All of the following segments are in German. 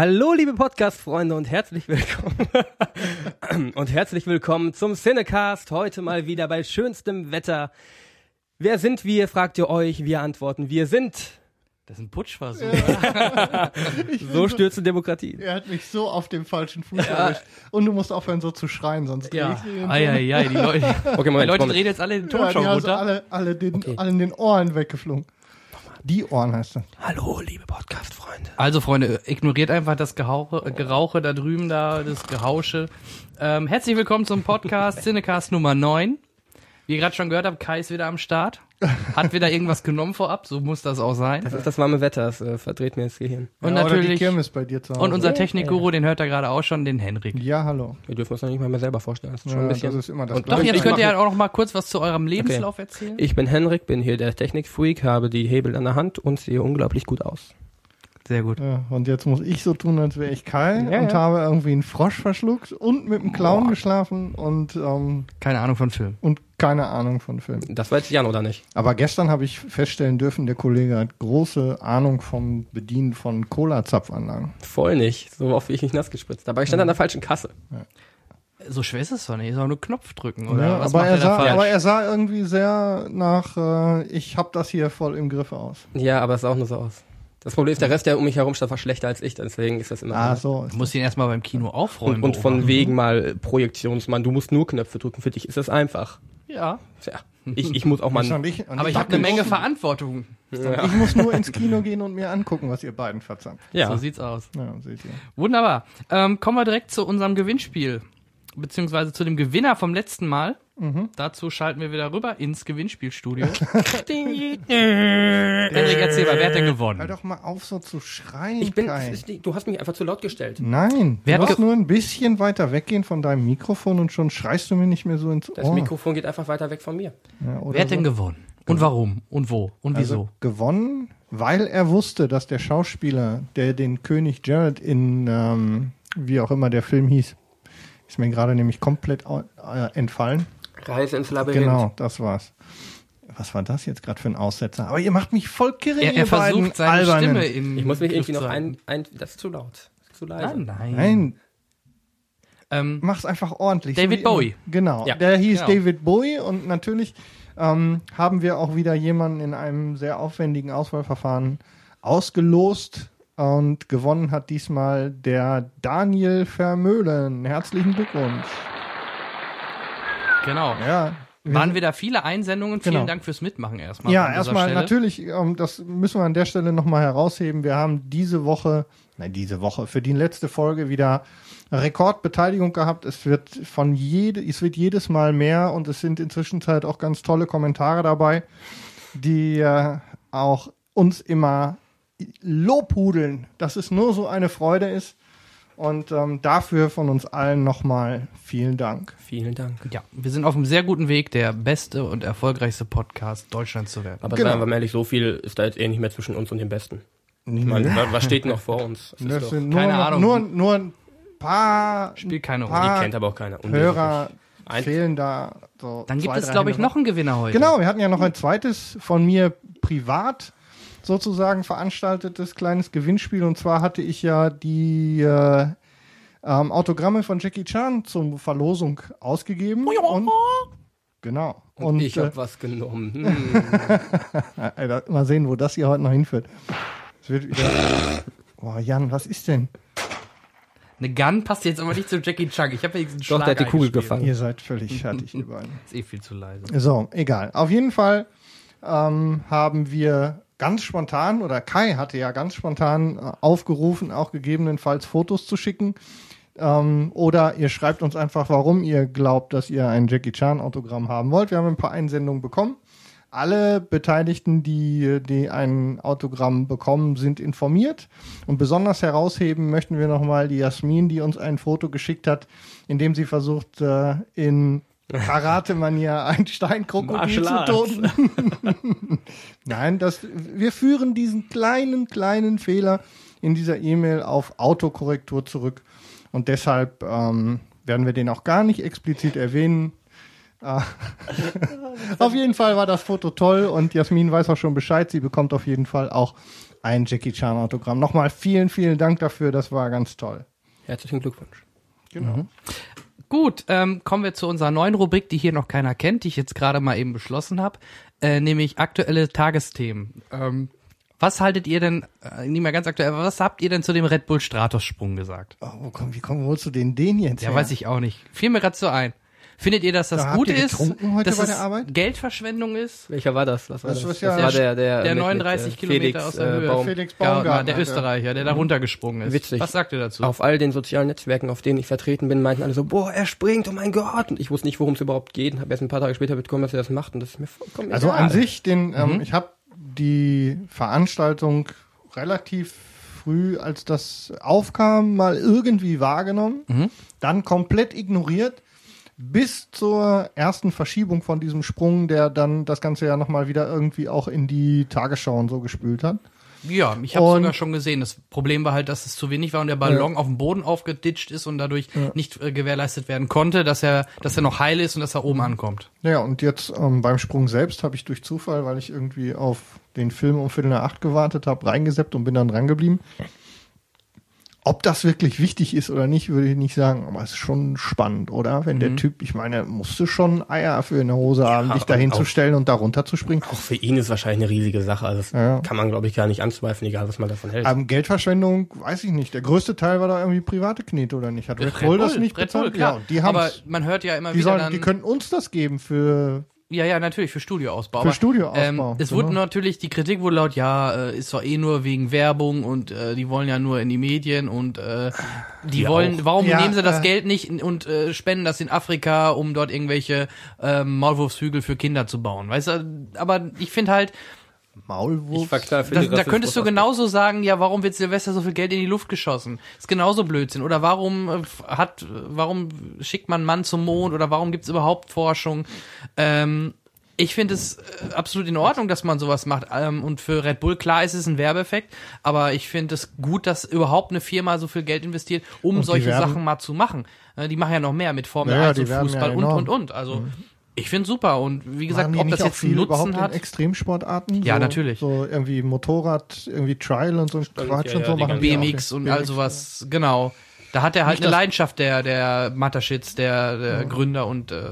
Hallo, liebe Podcast-Freunde und herzlich willkommen. und herzlich willkommen zum Cinecast. Heute mal wieder bei schönstem Wetter. Wer sind wir, fragt ihr euch. Wir antworten, wir sind. Das ist ein Putschversuch. So stürzen Demokratien. Er hat mich so auf dem falschen Fuß erwischt. Und du musst aufhören, so zu schreien, sonst Ja. dreh ich dir den Eieiei, die Leute, Okay, die Moment, Leute Moment. drehen jetzt alle den Ja, Ton schon die haben so runter. alle, alle, den, Okay. allen den Ohren weggeflogen. Die Ohren heißt das. Hallo, liebe Podcast-Freunde. Also Freunde, ignoriert einfach das Gehauche, äh, Gerauche da drüben, da das Gehausche. Ähm, herzlich willkommen zum Podcast Cinecast Nummer 9. Wie ihr gerade schon gehört habt, Kai ist wieder am Start. Hat wieder irgendwas genommen vorab, so muss das auch sein. Das ist das warme Wetter, das äh, verdreht mir das Gehirn. Und ja, Oder die natürlich Kirmes bei dir zu Hause. und unser Technikguru, den hört er gerade auch schon, den Henrik. Ja, hallo. Wir dürfen uns noch nicht mal mehr selber vorstellen. Das ist schon Ja, ein bisschen. das ist immer das Und- Doch, jetzt ich könnt ihr ja auch noch mal kurz was zu eurem Lebenslauf erzählen. Ich bin Henrik, bin hier der Technikfreak, habe die Hebel an der Hand und sehe unglaublich gut aus. Sehr gut. Ja, und jetzt muss ich so tun, als wäre ich Kai Ja, und ja. habe irgendwie einen Frosch verschluckt und mit einem Clown Boah. geschlafen und, ähm, Keine Ahnung von Film. und keine Ahnung von Film. Das jetzt Jan, oder nicht? Aber gestern habe ich feststellen dürfen, der Kollege hat große Ahnung vom Bedienen von Cola-Zapfanlagen. Voll nicht. So oft wie ich nicht nass gespritzt. Dabei ich stand an der falschen Kasse. So schwer ist es doch nicht, ist auch nur Knopf drücken, oder? Ja, was aber, macht er sah, aber er sah irgendwie sehr nach, äh, ich hab das hier voll im Griff aus. Ja, aber es sah auch nur so aus. Das Problem ist, der Rest, der um mich herum stand, war schlechter als ich. Deswegen ist das immer. Ah, so. Du musst ihn erstmal beim Kino aufräumen. und, und von wegen mal äh, Projektionsmann, du musst nur Knöpfe drücken. Für dich ist das einfach. Ja. Tja, ich, ich muss auch mal. Aber ich habe eine Menge Verantwortung. Ja. Ich muss nur ins Kino gehen und mir angucken, was ihr beiden verzapft. So ja. sieht's aus. Ja, seht ihr. Wunderbar. Ähm, kommen wir direkt zu unserem Gewinnspiel. Beziehungsweise zu dem Gewinner vom letzten Mal. Mhm. Dazu schalten wir wieder rüber ins Gewinnspielstudio. Henrik, erzähl mal, wer hat denn Hör gewonnen? doch mal auf, so zu schreien, Ich bin. Ist Du hast mich einfach zu laut gestellt. Nein, Wer du musst nur ein bisschen weiter weggehen von deinem Mikrofon und schon schreist du mir nicht mehr so ins Das Ohr. Mikrofon geht einfach weiter weg von mir. Ja, Wer hat so. denn gewonnen? Und warum? Und wo? Und wieso? Also gewonnen, weil er wusste, dass der Schauspieler, der den König Jared in, ähm, wie auch immer der Film hieß, ist mir gerade nämlich komplett äh, entfallen. Reise ins Labyrinth. Genau, das war's. Was war das jetzt gerade für ein Aussetzer? Aber ihr macht mich voll kirre, er, ihr er beiden versucht seine Albernen. Stimme in Ich muss mich irgendwie noch ein, ein. Das ist zu laut. Das ist zu leise. Nein, nein. Nein, Ähm, mach's einfach ordentlich. David immer. Bowie. Genau, Ja. der hieß Genau. David Bowie und natürlich ähm, haben wir auch wieder jemanden in einem sehr aufwendigen Auswahlverfahren ausgelost und gewonnen hat diesmal der Daniel Vermöhlen. Herzlichen Glückwunsch. Genau. Ja, wir Waren sind- wieder viele Einsendungen. Vielen Genau. Dank fürs Mitmachen erstmal. ja, erstmal natürlich, ähm, das müssen wir an der Stelle nochmal herausheben. Wir haben diese Woche, nein, diese Woche, für die letzte Folge wieder Rekordbeteiligung gehabt. Es wird von jede, es wird jedes Mal mehr und es sind inzwischen halt auch ganz tolle Kommentare dabei, die äh, auch uns immer lobhudeln, dass es nur so eine Freude ist. Und ähm, dafür von uns allen nochmal vielen Dank. Vielen Dank. Ja, wir sind auf einem sehr guten Weg, der beste und erfolgreichste Podcast Deutschlands zu werden. Aber Genau. seien wir mal ehrlich, so viel ist da jetzt eh nicht mehr zwischen uns und dem Besten. Ich meine, wa- was steht noch vor uns? Das ist Das doch, sind nur, Keine Ahnung. nur, nur ein paar Spielt keine Paar- Rolle. die kennt aber auch keiner. Hörer Ein- fehlen da so. Dann gibt zwei, es, glaube ich, noch einen Gewinner heute. Genau, wir hatten ja noch ein zweites von mir privat sozusagen veranstaltetes kleines Gewinnspiel. Und zwar hatte ich ja die äh, ähm, Autogramme von Jackie Chan zur Verlosung ausgegeben. Und, genau. Und, ich äh, habe was genommen. Hm. Alter, mal sehen, wo das hier heute noch hinführt. Es wird wieder. Boah, Jan, was ist denn? Eine Gun passt jetzt aber nicht zu Jackie Chan. Ich habe wenigstens Doch, Schlag der hat die Kugel gefangen. Ihr seid völlig fertig, ihr beiden. Ist eh viel zu leise. So, egal. Auf jeden Fall ähm, haben wir ganz spontan, oder Kai hatte ja ganz spontan äh, aufgerufen, auch gegebenenfalls Fotos zu schicken. Ähm, oder ihr schreibt uns einfach, warum ihr glaubt, dass ihr ein Jackie Chan Autogramm haben wollt. Wir haben ein paar Einsendungen bekommen. Alle Beteiligten, die, die ein Autogramm bekommen, sind informiert. Und besonders herausheben möchten wir nochmal die Jasmin, die uns ein Foto geschickt hat, in dem sie versucht, äh, in Karate-Manier ein Steinkrokodil zu toten. Nein, das, wir führen diesen kleinen, kleinen Fehler in dieser E-Mail auf Autokorrektur zurück. Und deshalb ähm, werden wir den auch gar nicht explizit erwähnen. Ah. auf jeden Fall war das Foto toll und Jasmin weiß auch schon Bescheid. Sie bekommt auf jeden Fall auch ein Jackie Chan Autogramm. Nochmal vielen, vielen Dank dafür, das war ganz toll. Herzlichen Glückwunsch. Genau. Gut, ähm, kommen wir zu unserer neuen Rubrik, die hier noch keiner kennt, die ich jetzt gerade mal eben beschlossen habe, äh, nämlich aktuelle Tagesthemen. Ähm, was haltet ihr denn, äh, nicht mehr ganz aktuell, aber was habt ihr denn zu dem Red Bull Stratos-Sprung gesagt? Oh, wo komm, wie komm, wo holst du den den jetzt Ja, her? weiß ich auch nicht. Fiel mir gerade so ein. Findet ihr, dass das Da gut ist, getrunken heute dass bei es der Arbeit? Geldverschwendung ist? Welcher war das? Was war Das das? ja- das war der, der, Der mit- 39 mit, äh, Kilometer Felix, aus der äh, Höhe. Baum. Felix Ja, Baumgartner. der Österreicher, der da runtergesprungen ist. Witzig. Was sagt ihr dazu? Auf all den sozialen Netzwerken, auf denen ich vertreten bin, meinten alle so, boah, er springt, oh mein Gott. Und ich wusste nicht, worum es überhaupt geht und habe erst ein paar Tage später mitbekommen, dass er das macht und das ist mir vollkommen Also egal. an sich, den, Mhm. ähm, ich habe die Veranstaltung relativ früh, als das aufkam, mal irgendwie wahrgenommen, Mhm. dann komplett ignoriert, bis zur ersten Verschiebung von diesem Sprung, der dann das Ganze ja nochmal wieder irgendwie auch in die Tagesschau und so gespült hat. Ja, ich habe sogar schon gesehen. Das Problem war halt, dass es zu wenig war und der Ballon auf dem Boden aufgeditscht ist und dadurch nicht äh, gewährleistet werden konnte, dass er, dass er noch heil ist und dass er oben ankommt. Ja, und jetzt ähm, beim Sprung selbst habe ich durch Zufall, weil ich irgendwie auf den Film um Viertel nach acht gewartet habe, reingeseppt und bin dann dran geblieben. Ob das wirklich wichtig ist oder nicht, würde ich nicht sagen, aber es ist schon spannend, oder? Wenn Mhm. der Typ, ich meine, musst du schon Eier für eine Hose haben, dich da und hinzustellen und da runterzuspringen. Auch für ihn ist wahrscheinlich eine riesige Sache. Also das Ja. kann man, glaube ich, gar nicht anzweifeln, egal was man davon hält. Ähm, Geldverschwendung, weiß ich nicht. Der größte Teil war da irgendwie private Knete, oder nicht? Hat Red, Bull das nicht Red bezahlt? Bull, klar. ja, die Aber haben man hört ja immer die, wieder sollen, dann, die könnten uns das geben für ja, ja, natürlich für Studioausbau. Für Studioausbau, Ähm, es genau. wurde natürlich, die Kritik wurde laut, ja, äh, ist doch eh nur wegen Werbung und äh, die wollen ja nur in die Medien und äh, die Wir wollen, auch. warum Ja, nehmen sie das äh, Geld nicht und äh, spenden das in Afrika, um dort irgendwelche ähm, Maulwurfshügel für Kinder zu bauen, weißt du? Aber ich finde halt, Maulwurf. Da, da könntest du genauso sagen, ja, warum wird Silvester so viel Geld in die Luft geschossen? Ist genauso Blödsinn. Oder warum äh, hat, warum schickt man einen Mann zum Mond? Oder warum gibt's überhaupt Forschung? Ähm, ich finde es äh, absolut in Ordnung, dass man sowas macht. Ähm, und für Red Bull, klar ist es ein Werbeeffekt, aber ich finde es gut, dass überhaupt eine Firma so viel Geld investiert, um solche werden- Sachen mal zu machen. Äh, die machen ja noch mehr mit Formel Ja, ja, 1 die und werden ja Fußball und, und, und. Also, ich finde super. Und wie gesagt, ob das auch jetzt viel überhaupt Nutzen hat. in Extremsportarten? Ja, so, natürlich. So irgendwie Motorrad, irgendwie Trial und so ein Quatsch ja, und so ja, machen. BMX und BMX, all sowas, genau. Da hat er halt Nicht eine Leidenschaft, der, der Mataschitz, der, der Gründer und äh,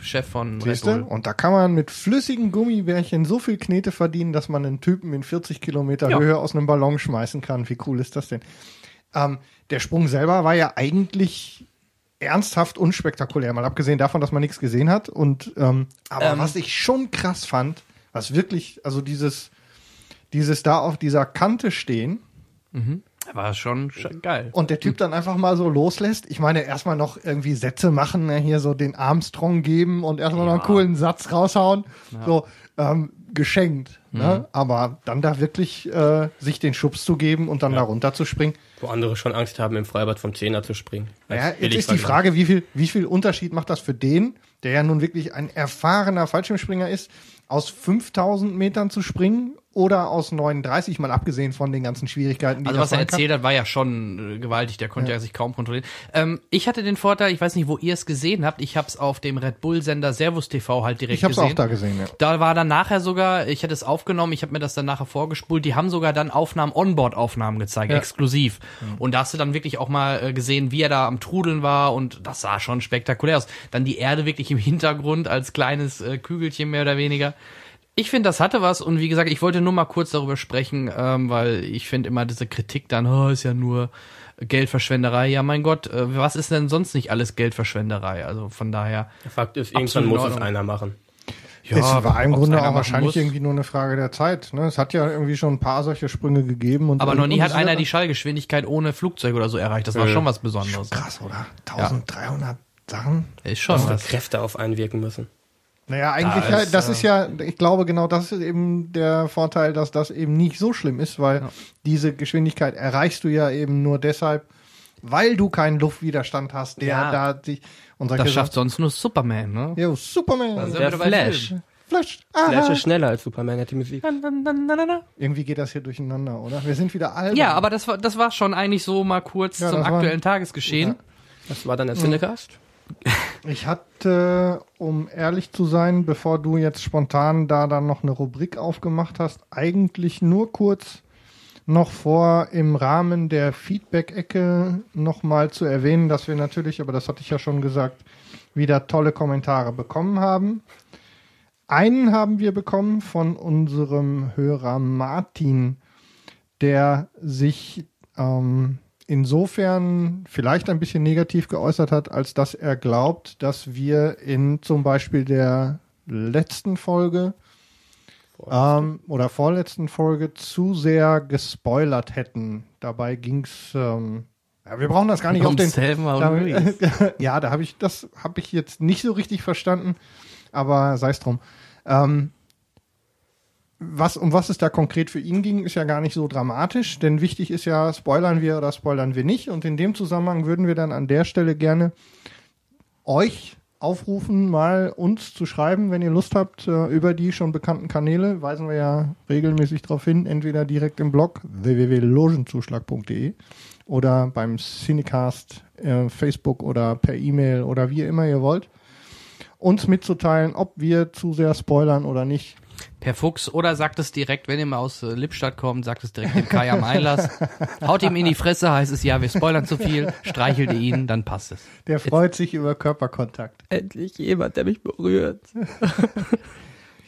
Chef von Red Siehst du? Bull. Und da kann man mit flüssigen Gummibärchen so viel Knete verdienen, dass man einen Typen in 40 Kilometer Ja. Höhe aus einem Ballon schmeißen kann. Wie cool ist das denn? Ähm, der Sprung selber war ja eigentlich ernsthaft unspektakulär, mal abgesehen davon, dass man nichts gesehen hat. Und ähm, aber Ähm. was ich schon krass fand, was wirklich, also dieses, dieses da auf dieser Kante stehen, War schon, schon geil. und der Typ dann einfach mal so loslässt. Ich meine, erstmal noch irgendwie Sätze machen, ne? hier so den Armstrong geben und erstmal noch einen coolen Satz raushauen. So, ähm, geschenkt. Ne? Aber dann da wirklich äh, sich den Schubs zu geben und dann da runter zu springen. Wo andere schon Angst haben, im Freibad vom Zehner zu springen. Ja, jetzt ist die. Frage, wie viel, wie viel Unterschied macht das für den, der ja nun wirklich ein erfahrener Fallschirmspringer ist, aus 5000 Metern zu springen oder aus 39, mal abgesehen von den ganzen Schwierigkeiten, die Also was er erzählt hat, war ja schon äh, gewaltig. Der konnte ja. sich kaum kontrollieren. Ähm, ich hatte den Vorteil, ich weiß nicht, wo ihr es gesehen habt. Ich habe es auf dem Red Bull Sender Servus TV halt direkt Ich habe es gesehen. auch da gesehen, ja. Da war dann nachher sogar, ich hätte es aufgenommen, ich habe mir das dann nachher vorgespult, die haben sogar dann Aufnahmen, Onboard-Aufnahmen gezeigt, Ja. exklusiv. Und da hast du dann wirklich auch mal äh, gesehen, wie er da am Trudeln war und das sah schon spektakulär aus. Dann die Erde wirklich im Hintergrund als kleines äh, Kügelchen mehr oder weniger. Ich finde, das hatte was und wie gesagt, ich wollte nur mal kurz darüber sprechen, ähm, weil ich finde immer diese Kritik dann, oh, ist ja nur Geldverschwenderei. Ja, mein Gott, äh, was ist denn sonst nicht alles Geldverschwenderei? Also von daher. Der Fakt ist, irgendwann muss es einer machen. Ja, es war im Grunde auch wahrscheinlich muss. irgendwie nur eine Frage der Zeit. Ne? Es hat ja irgendwie schon ein paar solche Sprünge gegeben. Und Aber noch nie hat einer die Schallgeschwindigkeit ohne Flugzeug oder so erreicht. Das war Äh, schon was Besonderes. Krass, oder? 1300 Sachen? Ist schon was. Kräfte auf einwirken müssen. Naja, eigentlich, Da ja, ist, das äh, ist ja, ich glaube genau, das ist eben der Vorteil, dass das eben nicht so schlimm ist, weil diese Geschwindigkeit erreichst du ja eben nur deshalb, weil du keinen Luftwiderstand hast, der Ja. da sich, solche Das schafft sonst nur Superman, ne? Jo, Superman. Also- Der Flash. Flash. Flash Aha. ist schneller als Superman, hat die Musik. Irgendwie geht das hier durcheinander, oder? Wir sind wieder albern. Ja, aber das war, das war schon eigentlich so mal kurz Ja, zum das war- aktuellen Tagesgeschehen. Das war dann der Cinecast. Ich hatte, um ehrlich zu sein, bevor du jetzt spontan da dann noch eine Rubrik aufgemacht hast, eigentlich nur kurz noch vor, im Rahmen der Feedback-Ecke nochmal zu erwähnen, dass wir natürlich, aber das hatte ich ja schon gesagt, wieder tolle Kommentare bekommen haben. Einen haben wir bekommen von unserem Hörer Martin, der sich ähm, insofern vielleicht ein bisschen negativ geäußert hat, als dass er glaubt, dass wir in zum Beispiel der letzten Folge ähm, oder vorletzten Folge zu sehr gespoilert hätten. Dabei ging's. Ähm, ja, wir brauchen das gar nicht auf den. Da, ja, da habe ich das habe ich jetzt nicht so richtig verstanden, aber sei es drum. Ähm, was, um was es da konkret für ihn ging, ist ja gar nicht so dramatisch, denn wichtig ist ja, spoilern wir oder spoilern wir nicht. Und in dem Zusammenhang würden wir dann an der Stelle gerne euch aufrufen, mal uns zu schreiben, wenn ihr Lust habt, äh, über die schon bekannten Kanäle, weisen wir ja regelmäßig darauf hin, entweder direkt im Blog www.logenzuschlag.de oder beim Cinecast äh, Facebook oder per E-Mail oder wie immer ihr wollt, uns mitzuteilen, ob wir zu sehr spoilern oder nicht. Per Fuchs oder sagt es direkt, wenn ihr mal aus äh, Lippstadt kommt, sagt es direkt dem Kai am Einlass. Haut ihm in die Fresse, heißt es ja, wir spoilern zu viel, streichelt ihn, dann passt es. Der freut sich über Körperkontakt. Endlich jemand, der mich berührt.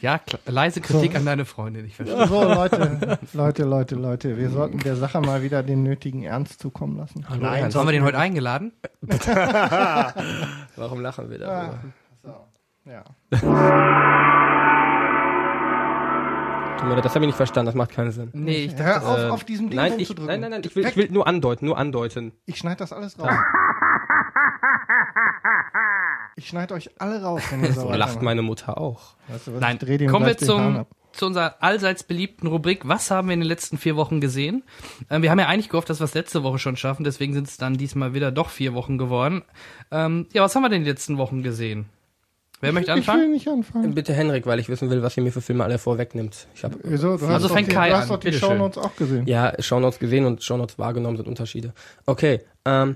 Ja, leise Kritik an deine Freundin, ich verstehe. So, Leute, Leute, Leute, Leute, wir sollten der Sache mal wieder den nötigen Ernst zukommen lassen. Hallo, Nein. Haben wir den heute eingeladen? Warum lachen wir darüber? Ja. Leid, Das habe ich nicht verstanden, das macht keinen Sinn. Nee, ich Hör auf, Äh, auf diesem Ding nein, ich, nein, nein, nein, ich will, ich will nur andeuten, nur andeuten. Ich schneide das alles raus. Ich schneide euch alle raus, wenn ihr so lacht weitermacht. meine Mutter auch. Weißt du was, Nein, kommen wir den zum, zu unserer allseits beliebten Rubrik. Was haben wir in den letzten vier Wochen gesehen? Ähm, wir haben ja eigentlich gehofft, dass wir es letzte Woche schon schaffen, deswegen sind es dann diesmal wieder doch vier Wochen geworden. Ähm, ja, was haben wir denn die letzten Wochen gesehen? Wer möchte Ich will anfangen? nicht anfangen. Bitte Henrik, weil ich wissen will, was ihr mir für Filme alle vorwegnimmt. Ich habe Wieso? Du Also fängt Kai du an. hast doch die. Shownotes auch gesehen. ja Shownotes gesehen und Shownotes wahrgenommen sind Unterschiede. Okay, ähm,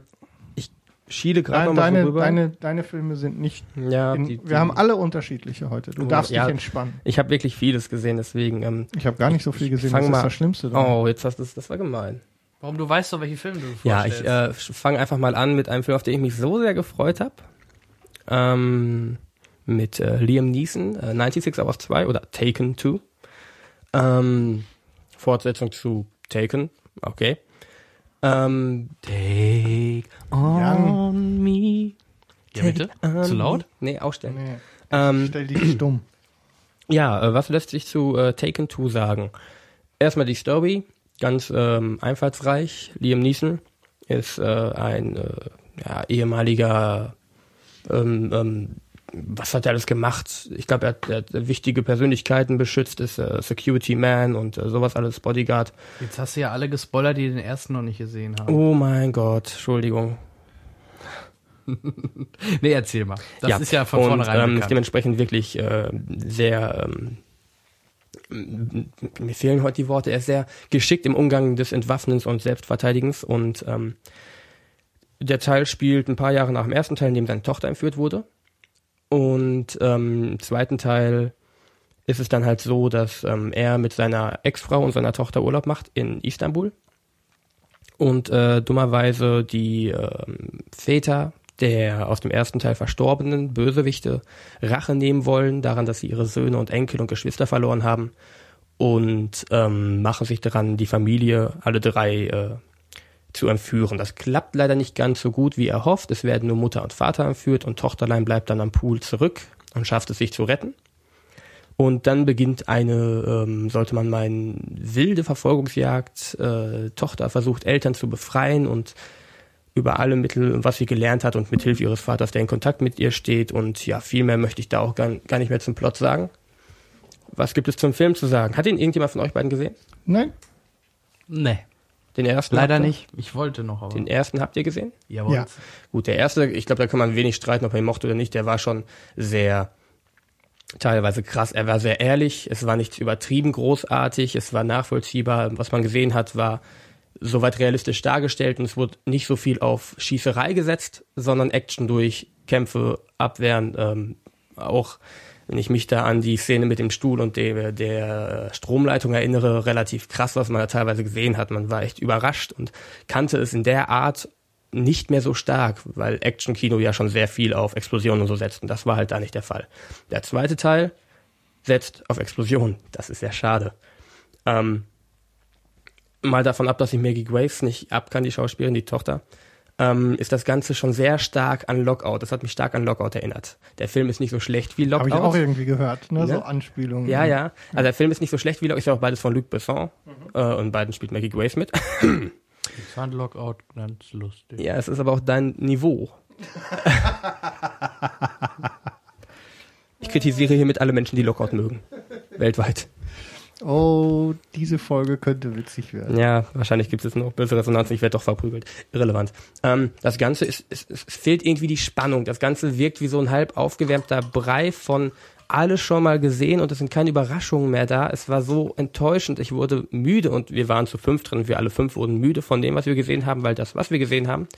ich schiele gerade nochmal deine, vorüber. deine, deine Filme sind nicht. ja, In, die, die, wir haben alle unterschiedliche heute. Du Ja, darfst ja. dich entspannen. ich habe wirklich vieles gesehen, deswegen. Ähm, Ich habe gar nicht so viel gesehen. fang Das mal- ist das Schlimmste. daran. oh, jetzt hast du das war gemein. Warum du weißt doch, welche Filme du Ja, vorstellst. ich äh, fange einfach mal an mit einem Film, auf den ich mich so sehr gefreut habe. Ähm, mit äh, Liam Neeson, äh, 96 Hours 2 oder Taken 2. Ähm, Fortsetzung zu Taken, okay. Ähm, Take on me. Ja, bitte? Zu laut? Nee, ausstellen. Nee, Ähm, stell dich stumm. Ja, äh, was lässt sich zu äh, Taken 2 sagen? Erstmal die Story, ganz ähm, einfallsreich. Liam Neeson ist äh, ein äh, ja, ehemaliger, ähm, ähm, was hat er alles gemacht? Ich glaube, er, hat- er hat wichtige Persönlichkeiten beschützt, ist äh, Security Man und äh, sowas alles, Bodyguard. Jetzt hast du ja alle gespoilert, die den ersten noch nicht gesehen haben. Oh mein Gott, Entschuldigung. Nee, erzähl mal. Das ist ja von und, vornherein ähm, ist bekannt. dementsprechend wirklich äh, sehr, ähm, mir fehlen heute die Worte, er ist sehr geschickt im Umgang des Entwaffnens und Selbstverteidigens und ähm, der Teil spielt ein paar Jahre nach dem ersten Teil, in dem seine Tochter entführt wurde. Und ähm, im zweiten Teil ist es dann halt so, dass ähm, er mit seiner Ex-Frau und seiner Tochter Urlaub macht in Istanbul. Und äh, dummerweise die ähm, Väter der aus dem ersten Teil verstorbenen Bösewichte Rache nehmen wollen, daran, dass sie ihre Söhne und Enkel und Geschwister verloren haben und ähm, machen sich daran, die Familie, alle drei, äh, zu entführen. Das klappt leider nicht ganz so gut, wie er hofft. Es werden nur Mutter und Vater entführt und Tochterlein bleibt dann am Pool zurück und schafft es sich zu retten. Und dann beginnt eine, ähm, sollte man meinen, wilde Verfolgungsjagd. Äh, Tochter versucht Eltern zu befreien und über alle Mittel, was sie gelernt hat und mit Hilfe ihres Vaters, der in Kontakt mit ihr steht. Und ja, viel mehr möchte ich da auch gar, gar nicht mehr zum Plot sagen. Was gibt es zum Film zu sagen? Hat ihn irgendjemand von euch beiden gesehen? Nein? Nee, Den ersten? leider nicht. Ich wollte noch, aber. Den ersten habt ihr gesehen? Jawohl. Ja. Gut, der erste, ich glaube, da kann man wenig streiten, ob man ihn mochte oder nicht. Der war schon sehr teilweise krass. Er war sehr ehrlich. Es war nichts übertrieben großartig. Es war nachvollziehbar. Was man gesehen hat, war soweit realistisch dargestellt und es wurde nicht so viel auf Schießerei gesetzt, sondern Action durch Kämpfe, Abwehren, ähm, auch Wenn ich mich da an die Szene mit dem Stuhl und der, der Stromleitung erinnere, relativ krass, was man da teilweise gesehen hat. Man war echt überrascht und kannte es in der Art nicht mehr so stark, weil Action-Kino ja schon sehr viel auf Explosionen und so setzt. Und das war halt da nicht der Fall. Der zweite Teil setzt auf Explosionen. Das ist sehr schade. Ähm, mal davon ab, dass ich Maggie Grace nicht ab kann, die Schauspielerin, die Tochter ähm, ist das Ganze schon sehr stark an Lockout. Das hat mich stark an Lockout erinnert. Der Film ist nicht so schlecht wie Lockout. Habe ich auch irgendwie gehört, ne? so Anspielungen. Ja, ja. Also der Film ist nicht so schlecht wie Lockout. Ist ja auch beides von Luc Besson. Mhm. Äh, und beiden spielt Maggie Grace mit. Ich fand Lockout ganz lustig. Ja, es ist aber auch dein Niveau. ich kritisiere hiermit alle Menschen, die Lockout mögen. Weltweit. Oh, diese Folge könnte witzig werden. Ja, wahrscheinlich gibt es noch böse Resonanz. Ich werde doch verprügelt. Irrelevant. Ähm, das Ganze ist, es, es fehlt irgendwie die Spannung. Das Ganze wirkt wie so ein halb aufgewärmter Brei von alles schon mal gesehen und es sind keine Überraschungen mehr da. Es war so enttäuschend. Ich wurde müde und wir waren zu fünf drin. Wir alle fünf wurden müde von dem, was wir gesehen haben, weil das, was wir gesehen haben,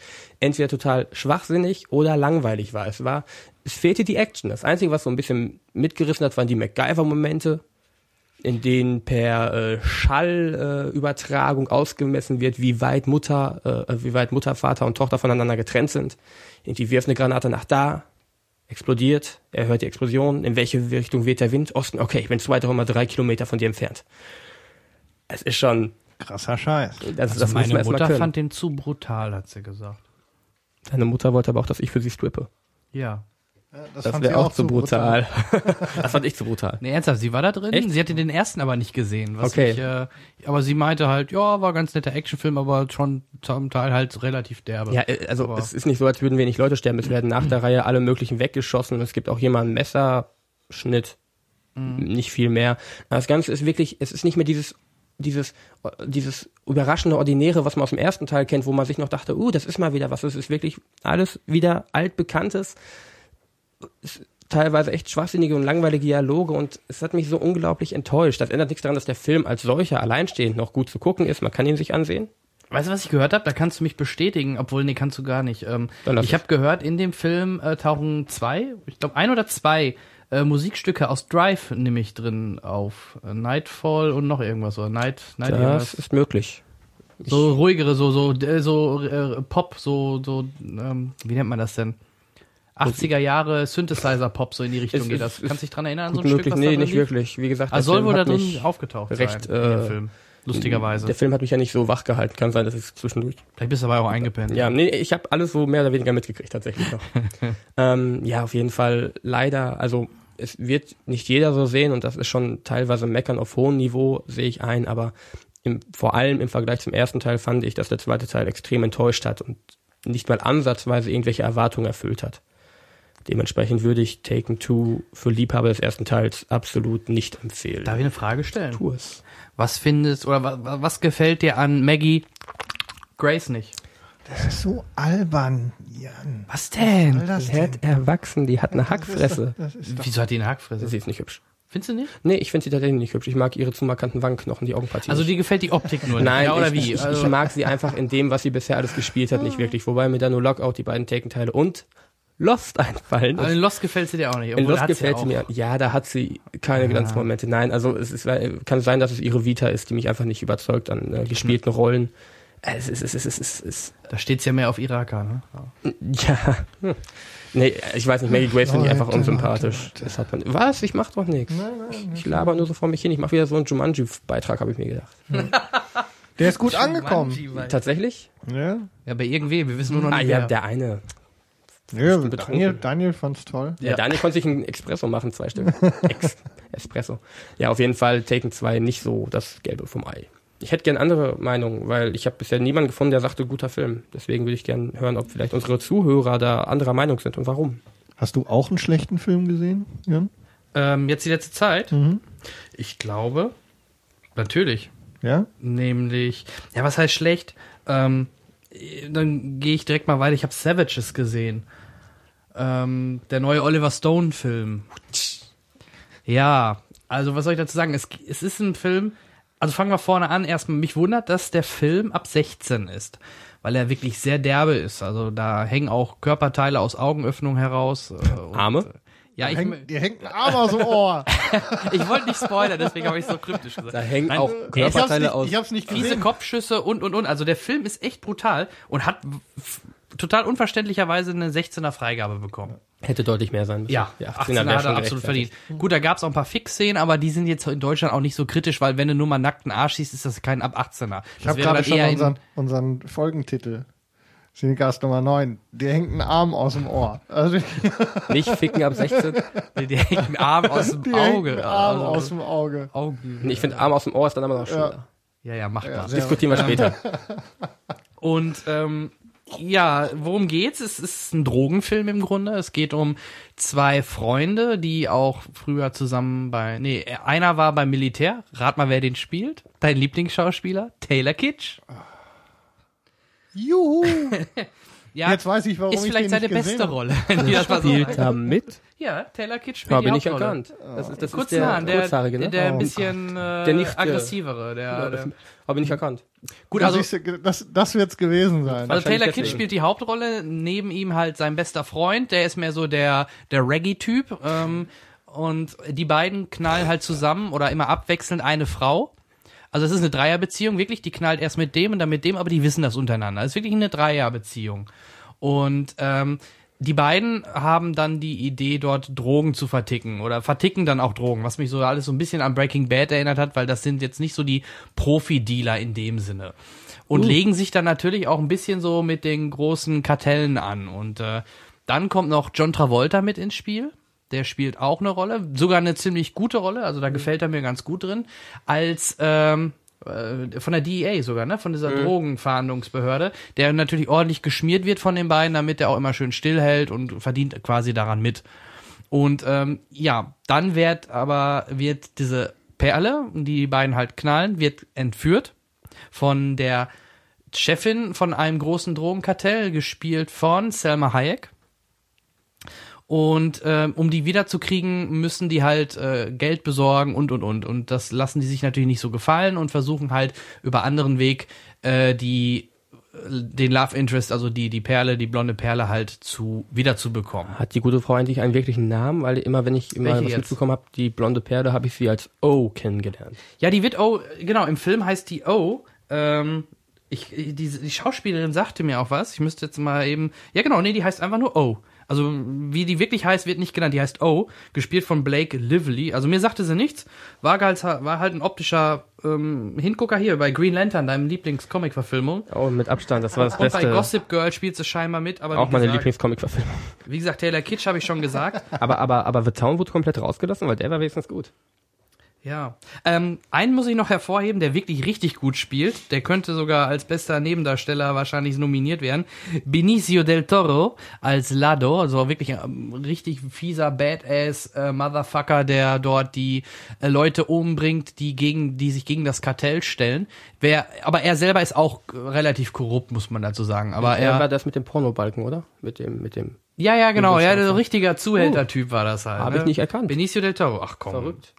entweder total schwachsinnig oder langweilig war. Es war, es fehlte die Action. Das Einzige, was so ein bisschen mitgerissen hat, waren die MacGyver-Momente in denen per äh, Schallübertragung äh, ausgemessen wird, wie weit Mutter, äh, wie weit Mutter, Vater und Tochter voneinander getrennt sind. Irgendwie wirft eine Granate nach da, explodiert, er hört die Explosion, in welche Richtung weht der Wind? Osten, okay, ich bin 2,3 Kilometer von dir entfernt. Es ist schon krasser Scheiß. Das, also das meine Mutter fand den zu brutal, hat sie gesagt. Deine Mutter wollte aber auch, dass ich für sie strippe. Ja. Das, das wäre auch zu brutal. brutal. das fand ich zu brutal. Nee, ernsthaft, sie war da drin. Echt? Sie hatte den ersten aber nicht gesehen. okay. Mich, äh, aber sie meinte halt, ja, war ganz netter Actionfilm, aber schon zum Teil halt relativ derbe. Ja, äh, also aber es ist nicht so, als würden wenig Leute sterben. Es werden nach der Reihe alle möglichen weggeschossen. Es gibt auch jemanden Messerschnitt. Mhm. Nicht viel mehr. Das Ganze ist wirklich, es ist nicht mehr dieses dieses, dieses überraschende Ordinäre, was man aus dem ersten Teil kennt, wo man sich noch dachte, uh, das ist mal wieder was. Es ist wirklich alles wieder altbekanntes teilweise echt schwachsinnige und langweilige Dialoge und es hat mich so unglaublich enttäuscht. Das ändert nichts daran, dass der Film als solcher alleinstehend noch gut zu gucken ist. Man kann ihn sich ansehen. Weißt du, was ich gehört habe? Da kannst du mich bestätigen, obwohl, nee, kannst du gar nicht. Ähm, ich habe gehört, in dem Film äh, tauchen zwei, ich glaube ein oder zwei äh, Musikstücke aus Drive nämlich drin auf. Äh, Nightfall und noch irgendwas oder Night, Night Das irgendwas. ist möglich. So ruhigere, so so äh, so äh, Pop, so so ähm, wie nennt man das denn? 80er Jahre Synthesizer-Pop, so in die Richtung es, geht das. Kannst du dich dran erinnern, so ein möglich, Stück, was Nee, nicht lief? wirklich. Wie gesagt, also soll wohl da drin aufgetaucht recht, sein, äh, Film. Lustigerweise. Der Film hat mich ja nicht so wach gehalten. Kann sein, dass ich zwischendurch. Vielleicht bist du aber auch eingepennt. Ja, nee, ich habe alles so mehr oder weniger mitgekriegt tatsächlich noch. ähm, ja, auf jeden Fall leider. Also es wird nicht jeder so sehen und das ist schon teilweise Meckern auf hohem Niveau, sehe ich ein, aber im, vor allem im Vergleich zum ersten Teil fand ich, dass der zweite Teil extrem enttäuscht hat und nicht mal ansatzweise irgendwelche Erwartungen erfüllt hat. Dementsprechend würde ich Taken Two für Liebhaber des ersten Teils absolut nicht empfehlen. Darf ich eine Frage stellen? Tu es. Was findest oder was, was gefällt dir an Maggie Grace nicht? Das ist so albern, Jan. Was denn? Das wird erwachsen, die hat eine Hackfresse. Das ist, das ist Wieso hat die eine Hackfresse? Sie ist nicht hübsch. Findest du nicht? Nee, ich finde sie tatsächlich nicht hübsch. Ich mag ihre zu markanten Wangenknochen, die Augenpartie. Also die gefällt die Optik nur Nein, ja, oder ich, wie? Ich, also ich, mag sie einfach in dem, was sie bisher alles gespielt hat, nicht wirklich. Wobei mir da nur Lockout, die beiden Taken-Teile und Lost einfallen. Aber in Lost gefällt sie dir auch nicht. In Lost gefällt sie ja mir. Ja, da hat sie keine ja. Glanzmomente. Nein, also es ist, kann sein, dass es ihre Vita ist, die mich einfach nicht überzeugt an äh, gespielten Rollen. Es ist, es ist, es ist, es ist. Da steht's ja mehr auf Iraka, ne? Ja. Hm. Nee, ich weiß nicht, Maggie Grace finde ich einfach unsympathisch. Das hat man. Was? Ich mach doch nichts. Ich laber nur so vor mich hin. Ich mach wieder so einen Jumanji-Beitrag, habe ich mir gedacht. Hm. Der ist gut angekommen. Tatsächlich? Ja. Ja, bei irgendwie, wir wissen nur noch ah, nicht. Ah ja, der eine. Ja, Daniel, Daniel fand's toll. Ja, ja, Daniel konnte sich ein Espresso machen, zwei Stück. Ex Espresso. Ja, auf jeden Fall Taken 2 nicht so das Gelbe vom Ei. Ich hätte gern andere Meinungen, weil ich habe bisher niemanden gefunden, der sagte, guter Film. Deswegen würde ich gern hören, ob vielleicht unsere Zuhörer da anderer Meinung sind und warum. Hast du auch einen schlechten Film gesehen, Jan? Ähm, jetzt die letzte Zeit? Mhm. Ich glaube, natürlich. Ja? Nämlich, ja, was heißt schlecht? Ähm, dann gehe ich direkt mal weiter. Ich habe Savages gesehen. Ähm, der neue Oliver Stone-Film. Ja, also was soll ich dazu sagen? Es, es ist ein Film, also fangen wir vorne an. Erstmal, mich wundert, dass der Film ab 16 ist, weil er wirklich sehr derbe ist. Also da hängen auch Körperteile aus Augenöffnung heraus. Arme? Ja, dir, ich, hängt, dir hängt ein Arm aus dem Ohr. ich wollte nicht spoilern, deswegen habe ich so kryptisch Da gesagt. hängen Nein, auch er ist- ich hab's Körperteile nicht, aus. ich hab's nicht Fiese gesehen. Kopfschüsse und, und, und. Also der Film ist echt brutal und hat total unverständlicherweise eine 16er Freigabe bekommen. Hätte deutlich mehr sein müssen. Ja, Die 18er, 18er hat er schon absolut verdient. Gut, da gab es auch ein paar Fix-Szenen, aber die sind jetzt in Deutschland auch nicht so kritisch, weil wenn du nur mal nackten Arsch siehst, ist das kein ab 18er. Ich Das habe wäre gerade dann schon eher in- unseren, unseren Folgentitel. Cinecast Nummer 9. Dir hängt ein Arm aus dem Ohr. Also, Nicht ficken ab 16. Der, der hängt einen Arm aus dem dir Auge. ein Arm Also, aus dem Auge. Augen. Ich finde Arm aus dem Ohr ist dann aber noch schöner. Ja, ja, mach mal. sehr- Diskutieren wir später. Und ähm, ja, worum geht's? Es ist ein Drogenfilm im Grunde. Es geht um zwei Freunde, die auch früher zusammen bei. Nee, einer war beim Militär. Rat mal, wer den spielt. Dein Lieblingsschauspieler? Taylor Kitsch. Juhu. Ja, Jetzt weiß ich, warum ist ich vielleicht den seine nicht gesehen beste habe. Rolle. die das mal so Spielt da mit? Ja, Taylor Kitsch spielt Habe die ich Hauptrolle. erkannt. Das ist, das ist Kurzen der Haaren, der, kurzhaarige, ne? der ein Oh. bisschen äh, Der nicht, äh, aggressivere. Der, der, habe ich nicht erkannt. gut, Also, also das, das wird's gewesen sein. Also Taylor. Kitsch spielt die Hauptrolle, neben ihm halt sein bester Freund, der ist mehr so der, der Reggae-Typ. Ähm, und die beiden knallen halt zusammen oder immer abwechselnd eine Frau. Also es ist eine Dreierbeziehung, wirklich, die knallt erst mit dem und dann mit dem, aber die wissen das untereinander. Es ist wirklich eine Dreierbeziehung. Und ähm, die beiden haben dann die Idee, dort Drogen zu verticken oder verticken dann auch Drogen, was mich so alles so ein bisschen an Breaking Bad erinnert hat, weil das sind jetzt nicht so die Profi-Dealer in dem Sinne. Und legen sich dann natürlich auch ein bisschen so mit den großen Kartellen an. Und äh, dann kommt noch John Travolta mit ins Spiel. Der spielt auch eine Rolle, sogar eine ziemlich gute Rolle, also da gefällt er mir ganz gut drin. Als ähm, äh, von der DEA sogar, ne? Von dieser Drogenfahndungsbehörde, der natürlich ordentlich geschmiert wird von den beiden, damit er auch immer schön stillhält und verdient quasi daran mit. Und ähm, ja, dann wird aber wird diese Perle, die die beiden halt knallen, wird entführt von der Chefin von einem großen Drogenkartell, gespielt von Selma Hayek. Und ähm, um die wiederzukriegen, müssen die halt äh, Geld besorgen und und und. Und das lassen die sich natürlich nicht so gefallen und versuchen halt über anderen Weg äh, die den Love Interest, also die die Perle, die blonde Perle halt zu wiederzubekommen. Hat die gute Frau eigentlich einen wirklichen Namen? Weil immer, wenn ich immer Welche was jetzt? mitbekommen habe, die blonde Perle, habe ich sie als O kennengelernt. Ja, die wird O, genau, im Film heißt die O. Ähm, ich, die, die Schauspielerin sagte mir auch was. Ich müsste jetzt mal eben. Ja, genau, nee, die heißt einfach nur O. Also, wie die wirklich heißt, wird nicht genannt. Die heißt O, gespielt von Blake Lively. Also, mir sagte sie nichts. War halt, war halt ein optischer ähm, Hingucker hier bei Green Lantern, deinem Lieblings-Comic-Verfilmung. Oh, mit Abstand, das war das Und bei Beste. Gossip Girl spielt sie scheinbar mit. Aber Auch meine Lieblingscomic-Verfilmung. Wie gesagt, Taylor Kitsch habe ich schon gesagt. Aber, aber, aber The Town wurde komplett rausgelassen, weil der war wenigstens gut. Ja. Ähm, einen muss ich noch hervorheben, der wirklich richtig gut spielt. Der könnte sogar als bester Nebendarsteller wahrscheinlich nominiert werden. Benicio del Toro als Lado, also wirklich ein richtig fieser Badass äh, Motherfucker, der dort die äh, Leute umbringt, die gegen, die sich gegen das Kartell stellen. Wer, aber er selber ist auch relativ korrupt, muss man dazu sagen. Aber er er, war das mit dem Pornobalken, oder? Mit dem, mit dem. ja, ja, genau, ja, der richtiger Zuhältertyp war das halt. Hab ne? ich nicht erkannt. Benicio del Toro, ach komm. Verrückt.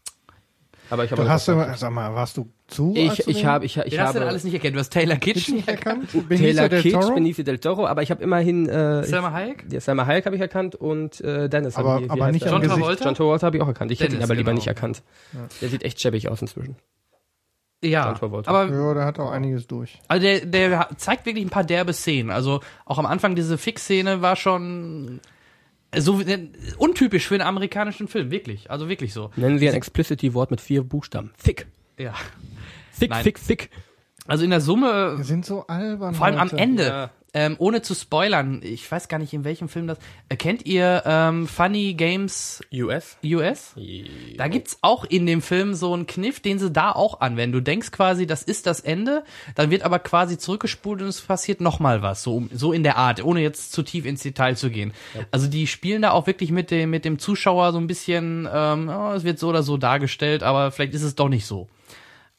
Aber ich habe Du hast immer, sag mal, warst du zu? ich, ich habe, ich, ich hast du denn habe alles nicht erkannt. Du hast Taylor Kitsch nicht erkannt. erkannt? Taylor Kitsch, Toro? Benicio del Toro, aber ich habe immerhin äh, Selma ich, Hayek? ja, Selma Hayek habe ich erkannt und äh, Dennis. Aber- hab ich- aber nicht John Gesicht. Travolta? John Travolta habe ich auch erkannt. Ich hätte ihn Dennis, aber lieber genau. nicht erkannt. Der sieht echt schäbig aus inzwischen. Ja, aber Ja, der hat auch einiges durch. also der, der zeigt wirklich ein paar derbe Szenen. Also auch am Anfang diese Fix-Szene war schon so untypisch für einen amerikanischen Film, wirklich. Also wirklich so. Nennen Sie ein Explicity-Wort mit vier Buchstaben. Thick. Ja. Thick, Nein. thick, thick. Also in der Summe Wir sind so albern. Vor allem am heute. Ende. Ja. Ähm, ohne zu spoilern, ich weiß gar nicht, in welchem Film das. Äh, kennt ihr ähm, Funny Games US? US? Da gibt's auch in dem Film so einen Kniff, den sie da auch anwenden. Du denkst quasi, das ist das Ende, dann wird aber quasi zurückgespult und es passiert nochmal was, so, so in der Art, ohne jetzt zu tief ins Detail zu gehen. Also die spielen da auch wirklich mit dem, mit dem Zuschauer so ein bisschen, ähm, oh, es wird so oder so dargestellt, aber vielleicht ist es doch nicht so.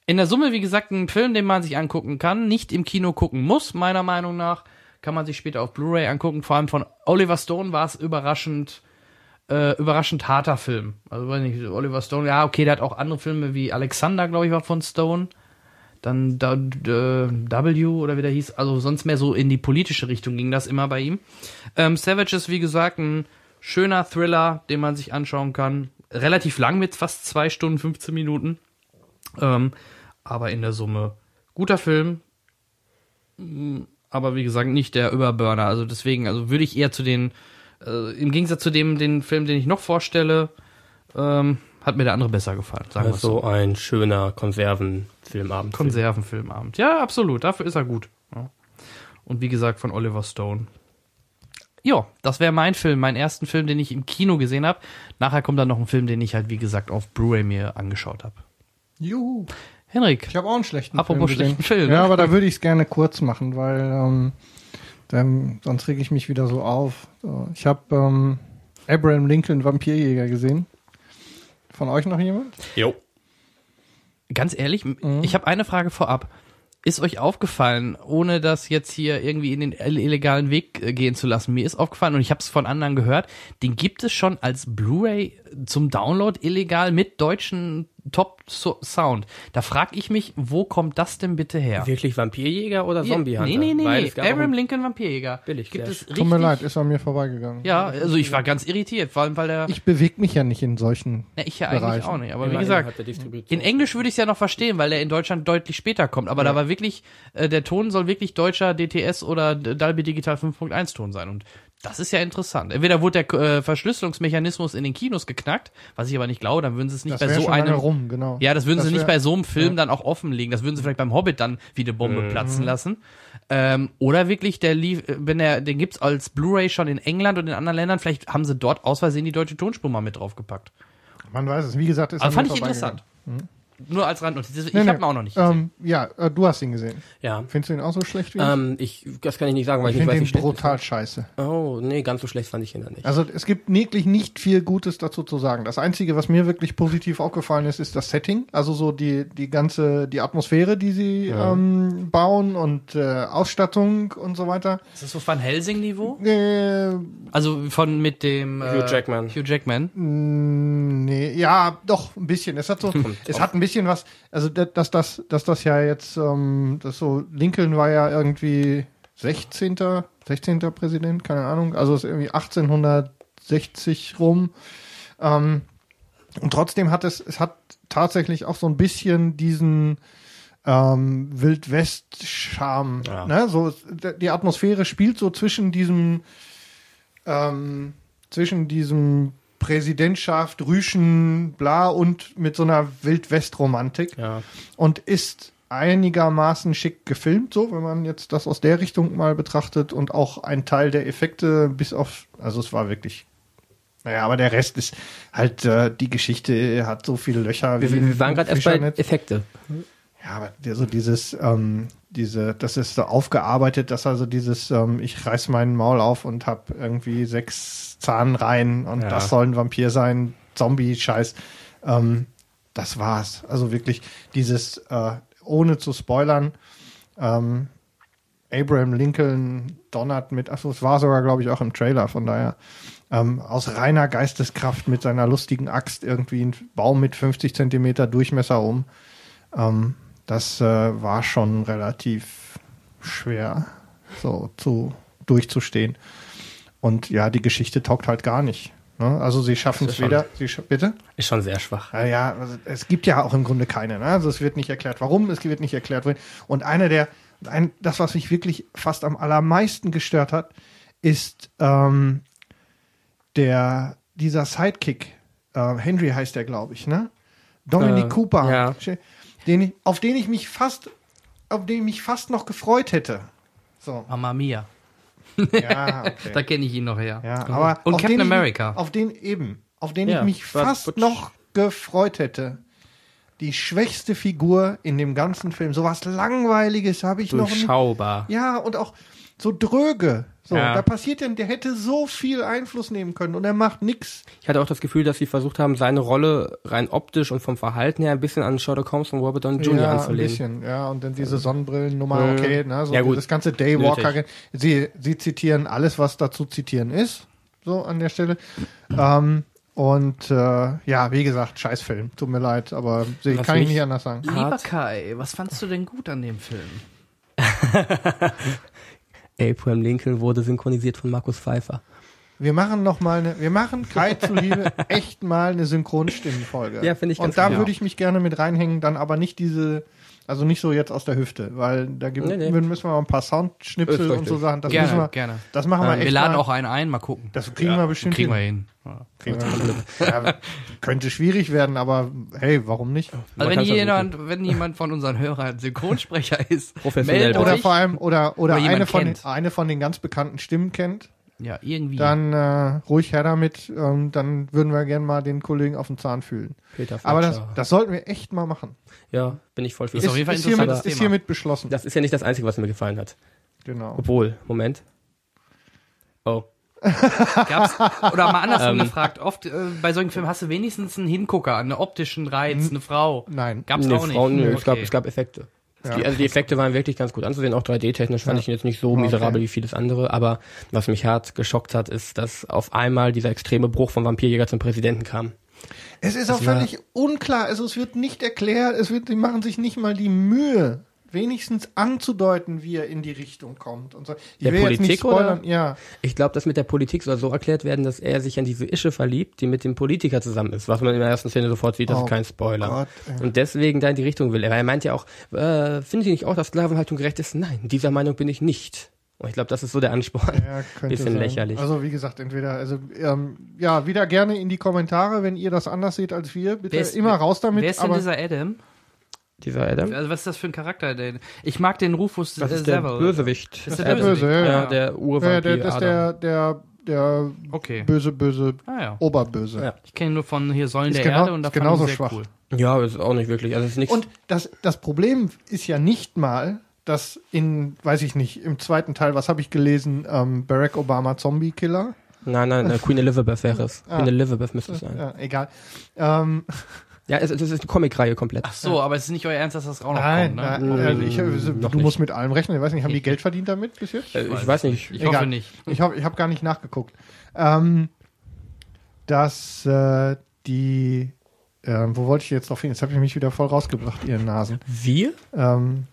In der Summe, wie gesagt, ein Film, den man sich angucken kann, nicht im Kino gucken muss, meiner Meinung nach. Kann man sich später auf Blu-ray angucken. Vor allem von Oliver Stone war es überraschend, äh, überraschend harter Film. Also weiß nicht, Oliver Stone, ja, okay, der hat auch andere Filme wie Alexander, glaube ich, war von Stone. Dann da, äh, W oder wie der hieß. Also sonst mehr so in die politische Richtung ging das immer bei ihm. Ähm, Savage ist, wie gesagt, ein Schöner Thriller, den man sich anschauen kann. Relativ lang mit fast zwei Stunden, 15 Minuten. Ähm, aber in der Summe guter Film. Aber wie gesagt, nicht der Überburner. Also deswegen, also würde ich eher zu den, äh, im Gegensatz zu dem, den Film, den ich noch vorstelle, ähm, hat mir der andere besser gefallen, sagen wir Also so. ein schöner Konservenfilmabend. Konservenfilmabend. Ja, absolut. Dafür ist er gut. Ja. Und wie gesagt, von Oliver Stone. Ja, das wäre mein Film, mein ersten Film, den ich im Kino gesehen habe. Nachher kommt dann noch ein Film, den ich halt, wie gesagt, auf Blu-ray mir angeschaut habe. Juhu. Henrik, Ich habe auch einen schlechten Apropos Film gesehen. schlechten Film. Ja, aber da würde ich es gerne kurz machen, weil ähm, dann, sonst reg ich mich wieder so auf. So, ich habe ähm, Abraham Lincoln Vampirjäger gesehen. Von euch noch jemand? Jo. ganz ehrlich, Mhm. ich habe eine Frage vorab. Ist euch aufgefallen, ohne das jetzt hier irgendwie in den ill- illegalen Weg äh, gehen zu lassen, mir ist aufgefallen und ich habe es von anderen gehört, den gibt es schon als Blu-ray zum Download illegal mit deutschen Top-Sound. Da frage ich mich, wo kommt das denn bitte her? Wirklich Vampirjäger oder Zombie-Hunter? Nee, nee, nee, nee. auch Abraham Lincoln Vampirjäger. Billig, Gibt sehr es richtig? Tut mir leid, ist an mir vorbeigegangen. Ja, also ich war ganz irritiert, vor allem weil der. Ich bewege mich ja nicht in solchen. ja, ich ja eigentlich Bereichen. auch nicht, aber wie Immerhin gesagt, der Distribution- In Englisch würde ich es ja noch verstehen, weil der in Deutschland deutlich später kommt. Aber da war wirklich, äh, der Ton soll wirklich deutscher DTS oder D- Dolby Digital 5.1 Ton sein. Und das ist ja interessant. Entweder wurde der äh, Verschlüsselungsmechanismus in den Kinos geknackt, was ich aber nicht glaube, dann würden sie es nicht Das bei so einem. rum, genau. Ja, das würden sie nicht wär- bei so einem Film dann auch offenlegen. Das würden sie vielleicht beim Hobbit dann wie eine Bombe platzen lassen. Ähm, oder wirklich, der lief, äh, wenn der, den gibt's als Blu-ray schon in England und in anderen Ländern, vielleicht haben sie dort aus Versehen die deutsche Tonspur mal mit draufgepackt. Man weiß es. Wie gesagt, ist Also an fand ich interessant. Nur als Randnotiz. Ich Nee, habe nee. ihn auch noch nicht gesehen. Ähm, ja, äh, du hast ihn gesehen. Ja. Findest du ihn auch so schlecht wie ich? Ähm, ich, das kann ich nicht sagen, weil ich ich, nicht finde weiß, ihn wie schlecht brutal scheiße. ist. Oh, nee, ganz so schlecht fand ich ihn dann nicht. Also es gibt wirklich nicht viel Gutes dazu zu sagen. Das Einzige, was mir wirklich positiv aufgefallen ist, ist das Setting. Also so die, die ganze, die Atmosphäre, die sie ähm, bauen und äh, Ausstattung und so weiter. Ist das so Van Helsing-Niveau? Äh, Also von mit dem Hugh Jackman. Hugh Jackman. mh, nee, ja, doch, ein bisschen. Es hat so, es hat ein bisschen was, also da- dass das, dass das ja jetzt, ähm, das so, Lincoln war ja irgendwie 16. 16. Präsident, keine Ahnung. Also es ist irgendwie 1860 rum. Ähm, und trotzdem hat es, es hat tatsächlich auch so ein bisschen diesen ähm, Wildwest-Charme. Ja. Ne? So, die Atmosphäre spielt so zwischen diesem ähm, zwischen diesem Präsidentschaft, Rüschen, bla und mit so einer Wildwest-Romantik Ja. und ist einigermaßen schick gefilmt, so, wenn man jetzt das aus der Richtung mal betrachtet und auch ein Teil der Effekte bis auf, also es war wirklich, naja, aber der Rest ist halt, äh, die Geschichte hat so viele Löcher. Wir, wie wir waren gerade erst bei. Effekte. Ja, aber so dieses, ähm, diese, das ist so aufgearbeitet, dass also dieses, ähm, ich reiß meinen Maul auf und hab irgendwie sechs Zahnreihen und Ja. das soll ein Vampir sein, Zombie-Scheiß. Ähm, das war's. Also wirklich dieses, äh, ohne zu spoilern, ähm, Abraham Lincoln donnert mit, achso, es war sogar, glaube ich, auch im Trailer, von daher, ähm, aus reiner Geisteskraft mit seiner lustigen Axt irgendwie einen Baum mit 50 Zentimeter Durchmesser um. Ähm, das äh, war schon relativ schwer, so zu durchzustehen. Und ja, die Geschichte taugt halt gar nicht. Ne? Also sie schaffen es ist weder, sie scha bitte? Ist schon sehr schwach. Ja, ja, also es gibt ja auch im Grunde keine. Ne? Also es wird nicht erklärt, warum, es wird nicht erklärt, wohin. Und einer der, ein, das, was mich wirklich fast am allermeisten gestört hat, ist ähm, der, dieser Sidekick. Äh, Henry heißt der, glaube ich, ne? Dominic Äh, Cooper. ja. Den ich, auf den ich mich fast, auf den ich mich fast noch gefreut hätte. So, Mamma Mia. ja, okay. Da kenne ich ihn noch her. Ja, aber Und auf Captain den ich, America. Auf den eben, auf den Ja, ich mich fast Butch. noch gefreut hätte. Die schwächste Figur in dem ganzen Film. Sowas langweiliges habe ich noch nicht. Durchschaubar. Ja, und auch so dröge. So, Ja. da passiert denn, der hätte so viel Einfluss nehmen können und er macht nix. Ich hatte auch das Gefühl, dass sie versucht haben, seine Rolle rein optisch und vom Verhalten her ein bisschen an Sherlock Holmes und Robert Downey Jr. ja, ein anzulegen. bisschen, ja, und dann diese Sonnenbrillennummer, Mhm. okay, ne, so Ja, gut. das ganze Daywalker. Sie, sie zitieren alles, was da zu zitieren ist, so an der Stelle. Ähm, und äh, ja, wie gesagt, Scheißfilm. Tut mir leid, aber sie, kann ich nicht anders sagen. Lieber. Kai, was fandst du denn gut an dem Film? Abraham Lincoln wurde synchronisiert von Markus Pfeiffer. wir machen noch mal eine, wir machen Kai zuliebe echt mal eine Synchronstimmenfolge. Ja, finde ich ganz Und da gut. würde ich mich gerne mit reinhängen, dann aber nicht diese, also nicht so jetzt aus der Hüfte, weil da gibt, Nee, nee. müssen wir mal ein paar Soundschnipsel und so. Sachen. Das gerne, müssen wir, gerne. das machen wir Ähm, echt Wir laden mal. auch einen ein, mal gucken. Das kriegen wir bestimmt Kriegen wir hin. hin. Ja. Kriegen wir hin. ja, könnte schwierig werden, aber hey, warum nicht? Also wenn jemand, wenn jemand von unseren Hörern Synchronsprecher ist, Professionell. Oder vor allem, oder, oder, Oder eine, von den, eine von den ganz bekannten Stimmen kennt, Ja, irgendwie. dann äh, ruhig her damit. Ähm, dann würden wir gerne mal den Kollegen auf den Zahn fühlen. Peter Aber das, das sollten wir echt mal machen. ja, bin ich voll für. Ist auf jeden Fall ist, hiermit, ist hiermit beschlossen. Das ist ja nicht das Einzige, was mir gefallen hat. Genau. Obwohl, Moment. Oh. Gab's, oder mal andersrum Ähm. gefragt, oft äh, bei solchen Filmen hast du wenigstens einen Hingucker, einen optischen Reiz, eine Frau. Nein. Gab's nee, auch nicht. Frauen, nö, es, gab, Okay. es gab Effekte. Ja. Die, also die Effekte waren wirklich ganz gut anzusehen, auch 3D-technisch fand Ja. ich ihn jetzt nicht so Okay. miserabel wie vieles andere, aber was mich hart geschockt hat, ist, dass auf einmal dieser extreme Bruch vom Vampirjäger zum Präsidenten kam. Es ist auch war- völlig unklar. Also es wird nicht erklärt, es wird, die machen sich nicht mal die Mühe, wenigstens anzudeuten, wie er in die Richtung kommt. Und so. Ich Der will jetzt nicht Politik, oder? spoilern. Ja. Ich glaube, das mit der Politik soll so erklärt werden, dass er sich an diese Ische verliebt, die mit dem Politiker zusammen ist, was man in der ersten Szene sofort sieht, das Oh ist kein Spoiler. Gott, und deswegen da in die Richtung will. Aber er meint ja auch, äh, finden Sie nicht auch, dass Sklavenhaltung gerecht ist? Nein, dieser Meinung bin ich nicht. Und ich glaube, das ist so der Ansporn. Ja, Bisschen sein. lächerlich. Also wie gesagt, entweder, also ähm, ja, wieder gerne in die Kommentare, wenn ihr das anders seht als wir. Bitte ist- immer raus damit. Wer ist denn aber dieser Adam? Dieser Adam? Also was ist das für ein Charakter? denn? Ich mag den Rufus Das äh, ist der Sewell. Bösewicht. Ist der? Böse, ja, Ja, ja. der ja, Urvampir der, das ist der, der, der Okay. böse, böse Ah ja. Oberböse. Ja. Ich kenne ihn nur von hier Säulen Ist der genau- Erde und da ist fand genauso ich ihn sehr schwach. cool. Ja, ist auch nicht wirklich. Also ist nichts. Und das, das Problem ist ja nicht mal, dass in, weiß ich nicht, im zweiten Teil, was habe ich gelesen, ähm, Barack Obama Zombie-Killer? nein, nein, äh, Queen Elizabeth wäre es. Ah. Queen Elizabeth müsste es sein. Ja, egal. Ähm, Ja, es, es ist eine Comicreihe komplett. Ach so, aber es ist nicht euer Ernst, dass das auch noch nein, kommt, ne? nein, Oh, äh, ich, noch du nicht. musst mit allem rechnen. Ich weiß nicht, haben die Geld verdient damit bis jetzt? Äh, ich weiß nicht. Ich Egal. hoffe nicht. Ich habe ich hab gar nicht nachgeguckt. Ähm, dass äh, die, ähm, wo wollte ich jetzt drauf hin? Jetzt habe ich mich wieder voll rausgebracht, ihr Nasen. Wir? Ähm,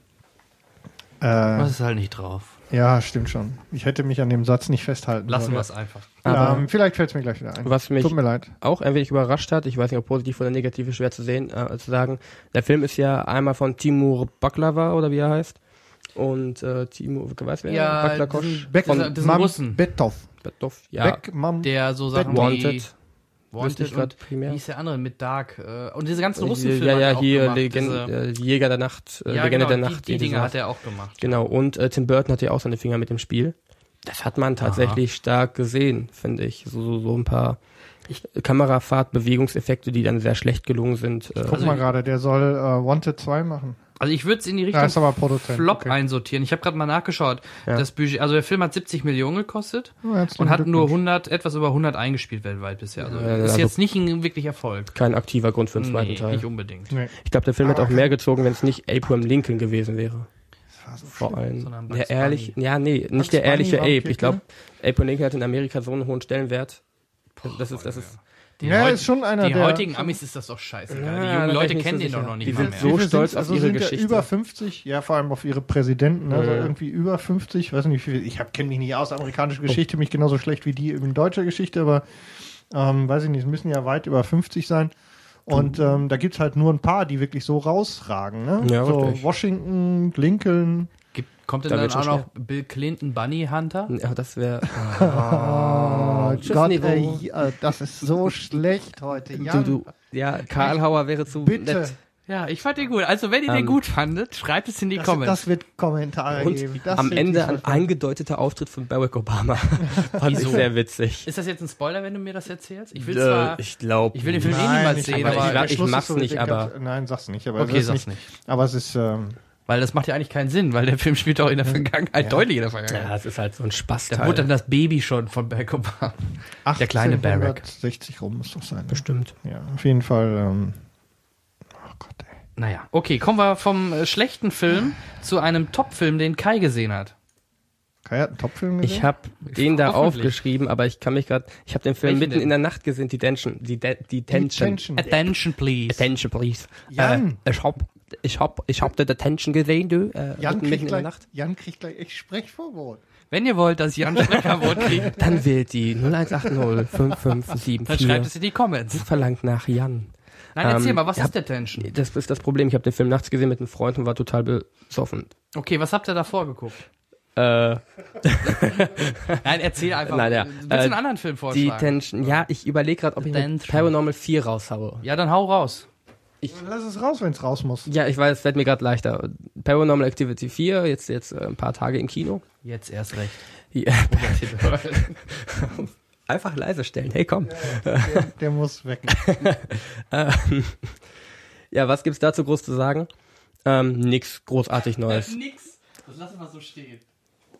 äh, Was ist halt nicht drauf? Ja, stimmt schon. Ich hätte mich an dem Satz nicht festhalten Lassen wir es einfach. Aber ähm, vielleicht fällt es mir gleich wieder ein. was mich Tut mir leid. auch ein wenig überrascht hat, ich weiß nicht, ob positiv oder negativ ist schwer zu sehen, äh, zu sagen. Der Film ist ja einmal von Timur Baklava oder wie er heißt. Und äh, Timur, weißt du wer? Ja, Baklakosch. Beck, Von- diesen Russen. Betov. Betov. Ja, Beck, Mam, Der so Sachen wie Wanted. Wüsste Wanted ich und primär. wie ist der andere mit Dark äh, und diese ganzen Russenfilme ja, hat ja, er auch hier gemacht, Legend, diese- äh, die Jäger der Nacht, äh, ja, Legende genau, der die, Nacht. die irgendwie Dinge hat er auch gemacht. Genau, und äh, Tim Burton hat ja auch seine Finger mit dem Spiel. Das hat man tatsächlich stark gesehen, finde ich. So, so, so ein paar Kamerafahrt, Bewegungseffekte, die dann sehr schlecht gelungen sind. Äh, Guck Also mal ich- gerade, der soll äh, Wanted 2 machen. Also ich würde es in die Ja, Richtung Produzent. Flop okay. einsortieren. Ich habe gerade mal nachgeschaut. Ja. Das Budget, also der Film hat 70 Millionen gekostet Oh, herzlichen und hat nur Glückwunsch. 100, etwas über 100 eingespielt weltweit bisher. Also Ja, ist also- jetzt nicht ein wirklich Erfolg. kein aktiver Grund für den zweiten Nee, Teil. nicht unbedingt. Nee, Ich glaube, der Film hätte auch Aber- mehr gezogen, wenn es nicht Abraham Lincoln gewesen wäre. das so Vor allem Bugs der ehrlich, ja, nee, Bugs nicht der ehrliche Bunny, Abe. Ich glaube, Abraham Lincoln hat in Amerika so einen hohen Stellenwert. Das ist, das ist, Den Ja, ist schon einer die der- heutigen Amis ist das doch scheiße. Ja, die jungen Leute kennen so den doch noch nicht Die mal sind mehr. so stolz auf also ihre sind ja Geschichte. über 50, ja, vor allem auf ihre Präsidenten, also Ja. irgendwie über 50, weiß nicht wie viel. Ich kenne mich nicht aus, amerikanische Geschichte, mich genauso schlecht wie die in deutscher Geschichte, aber ähm, weiß ich nicht, es müssen ja weit über 50 sein. Und ähm, da gibt's halt nur ein paar, die wirklich so rausragen. Ne? Ja, so wirklich. Washington, Lincoln. Kommt denn Da dann auch noch Bill Clinton Bunny Hunter? ja, das wäre, Oh, Tschüss, Gott, ey, äh, das ist so schlecht heute. du, Jan, du, ja, Karl Hauer wäre zu bitte. nett. Ja, ich fand den gut. Also wenn ihr den Ähm, gut fandet, schreibt es in die Das, Comments. das wird Kommentare Und geben. Das am Ende ein eingedeuteter Auftritt von Barack Obama. Fand ich sehr witzig. Ist das jetzt ein Spoiler, wenn du mir das erzählst? Ich will Äh, zwar, ich glaube. ich will den Film eh niemals sehen, aber ich- ich mach's so, nicht, aber- Nein, sag's nicht. Aber okay, es ist sag's nicht. nicht. Aber es ist. Ähm, Weil das macht ja eigentlich keinen Sinn, weil der Film spielt doch in der Vergangenheit, deutlich in der Vergangenheit. Ja, es ist halt so ein Spaß. Da wurde dann das Baby schon von Barack Obama. Der kleine Barack. 60 rum muss das sein. Ne? Bestimmt. Ja, auf jeden Fall. Ähm, oh Gott, ey. Naja, okay, kommen wir vom äh, schlechten Film zu einem Top-Film, den Kai gesehen hat. Kai hat einen Topfilm gesehen. Ich habe den da aufgeschrieben, aber ich kann mich gerade. Ich habe den Film Welchen mitten denn? in der Nacht gesehen. Die Tension. Die, De die Tension. Detention. Attention, please. Attention, please. Jan. Äh, ich hab, ich hab, ich hab die Detention gesehen, du. Äh, Jan mitten kriegt, in der gleich, Nacht. Jan kriegt gleich echt Sprechverbot. Wenn ihr wollt, dass Jan Streckerbrot kriegt, Dann wählt die 0180 5574. dann schreibt es in die Comments. Verlangt nach Jan. Nein, erzähl Ähm, mal, was ist Detention? Das ist das Problem. Ich habe den Film nachts gesehen mit einem Freund und war total besoffen. Okay, was habt ihr davor geguckt? Äh, Nein, erzähl einfach. Nein, ja. Willst du Äh, einen anderen Film die vorschlagen? Tension. Ja, ich überlege gerade, ob ich. Paranormal 4 raushaue. ja, dann hau raus. Lass es raus, wenn es raus muss. Ja, ich weiß, es wird mir gerade leichter. Paranormal Activity 4, jetzt, jetzt äh, ein paar Tage im Kino. Jetzt erst recht. Ja, einfach leise stellen. Hey, komm. Der, der muss weg. Ähm, ja, was gibt's dazu groß zu sagen? Ähm, nix großartig Neues. Nix. Das lassen wir so stehen.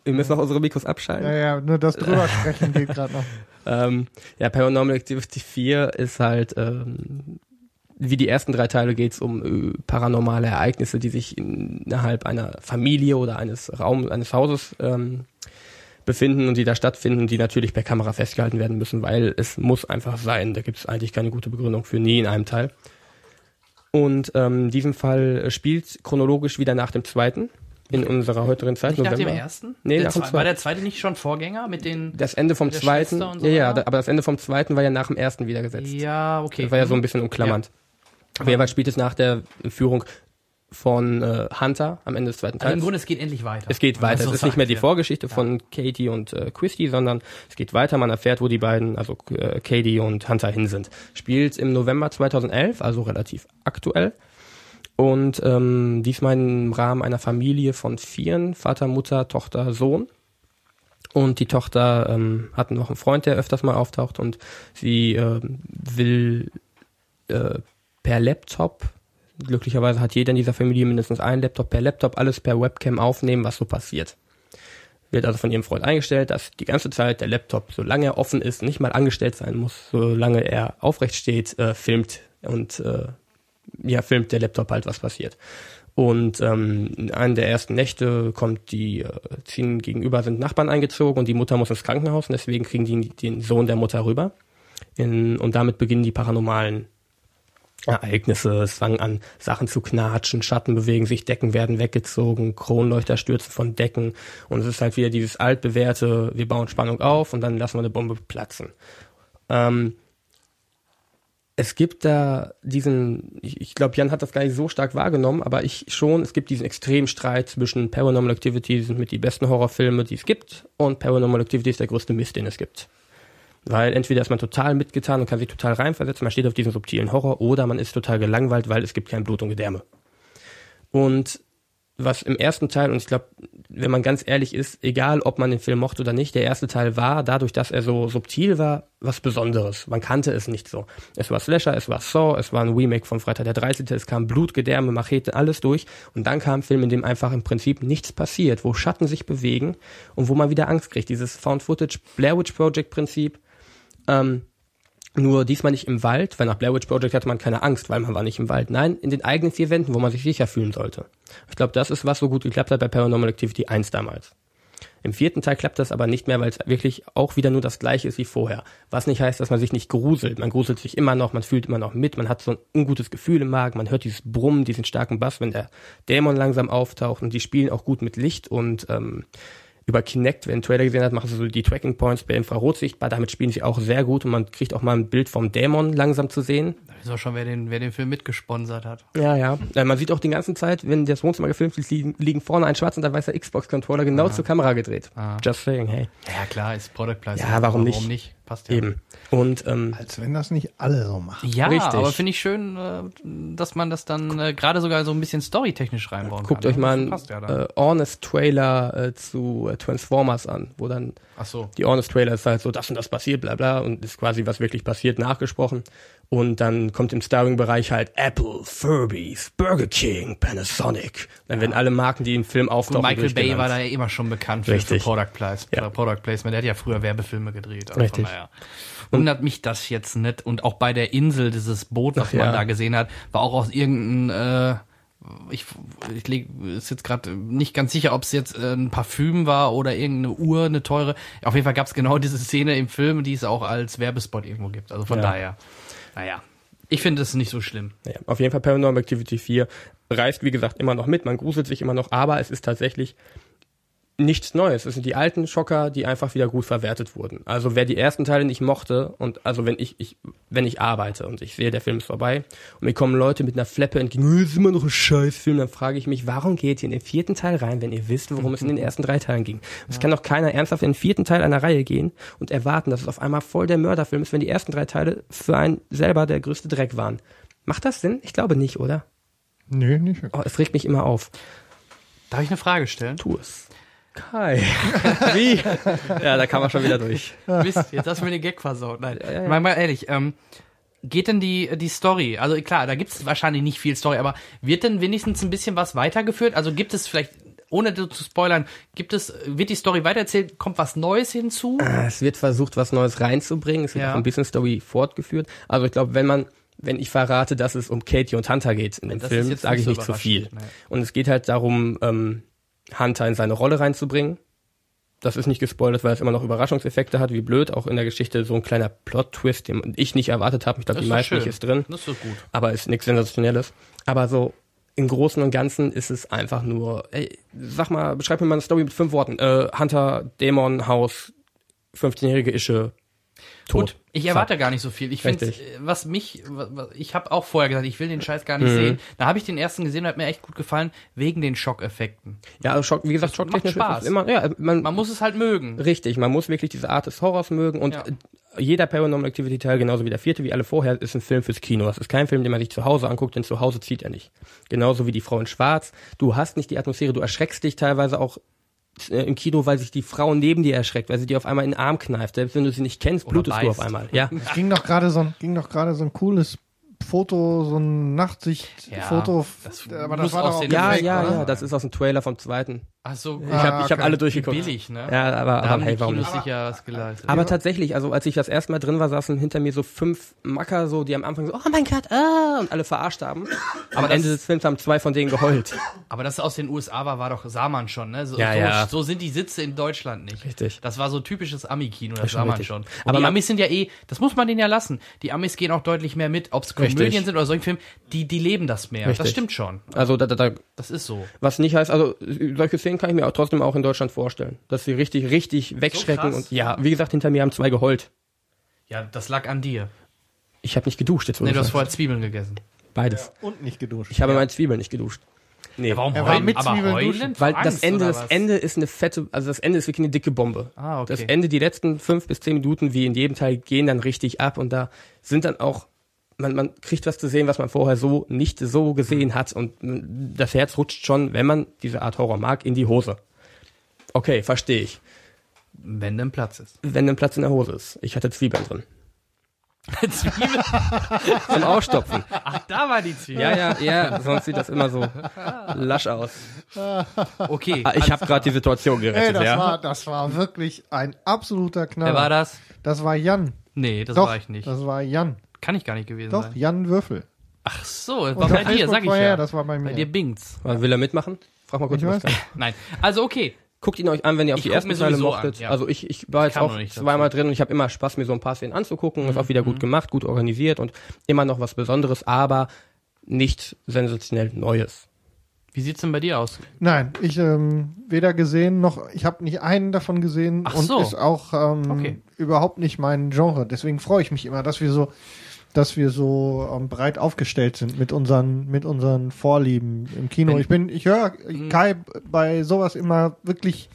Wir müssen noch unsere Mikros abschalten. Ja, ja, nur das drüber sprechen geht gerade noch. Ähm, ja, Paranormal Activity 4 ist halt, ähm, wie die ersten drei Teile geht's um äh, paranormale Ereignisse, die sich innerhalb einer Familie oder eines Raums, eines Hauses ähm, befinden und die da stattfinden, die natürlich per Kamera festgehalten werden müssen, weil es muss einfach sein. Da gibt's eigentlich keine gute Begründung für nie in einem Teil. Und ähm, in diesem Fall spielt chronologisch wieder nach dem zweiten in unserer heutigen Zeit, Nicht nach dem November. ersten? Nee, der nach dem zwe- War zweiten. der zweite nicht schon Vorgänger mit den. Das Ende vom zweiten, und so, ja, ja, ja? da- aber das Ende vom zweiten war ja nach dem ersten wieder gesetzt. Ja, okay. Das war ja so ein bisschen umklammernd. Auf Fall spielt es nach der Führung von äh, Hunter am Ende des zweiten Also im Teils. Grunde, es geht endlich weiter. es geht weiter. so es ist nicht mehr die sagt, Vorgeschichte von Katie und äh, Christy, sondern es geht weiter. Man erfährt, wo die beiden, also äh, Katie und Hunter hin sind. Spielt im November 2011, also relativ aktuell. Und ähm, diesmal im Rahmen einer Familie von vieren, Vater, Mutter, Tochter, Sohn. Und die Tochter ähm, hat noch einen Freund, der öfters mal auftaucht und sie ähm, will äh, per Laptop, glücklicherweise hat jeder in dieser Familie mindestens einen Laptop, per Laptop alles per Webcam aufnehmen, was so passiert. Wird also von ihrem Freund eingestellt, dass die ganze Zeit der Laptop, solange er offen ist, nicht mal angestellt sein muss, solange er aufrecht steht, äh, filmt und äh, ja, filmt der Laptop halt, was passiert. Und ähm, in einer der ersten Nächte kommt die, äh, ziehen gegenüber sind Nachbarn eingezogen und die Mutter muss ins Krankenhaus und deswegen kriegen die den Sohn der Mutter rüber. In, und damit beginnen die paranormalen Ereignisse. Es fangen an, Sachen zu knatschen, Schatten bewegen sich, Decken werden weggezogen, Kronleuchter stürzen von Decken und es ist halt wieder dieses altbewährte, wir bauen Spannung auf und dann lassen wir eine Bombe platzen. Ähm, es gibt da diesen, ich, ich glaube, Jan hat das gar nicht so stark wahrgenommen, aber ich schon, es gibt diesen extremen Streit zwischen Paranormal Activity, die sind mit die besten Horrorfilme, die es gibt, und Paranormal Activity ist der größte Mist, den es gibt. Weil entweder ist man total mitgetan und kann sich total reinversetzen, man steht auf diesen subtilen Horror, oder man ist total gelangweilt, weil es gibt kein Blut und Gedärme. Und was im ersten Teil, und ich glaube, wenn man ganz ehrlich ist, egal ob man den Film mochte oder nicht, der erste Teil war, dadurch, dass er so subtil war, was Besonderes. Man kannte es nicht so. Es war Slasher, es war Saw, es war ein Remake von Freitag der 13., es kam Blut, Gedärme, Machete, alles durch. Und dann kam ein Film, in dem einfach im Prinzip nichts passiert, wo Schatten sich bewegen und wo man wieder Angst kriegt. Dieses Found-Footage Blair Witch Project Prinzip. Ähm, nur diesmal nicht im Wald, weil nach Blair Witch Project hatte man keine Angst, weil man war nicht im Wald. Nein, in den eigenen vier Wänden, wo man sich sicher fühlen sollte. Ich glaube, das ist, was so gut geklappt hat bei Paranormal Activity 1 damals. Im vierten Teil klappt das aber nicht mehr, weil es wirklich auch wieder nur das gleiche ist wie vorher. Was nicht heißt, dass man sich nicht gruselt. Man gruselt sich immer noch, man fühlt immer noch mit, man hat so ein ungutes Gefühl im Magen, man hört dieses Brummen, diesen starken Bass, wenn der Dämon langsam auftaucht und die spielen auch gut mit Licht und ähm, über Kinect, wer einen Trailer gesehen hat, machen sie so die Tracking Points per Infrarot sichtbar. Damit spielen sie auch sehr gut und man kriegt auch mal ein Bild vom Dämon langsam zu sehen. Da wissen wir schon, wer den, wer den Film mitgesponsert hat. Ja, ja. Äh, Man sieht auch die ganze Zeit, wenn das Wohnzimmer gefilmt ist, liegen, liegen vorne ein schwarz und ein weißer Xbox-Controller genau zur Kamera gedreht. Ah. Just saying, hey. Ja, klar, ist Product Placement. Ja, warum aber nicht? Warum nicht? Passt ja. Eben. Und ähm, Als wenn das nicht alle so machen. Ja, Richtig. aber finde ich schön, äh, dass man das dann äh, gerade sogar so ein bisschen storytechnisch reinbauen guckt kann. euch ne? mal einen ja äh, Honest Trailer äh, zu äh, Transformers an, wo dann Ach so. die Honest Trailer ist halt so, das und das passiert, bla bla, und ist quasi, was wirklich passiert, nachgesprochen. Und dann kommt im Starring-Bereich halt Apple, Furbies, Burger King, Panasonic. Dann werden alle Marken, die im Film auftauchen, Michael Bay war da ja immer schon bekannt für, für. Product, Place, Ja. Product Placement. Der hat ja früher Werbefilme gedreht. Also Richtig. Wundert mich das jetzt nicht. Und auch bei der Insel, dieses Boot, was Ach man ja. da gesehen hat, war auch aus irgendeinem, äh, ich, ich leg, ist jetzt gerade nicht ganz sicher, ob es jetzt äh, ein Parfüm war oder irgendeine Uhr, eine teure. Auf jeden Fall gab es genau diese Szene im Film, die es auch als Werbespot irgendwo gibt. Also von Ja. daher, naja. Ich finde es nicht so schlimm. Ja, auf jeden Fall Paranormal Activity 4 reißt, wie gesagt, immer noch mit. Man gruselt sich immer noch, aber es ist tatsächlich nichts Neues. Es sind die alten Schocker, die einfach wieder gut verwertet wurden. Also wer die ersten Teile nicht mochte und also wenn ich, ich wenn ich arbeite und ich sehe, der Film ist vorbei und mir kommen Leute mit einer Fleppe entgegen, das ist immer noch ein Scheißfilm, dann frage ich mich, warum geht ihr in den vierten Teil rein, wenn ihr wisst, worum es in den ersten drei Teilen ging? Es kann doch keiner ernsthaft in den vierten Teil einer Reihe gehen und erwarten, dass es auf einmal voll der Mörderfilm ist, wenn die ersten drei Teile für einen selber der größte Dreck waren. Macht das Sinn? Ich glaube nicht, oder? Nö, nicht. Oh, es regt mich immer auf. Darf ich eine Frage stellen? Tu es. Kai. Wie? Ja, da kam er schon wieder durch. Mist, jetzt hast du mir den Gag versaut. Nein, Mal, mal ehrlich, ähm, geht denn die, die Story, also klar, da gibt es wahrscheinlich nicht viel Story, aber wird denn wenigstens ein bisschen was weitergeführt? Also gibt es vielleicht, ohne zu spoilern, gibt es, wird die Story weitererzählt, kommt was Neues hinzu? Es wird versucht, was Neues reinzubringen. Es wird Ja. auch ein bisschen Story fortgeführt. Also ich glaube, wenn man, wenn ich verrate, dass es um Katie und Hunter geht in dem Das ist Film, jetzt sage nicht ich so nicht zu viel. überraschend, nee. Und es geht halt darum, ähm, Hunter in seine Rolle reinzubringen. Das ist nicht gespoilert, weil es immer noch Überraschungseffekte hat, wie blöd. Auch in der Geschichte so ein kleiner Plot-Twist, den ich nicht erwartet habe. Ich glaube, die meisten nicht ist drin. Das ist gut. aber ist nichts Sensationelles. Aber so im Großen und Ganzen ist es einfach nur, ey, sag mal, beschreib mir mal eine Story mit fünf Worten. Äh, Hunter, Dämon, Haus, 15-jährige Ische, tot. Gut, ich erwarte gar nicht so viel. Ich finde, Richtig. was mich, ich habe auch vorher gesagt, ich will den Scheiß gar nicht Mhm. sehen. Da habe ich den ersten gesehen und hat mir echt gut gefallen, wegen den Schockeffekten. Ja, also Schock, wie gesagt, macht schocktechnisch Spaß. immer, ja, man, Man muss es halt mögen. richtig, man muss wirklich diese Art des Horrors mögen und Ja. äh, jeder Paranormal Activity Teil, genauso wie der vierte, wie alle vorher, ist ein Film fürs Kino. Das ist kein Film, den man sich zu Hause anguckt, denn zu Hause zieht er nicht. Genauso wie die Frau in Schwarz. Du hast nicht die Atmosphäre, du erschreckst dich teilweise auch äh, im Kino, weil sich die Frau neben dir erschreckt, weil sie dir auf einmal in den Arm kneift. Selbst wenn du sie nicht kennst, Oder blutest du beißt. auf einmal. Ja. Es ging doch gerade so ein, ging doch gerade so ein cooles Foto, so ein Nachtsichtfoto. das aber muss das war doch aus auch Ja, ja, ja, das ist aus dem Trailer vom zweiten. Ach so, Ich habe ich hab okay. alle durchgeguckt. billig, ne? Ja, aber, aber hey, warum nicht? sicher was geleistet. Aber tatsächlich, also als ich das erste Mal drin war, saßen hinter mir so fünf Macker, so die am Anfang so, oh mein Gott, ah, und alle verarscht haben. Am das- Ende des Films haben zwei von denen geheult. Aber dass es aus den USA war, war doch, sah man schon, ne? So, Ja, so, ja. so sind die Sitze in Deutschland nicht. Richtig. Das war so typisches Ami-Kino, das schon sah man richtig. schon. Und Aber die Amis sind ja eh, das muss man denen ja lassen. Die Amis gehen auch deutlich mehr mit, ob es Richtig. Komödien sind oder solche Filme, die, die leben das mehr. Das Richtig. stimmt schon. Also da, da, da, Das ist so. was nicht heißt, also solche Szenen kann ich mir auch trotzdem auch in Deutschland vorstellen, dass sie richtig, richtig wegschrecken krass? und ja, wie gesagt, hinter mir haben zwei geheult. Ja, das lag an dir. Ich habe nicht geduscht jetzt. Nee, du hast sagst. vorher Zwiebeln gegessen. Beides. Und nicht geduscht. Ich habe meine Zwiebeln nicht geduscht. Nee. Warum Er war heulen? mit Aber heulen? Weil das Angst, Ende, oder das? Ende ist eine fette, also das Ende ist wirklich eine dicke Bombe. Ah, okay. Das Ende, die letzten fünf bis zehn Minuten, wie in jedem Teil, gehen dann richtig ab und da sind dann auch, man, man kriegt was zu sehen, was man vorher so nicht so gesehen hat und das Herz rutscht schon, wenn man diese Art Horror mag, in die Hose. Okay, verstehe ich. Wenn denn Platz ist. Wenn ein Platz in der Hose ist. Ich hatte Zwiebeln drin. Zwiebeln? Zum Ausstopfen. Ach, da war die Zwiebel. Ja, ja, ja, sonst sieht das immer so lasch aus. Okay. Ah, Ich habe gerade die Situation Ey, gerettet, das, ja. war, das war wirklich ein absoluter Knaller. Wer war das? Das war Jan. Nee, das Doch, war ich nicht. das war Jan. Kann ich gar nicht gewesen Doch, sein. Jan Würfel. Ach so, das war bei dir, sag ich vorher, ja. Das war bei mir. Bei dir bingt's. Will er mitmachen? Frag mal kurz, Ich weiß. Nein. Also okay. Guckt ihn euch an, wenn ihr auf Ich die ersten mir Teile mochtet. an, ja. Also ich, ich war jetzt auch zweimal drin und ich habe immer Spaß, mir so ein paar Szenen anzugucken. Ist auch wieder Mhm. gut gemacht, gut organisiert und immer noch was Besonderes, aber nicht sensationell Neues. Wie sieht's denn bei dir aus? Nein, ich ähm, weder gesehen noch, ich habe nicht einen davon gesehen Ach und so. ist auch ähm, Okay. überhaupt nicht mein Genre. Deswegen freue ich mich immer, dass wir so, dass wir so ähm, breit aufgestellt sind mit unseren, mit unseren Vorlieben im Kino. Ich bin, ich höre Mhm. Kai bei sowas immer wirklich,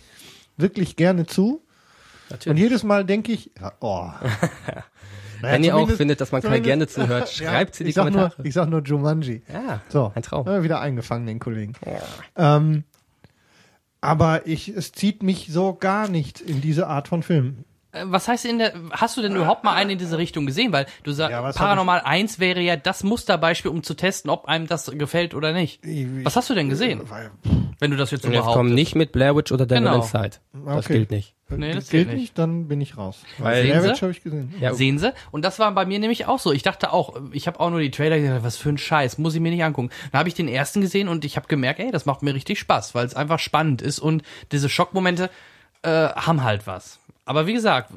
wirklich gerne zu. Und jedes Mal denke ich, ja, oh. Naja, Wenn ihr auch findet, dass man Kai gerne zuhört, schreibt sie in die ich Kommentare. Nur, ich sag nur Jumanji. ja, So, ein Traum. wieder eingefangen, den Kollegen. Ähm, aber ich, es zieht mich so gar nicht in diese Art von Film. Äh, Was heißt in der, hast du denn überhaupt mal einen in diese Richtung gesehen? Weil du sagst, Ja, Paranormal 1 wäre ja das Musterbeispiel, um zu testen, ob einem das gefällt oder nicht. Was hast du denn gesehen? Weil, Wenn du das jetzt überhaupt. kommen nicht mit Blair Witch oder Devil Genau. Inside. Das Okay. gilt nicht. Nee, das gilt nicht, dann bin ich raus. Weil- Sehen Blair Sie? Witch habe ich gesehen. Ja, Sehen Sie? Und das war bei mir nämlich auch so. Ich dachte auch, ich habe auch nur die Trailer gesehen, was für ein Scheiß, muss ich mir nicht angucken. Dann habe ich den ersten gesehen und ich habe gemerkt, ey, das macht mir richtig Spaß, weil es einfach spannend ist und diese Schockmomente äh, haben halt was. Aber wie gesagt,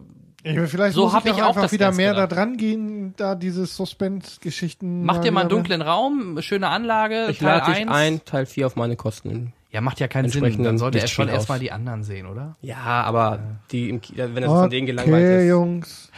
Ich will vielleicht So muss hab ich ich auch einfach das wieder mehr da gedacht. dran gehen, da diese Suspense-Geschichten. mach dir mal einen dunklen Raum, schöne Anlage, ich Teil lade dich 1. ein, Teil 4 auf meine Kosten. Ja, Ja, macht ja keinen Sinn. Entsprechenden Dann sollte er schon erstmal die anderen sehen, oder? Ja, aber die im, wenn das von denen gelangweilt Okay, ist. Jungs.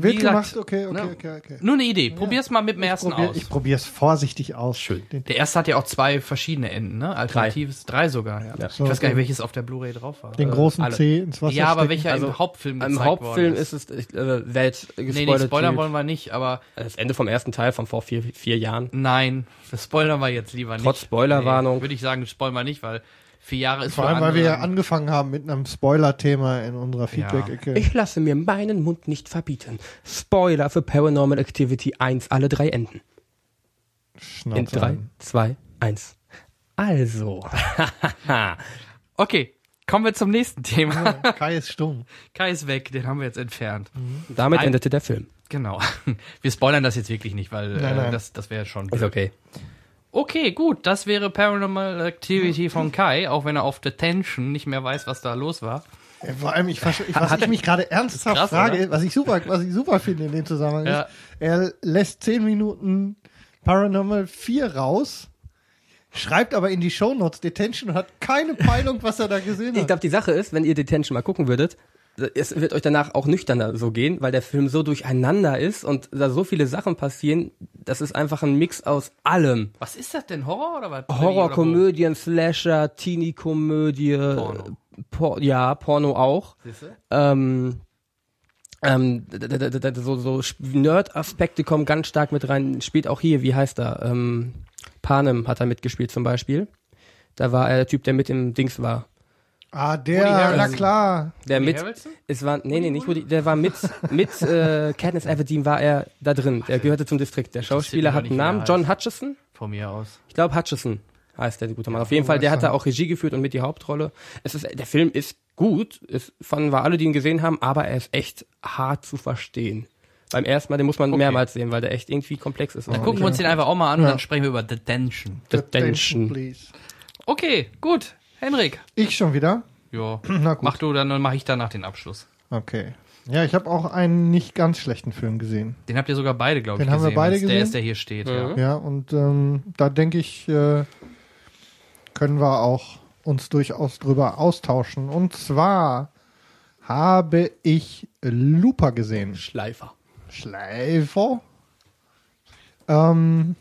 Gesagt, gemacht, okay, okay, ne? okay, okay. Nur eine Idee. Probier's mal mit dem ersten Probier, aus. ich probier's vorsichtig aus. Schön. Der erste hat ja auch zwei verschiedene Enden, ne? Alternatives. Drei, sogar, ja. Ja. Ich weiß gar nicht, welches auf der Blu-ray drauf war. den großen alle. C ins Wasser ja, aber stecken. welcher Also, im Hauptfilm gezeigt Im Hauptfilm worden ist es ich, äh, Welt Nee, gespoilert. spoilern wollen wir nicht, aber Das Ende vom ersten Teil von vor vier, vier Jahren. nein, das spoilern wir jetzt lieber nicht. Trotz Spoilerwarnung. Würde ich sagen, spoilern wir nicht, weil vier Jahre ist Vor allem, weil wir ja angefangen haben mit einem Spoiler-Thema in unserer Feedback-Ecke. Ich lasse mir meinen Mund nicht verbieten. Spoiler für Paranormal Activity 1, alle drei Enden. Schnauze In 3, halten. 2, 1. Also. Okay, kommen wir zum nächsten Thema. Kai ist stumm. Kai ist weg, den haben wir jetzt entfernt. Damit Ein- endete der Film. Genau. Wir spoilern das jetzt wirklich nicht, weil Nein, äh, nein. das, das wäre schon. Ist okay. Okay, gut, das wäre Paranormal Activity von Kai, auch wenn er auf Detention nicht mehr weiß, was da los war. Ja, Vor allem, ich, ich, was ich mich gerade ernsthaft krass, frage, oder? was ich super, was ich super finde in dem Zusammenhang Ja. ist, er lässt 10 Minuten Paranormal 4 raus, schreibt aber in die Shownotes Detention und hat keine Peilung, was er da gesehen Ich hat. glaube, die Sache ist, wenn ihr Detention mal gucken würdet, es wird euch danach auch nüchterner so gehen, weil der Film so durcheinander ist und da so viele Sachen passieren. Das ist einfach ein Mix aus allem. Was ist das denn? Horror oder was? Horror, Oder wo? Komödien, Slasher, Teenie-Komödie, Porno. Por ja, Porno auch. Ähm, ähm, so, so Nerd-Aspekte kommen ganz stark mit rein. Spielt auch hier, wie heißt er? Ähm, Panem hat er mitgespielt zum Beispiel. Da war er der Typ, der mit im Dings war. Ah, der, na klar. Der Woody mit, Harrelson? es war, nee, nee, nicht Woody, der war mit, mit äh, Katniss Everdeen war er da drin. Der gehörte zum Distrikt. Der Schauspieler hat einen der Namen, heißt. John Hutchison. Von mir aus. Ich glaube Hutchison heißt der gute Mann. Auf jeden Fall, der hat da auch Regie geführt und mit die Hauptrolle. Es ist, der Film ist gut, es fanden wir alle, die ihn gesehen haben, aber er ist echt hart zu verstehen. Beim ersten Mal, den muss man mehrmals sehen, weil der echt irgendwie komplex ist. Dann gucken wir uns den einfach auch mal an und dann sprechen wir über Detention. Detention. please. Okay, gut. Henrik. Ich schon wieder? Ja. Na gut. Mach du, dann mache ich danach den Abschluss. Okay. Ja, ich habe auch einen nicht ganz schlechten Film gesehen. Den habt ihr sogar beide, glaube ich, Den haben wir gesehen. beide wenn's Der gesehen? ist, der hier steht, ja. Ja, und ähm, da denke ich, äh, können wir auch uns durchaus drüber austauschen. Und zwar habe ich Looper gesehen. Schleifer. Schleifer. Ähm,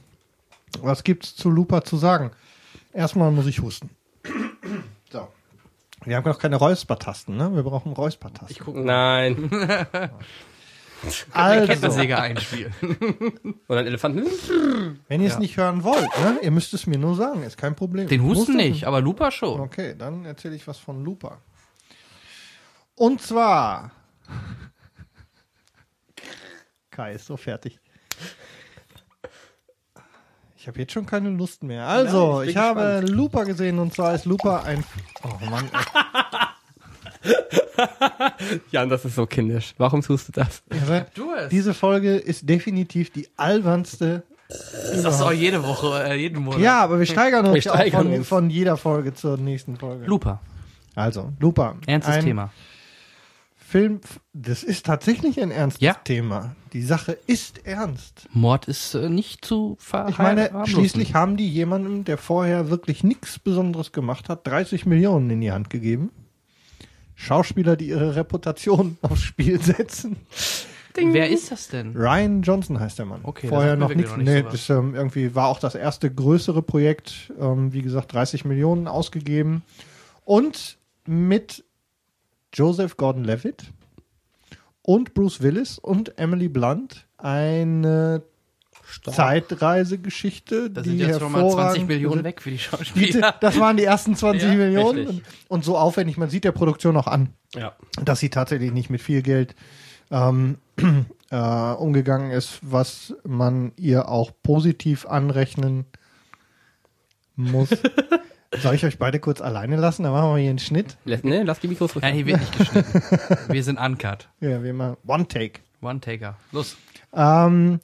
was gibt's zu Looper zu sagen? Erstmal muss ich husten. So. Wir haben noch keine Räuspertasten, ne? Wir brauchen Räuspertasten. Nein. Also, Kettensäge einspielen. Oder ein Elefanten. wenn ihr es nicht hören wollt, ne? Ihr müsst es mir nur sagen, ist kein Problem. Den Husten nicht, aber Looper schon. Okay, dann erzähle ich was von Looper. Und zwar. Kai ist so fertig. Ich habe jetzt schon keine Lust mehr. Also, Nein, ich ich, habe Looper gesehen und zwar ist Looper ein. Oh Mann, Jan, das ist so kindisch. Warum tust du das? ey. Du es. diese Folge ist definitiv die albernste. Das sagst du auch jede Woche, äh, jeden Monat. Ja, aber wir steigern uns Wir ja auch steigern von, uns. von jeder Folge zur nächsten Folge. Looper. Also, Looper. Ernstes ein Thema. Film, das ist tatsächlich ein ernstes Ja. Thema. Die Sache ist ernst. Mord ist äh, nicht zu ver Ich meine, verharmlosen. schließlich haben die jemandem, der vorher wirklich nichts Besonderes gemacht hat, 30 Millionen in die Hand gegeben. Schauspieler, die ihre Reputation aufs Spiel setzen. Wer ist das denn? Ryan Johnson heißt der Mann. Okay, vorher noch nichts. noch nicht Nee, das ähm, irgendwie war auch das erste größere Projekt. Ähm, wie gesagt, 30 Millionen ausgegeben. Und mit Joseph Gordon-Levitt und Bruce Willis und Emily Blunt eine Zeitreisegeschichte, Da sind jetzt schon mal 20 hervorragend Millionen weg für die Schauspieler. das waren die ersten 20 Ja, Millionen und, und so aufwendig. Man sieht der Produktion auch an, Ja. dass sie tatsächlich nicht mit viel Geld ähm, äh, umgegangen ist, was man ihr auch positiv anrechnen muss. Soll ich euch beide kurz alleine lassen? Dann machen wir hier einen Schnitt. Lass, ne, lass die Mikros ruhig. Ja, hier wird nicht geschnitten. Wir sind uncut. Ja, wie immer. One Take. One-Taker. Los. Ähm,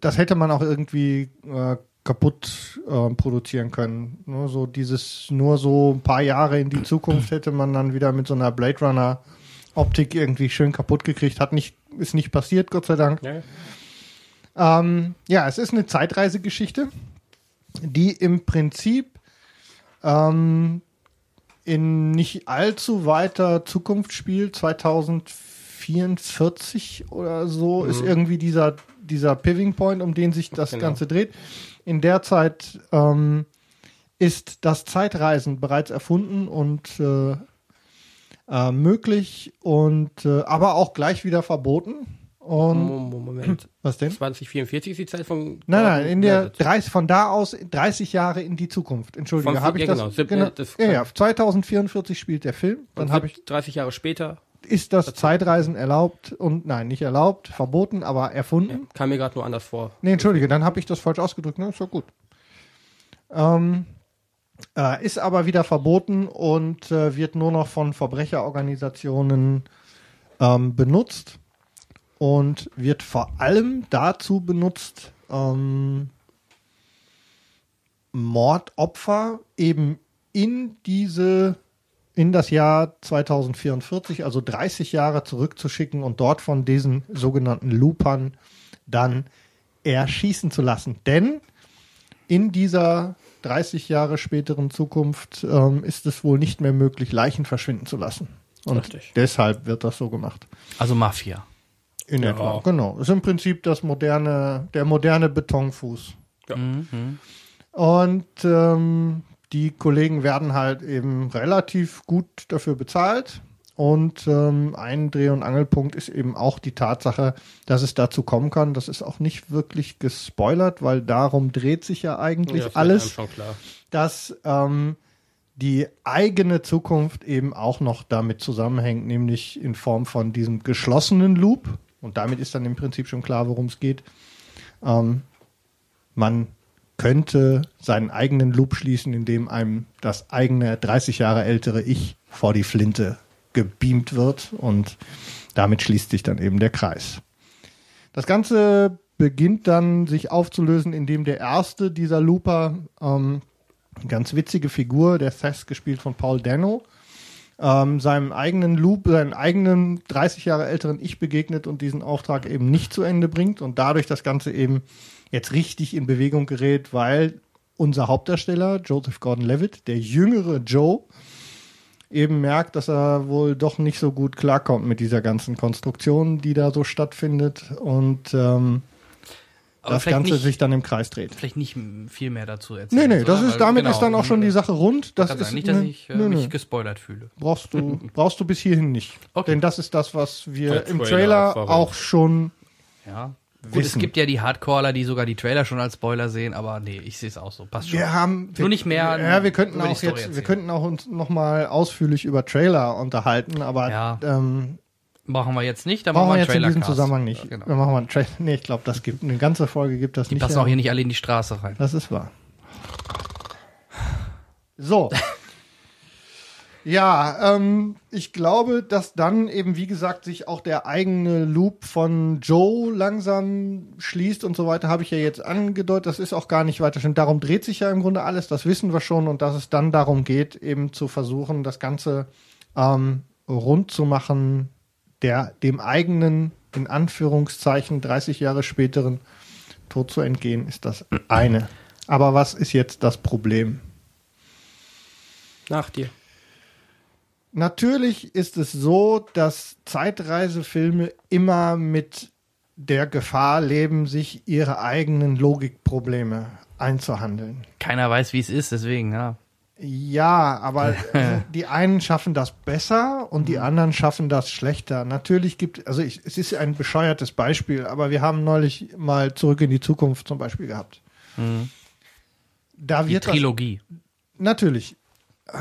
das hätte man auch irgendwie äh, kaputt äh, produzieren können. Nur so dieses, nur so ein paar Jahre in die Zukunft hätte man dann wieder mit so einer Blade Runner Optik irgendwie schön kaputt gekriegt. Hat nicht, ist nicht passiert, Gott sei Dank. Ja. Ähm, ja, es ist eine Zeitreisegeschichte, die im Prinzip ähm, in nicht allzu weiter Zukunft spielt, 2044 oder so, ist irgendwie dieser, dieser Piving Point, um den sich das Genau. Ganze dreht. In der Zeit ähm, ist das Zeitreisen bereits erfunden und äh, äh, möglich und äh, aber auch gleich wieder verboten. Und Mo- Moment. was denn? 2044 ist die Zeit von. Nein, nein, in der Ja, 30, von da aus 30 Jahre in die Zukunft. Entschuldige, habe ich ja, das? genau, genau das ja, ja, 2044 spielt der Film. Dann habe ich 30 Jahre später. ist das Zeitreisen erlaubt und nein, nicht erlaubt, verboten, aber erfunden. Kam mir gerade nur anders vor. Nee, entschuldige, dann habe ich das falsch ausgedrückt. Ne, ist doch gut. Ähm, äh, ist aber wieder verboten und äh, wird nur noch von Verbrecherorganisationen ähm, benutzt und wird vor allem dazu benutzt, ähm, Mordopfer eben in diese in das Jahr 2044, also 30 Jahre zurückzuschicken und dort von diesen sogenannten Loopern dann erschießen zu lassen. Denn in dieser 30 Jahre späteren Zukunft ähm, ist es wohl nicht mehr möglich, Leichen verschwinden zu lassen. Und Richtig. deshalb wird das so gemacht. Also Mafia. In Ja. etwa. Genau. Ist im Prinzip das moderne, der moderne Betonfuß. Ja. Mhm. Und ähm, die Kollegen werden halt eben relativ gut dafür bezahlt. Und ähm, ein Dreh- und Angelpunkt ist eben auch die Tatsache, dass es dazu kommen kann. Das ist auch nicht wirklich gespoilert, weil darum dreht sich ja eigentlich Ja, alles, einem Schon klar. dass ähm, die eigene Zukunft eben auch noch damit zusammenhängt, nämlich in Form von diesem geschlossenen Loop. Und damit ist dann im Prinzip schon klar, worum es geht. Ähm, man könnte seinen eigenen Loop schließen, indem einem das eigene 30 Jahre ältere Ich vor die Flinte gebeamt wird und damit schließt sich dann eben der Kreis. Das Ganze beginnt dann sich aufzulösen, indem der erste dieser Looper, ähm, ganz witzige Figur, der Thess gespielt von Paul Dano, ähm, seinem eigenen Loop, seinem eigenen 30 Jahre älteren Ich begegnet und diesen Auftrag eben nicht zu Ende bringt und dadurch das Ganze eben jetzt richtig in Bewegung gerät, weil unser Hauptdarsteller, Joseph Gordon-Levitt, der jüngere Joe, eben merkt, dass er wohl doch nicht so gut klarkommt mit dieser ganzen Konstruktion, die da so stattfindet. Und ähm, das Ganze nicht, sich dann im Kreis dreht. vielleicht nicht viel mehr dazu Nee, erzählen. nee, das oder? ist, damit genau, ist dann auch schon die Sache rund. Das ist. Nicht, dass ich äh, nö. mich gespoilert fühle. brauchst du brauchst du bis hierhin nicht. Okay. Denn das ist das, was wir Der im Trailer Trailer auch schon Ja. Gut, es gibt ja die Hardcaller, die sogar die Trailer schon als Spoiler sehen, aber nee, ich sehe es auch so. Passt schon. Wir haben Nur nicht mehr Ja, wir könnten auch jetzt, wir erzählen. könnten auch uns noch mal ausführlich über Trailer unterhalten, aber Ja. ähm, Brauchen wir jetzt nicht, dann wir machen wir jetzt einen in diesem. Zusammenhang nicht. Genau. Dann machen wir einen Trailer. Nee, ich glaube, das gibt eine ganze Folge gibt das Die nicht. passen ja. auch hier nicht alle in die Straße rein. Das ist wahr. So. Ja, ähm, ich glaube, dass dann eben, wie gesagt, sich auch der eigene Loop von Joe langsam schließt und so weiter, habe ich ja jetzt angedeutet. Das ist auch gar nicht weiter schön. Darum dreht sich ja im Grunde alles, das wissen wir schon und dass es dann darum geht, eben zu versuchen, das Ganze ähm, rund zu machen, der dem eigenen, in Anführungszeichen, 30 Jahre späteren Tod zu entgehen, ist das eine. Aber was ist jetzt das Problem? Nach dir. Natürlich ist es so, dass Zeitreisefilme immer mit der Gefahr leben, sich ihre eigenen Logikprobleme einzuhandeln. Keiner weiß, wie es ist, deswegen, ja. Ja, aber die einen schaffen das besser und die anderen schaffen das schlechter. Natürlich gibt, also ich, es ist ein bescheuertes Beispiel, aber wir haben neulich mal zurück in die Zukunft zum Beispiel gehabt. Da Die wird das, Trilogie. natürlich. Ich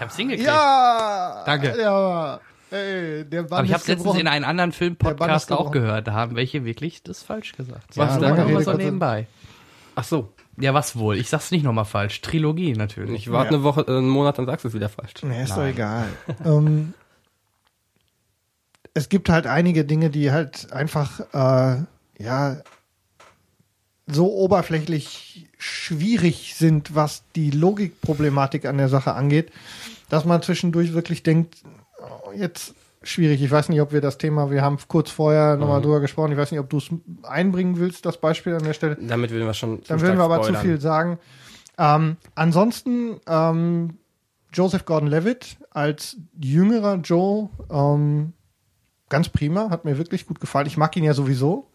hab's hingekriegt. Ja, Danke. Ja, ey, der Band Aber ich hab's letztens gebrochen. in einem anderen Film-Podcast auch gebrochen. gehört. Da haben welche wirklich das falsch gesagt. Ja, Was lange lange Rede, so nebenbei. Ach so. Ja, was wohl? Ich sag's nicht nochmal falsch. Trilogie natürlich. Ich warte Ja. eine Woche, äh, einen Monat, dann sagst du es wieder falsch. Nee, ist doch Nein. egal. ähm, es gibt halt einige Dinge, die halt einfach, äh, ja, so oberflächlich schwierig sind, was die Logikproblematik an der Sache angeht, dass man zwischendurch wirklich denkt, oh, jetzt schwierig. Ich weiß nicht, ob wir das Thema, wir haben kurz vorher nochmal drüber gesprochen, ich weiß nicht, ob du es einbringen willst, das Beispiel an der Stelle. Damit würden wir schon. zu Dann würden wir aber zu spoilern. viel sagen. Ähm, ansonsten ähm, Joseph Gordon-Levitt als jüngerer Joe ähm, ganz prima, hat mir wirklich gut gefallen. Ich mag ihn ja sowieso.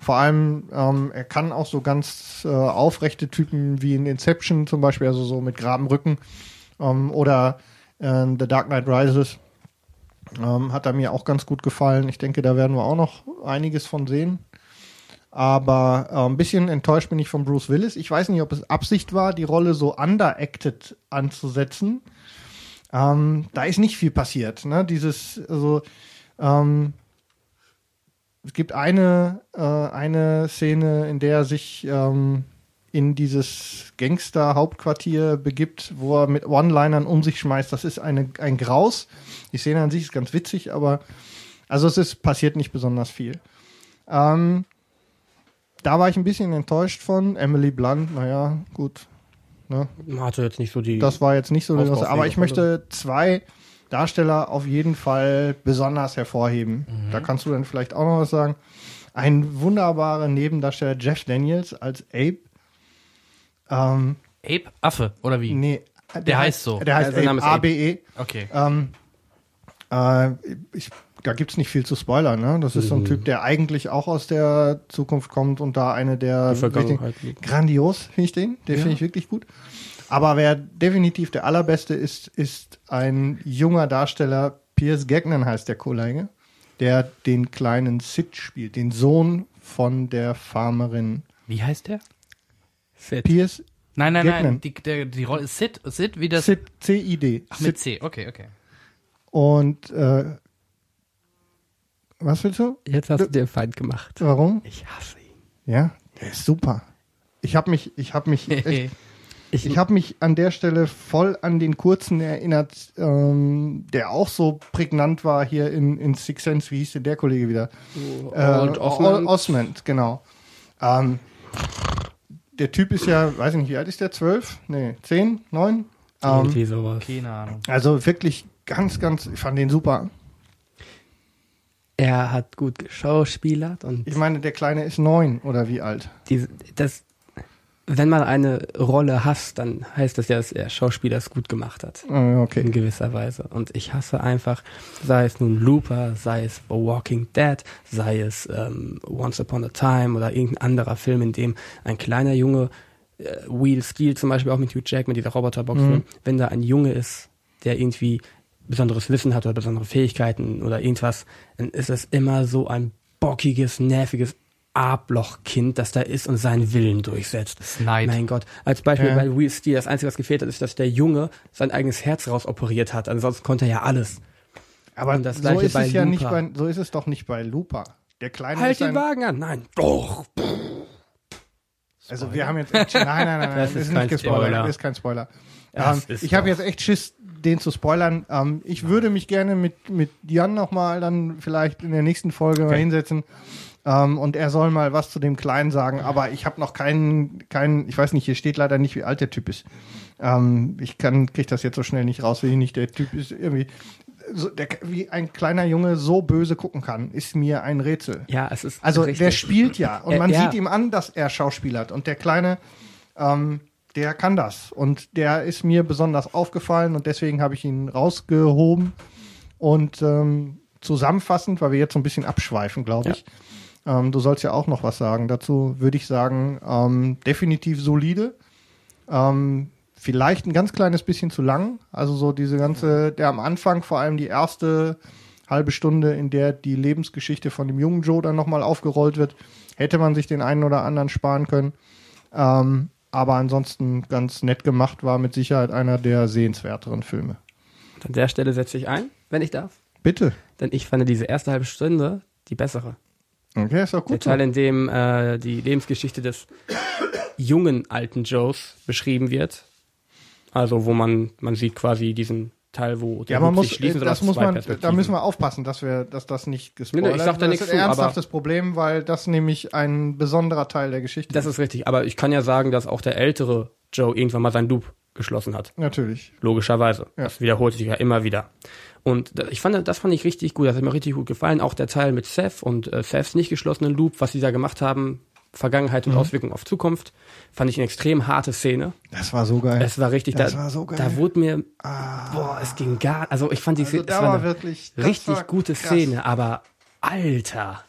Vor allem, ähm, er kann auch so ganz äh, aufrechte Typen wie in Inception zum Beispiel, also so mit geradem Rücken ähm, oder äh, The Dark Knight Rises. Ähm, hat er mir auch ganz gut gefallen. Ich denke, da werden wir auch noch einiges von sehen. Aber äh, ein bisschen enttäuscht bin ich von Bruce Willis. Ich weiß nicht, ob es Absicht war, die Rolle so underacted anzusetzen. Ähm, da ist nicht viel passiert. Ne? Dieses, also, ähm, es gibt eine, äh, eine Szene, in der er sich ähm, in dieses Gangster-Hauptquartier begibt, wo er mit One-Linern um sich schmeißt. Das ist eine, ein Graus. Die Szene an sich ist ganz witzig, aber also es ist passiert nicht besonders viel. Ähm, da war ich ein bisschen enttäuscht von. Emily Blunt, naja, gut. Ne? Hatte jetzt nicht so die. Das war jetzt nicht so das, aber ich möchte zwei Darsteller auf jeden Fall besonders hervorheben. Mhm. Da kannst du dann vielleicht auch noch was sagen. Ein wunderbarer Nebendarsteller Jeff Daniels als Abe. Ähm, Ape Affe, oder wie? nee, Der heißt so. Der heißt Ja, Abe. A-B-E. Okay. Ähm, äh, ich, da gibt's nicht viel zu spoilern. Ne? Das ist so ein Typ, der eigentlich auch aus der Zukunft kommt und da eine der Vergangenheit grandios finde ich den. Den finde ich wirklich gut. Aber wer definitiv der allerbeste ist, ist ein junger Darsteller. Piers Gagnon heißt der Kollege, der den kleinen Sid spielt, den Sohn von der Farmerin. Wie heißt der? Sid. Piers Nein, nein, Gagnon. nein. Die, der, die Rolle ist Sid. Sid wie das. Sid, C-I-D. Ach, mit C. Okay, okay. Und äh, was willst du? Jetzt hast du dir Feind gemacht. Warum? Ich hasse ihn. Ja, der ist super. Ich habe mich, ich habe mich, echt, Ich, ich habe mich an der Stelle voll an den kurzen erinnert, ähm, der auch so prägnant war hier in, in Six Sense. Wie hieß denn der Kollege wieder? und Osmond. O- Osmond, genau. Ähm, der Typ ist ja, weiß ich nicht, wie alt ist der? Zwölf? Nee, zehn, neun? Ähm, irgendwie sowas. Keine Ahnung. also wirklich ganz, ganz, ich fand den super. Er hat gut geschauspielert und Ich meine, der Kleine ist neun oder wie alt? diese, das, wenn man eine Rolle hasst, dann heißt das ja, dass der Schauspieler es gut gemacht hat. Äh, okay. In gewisser Weise. Und ich hasse einfach, sei es nun Looper, sei es The Walking Dead, sei es ähm, Once Upon a Time oder irgendein anderer Film, in dem ein kleiner Junge, äh, Wheel Steel zum Beispiel auch mit Hugh Jackman, dieser Roboterboxer, wenn da ein Junge ist, der irgendwie besonderes Wissen hat oder besondere Fähigkeiten oder irgendwas, dann ist es immer so ein bockiges, nerviges Arschlochkind, das da ist und seinen Willen durchsetzt. Neid. Mein Gott. Als Beispiel Ja. bei Will Steel, das Einzige, was gefehlt hat, ist, dass der Junge sein eigenes Herz rausoperiert hat. Ansonsten konnte er ja alles. Aber Und das so Gleiche ist bei es ja nicht bei, so ist es doch nicht bei Looper. Der Kleine Halt ist den ein, Wagen an. Nein. Doch. Also wir haben jetzt echt, nein, nein, nein, nein, Das das ist ist kein nicht gespoilert. Spoiler. Das ist kein Spoiler. Ähm, ist ich habe jetzt echt Schiss, den zu spoilern. Ähm, ich würde mich gerne mit, mit Jan nochmal dann vielleicht in der nächsten Folge mal hinsetzen. Ähm, und er soll mal was zu dem Kleinen sagen, aber ich habe noch keinen, keinen, ich weiß nicht, hier steht leider nicht, wie alt der Typ ist. Ähm, ich kann, krieg das jetzt so schnell nicht raus, wie nicht der Typ ist irgendwie, so, der, wie ein kleiner Junge so böse gucken kann, ist mir ein Rätsel. Ja, es ist Also richtig. der spielt ja und Äh, man ja. sieht ihm an, dass er schauspielert und der Kleine, ähm, der kann das und der ist mir besonders aufgefallen und deswegen habe ich ihn rausgehoben und ähm, zusammenfassend, weil wir jetzt so ein bisschen abschweifen, glaube Ja. Ähm, du sollst ja auch noch was sagen dazu, würde ich sagen, ähm, definitiv solide. Ähm, vielleicht ein ganz kleines bisschen zu lang. Also so diese ganze, der am Anfang, vor allem die erste halbe Stunde, in der die Lebensgeschichte von dem jungen Joe dann nochmal aufgerollt wird, hätte man sich den einen oder anderen sparen können. Ähm, aber ansonsten ganz nett gemacht, war mit Sicherheit einer der sehenswerteren Filme. An der Stelle setze ich ein, wenn ich darf. Bitte. Denn ich fand diese erste halbe Stunde die bessere. Okay, ist Der gut. So. Teil, in dem äh, die Lebensgeschichte des jungen alten Joes beschrieben wird. Also wo man, man sieht quasi diesen Teil, wo der Ja, man Hub muss, sich schließen das muss man, da müssen wir aufpassen, dass wir, dass das nicht Nee, gespoilert nee, ich sag da wird. nichts Das ist ein ernsthaftes Problem, weil das nämlich ein besonderer Teil der Geschichte Das ist richtig. Aber ich kann ja sagen, dass auch der ältere Joe irgendwann mal seinen Loop geschlossen hat. Natürlich. Logischerweise. Ja. Das wiederholt sich ja immer wieder. Und ich fand, das fand ich richtig gut. Das hat mir richtig gut gefallen. Auch der Teil mit Seth und äh, Seths nicht geschlossenen Loop, was die da gemacht haben, Vergangenheit und Auswirkungen auf Zukunft. Fand ich eine extrem harte Szene. Das war so geil. Es war richtig, Das da, war so geil. da wurde mir, boah, es ging gar, also ich fand die Also Szene, es war war wirklich- richtig war gute krass. Szene, aber alter,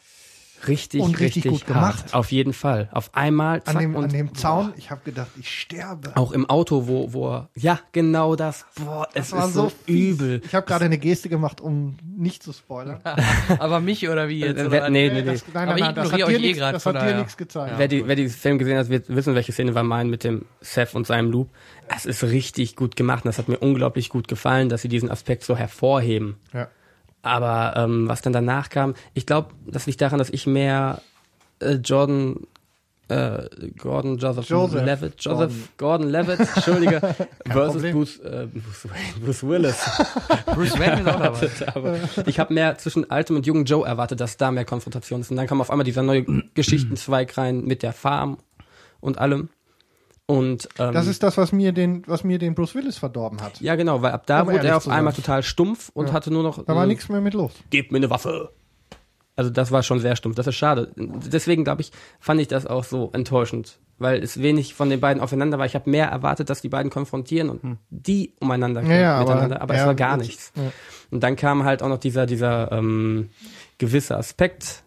richtig, Und richtig richtig, gut hart. gemacht. Auf jeden Fall. Auf einmal, zack, an dem, und an dem boah. Zaun, ich habe gedacht, ich sterbe. Auch im Auto, wo, wo er, ja, genau das. Boah, es ist so, fies. übel. Ich habe gerade eine Geste gemacht, um nicht zu spoilern. Aber mich oder wie jetzt? Äh, oder nee, nee, nee. Das, nein, Aber nein, ich nein, das hat dir euch eh nichts- Das von hat dir daher. nichts gezeigt. wer, die, wer diesen Film gesehen hat, wird wissen, welche Szene wir meinen mit dem Seth und seinem Loop. Es ist richtig gut gemacht und das hat mir unglaublich gut gefallen, dass sie diesen Aspekt so hervorheben. Ja. Aber ähm, was dann danach kam, ich glaube, das liegt daran, dass ich mehr äh, Jordan, äh, Gordon Joseph, Joseph Levitt, Joseph Gordon, Levitt, Entschuldige, versus. Bruce, äh, Bruce, Wayne, Bruce Willis. Bruce Wayne ist auch dabei. Aber ich habe mehr zwischen altem und jungen Joe erwartet, dass da mehr Konfrontation ist. Und dann kam auf einmal dieser neue Geschichtenzweig rein mit der Farm und allem. Und ähm, Das ist das, was mir den, was mir den Bruce Willis verdorben hat. ja genau, weil ab da Um wurde er auf einmal total stumpf und hatte nur noch Da war nichts mehr mit los. gebt mir eine Waffe. Also das war schon sehr stumpf. Das ist schade. Deswegen glaube ich, fand ich das auch so enttäuschend, weil es wenig von den beiden aufeinander war. Ich habe mehr erwartet, dass die beiden konfrontieren und die umeinander Hm. Ja, ja, aber- miteinander. Aber, es ja, war gar nichts. ja. Und dann kam halt auch noch dieser dieser ähm, gewisse Aspekt,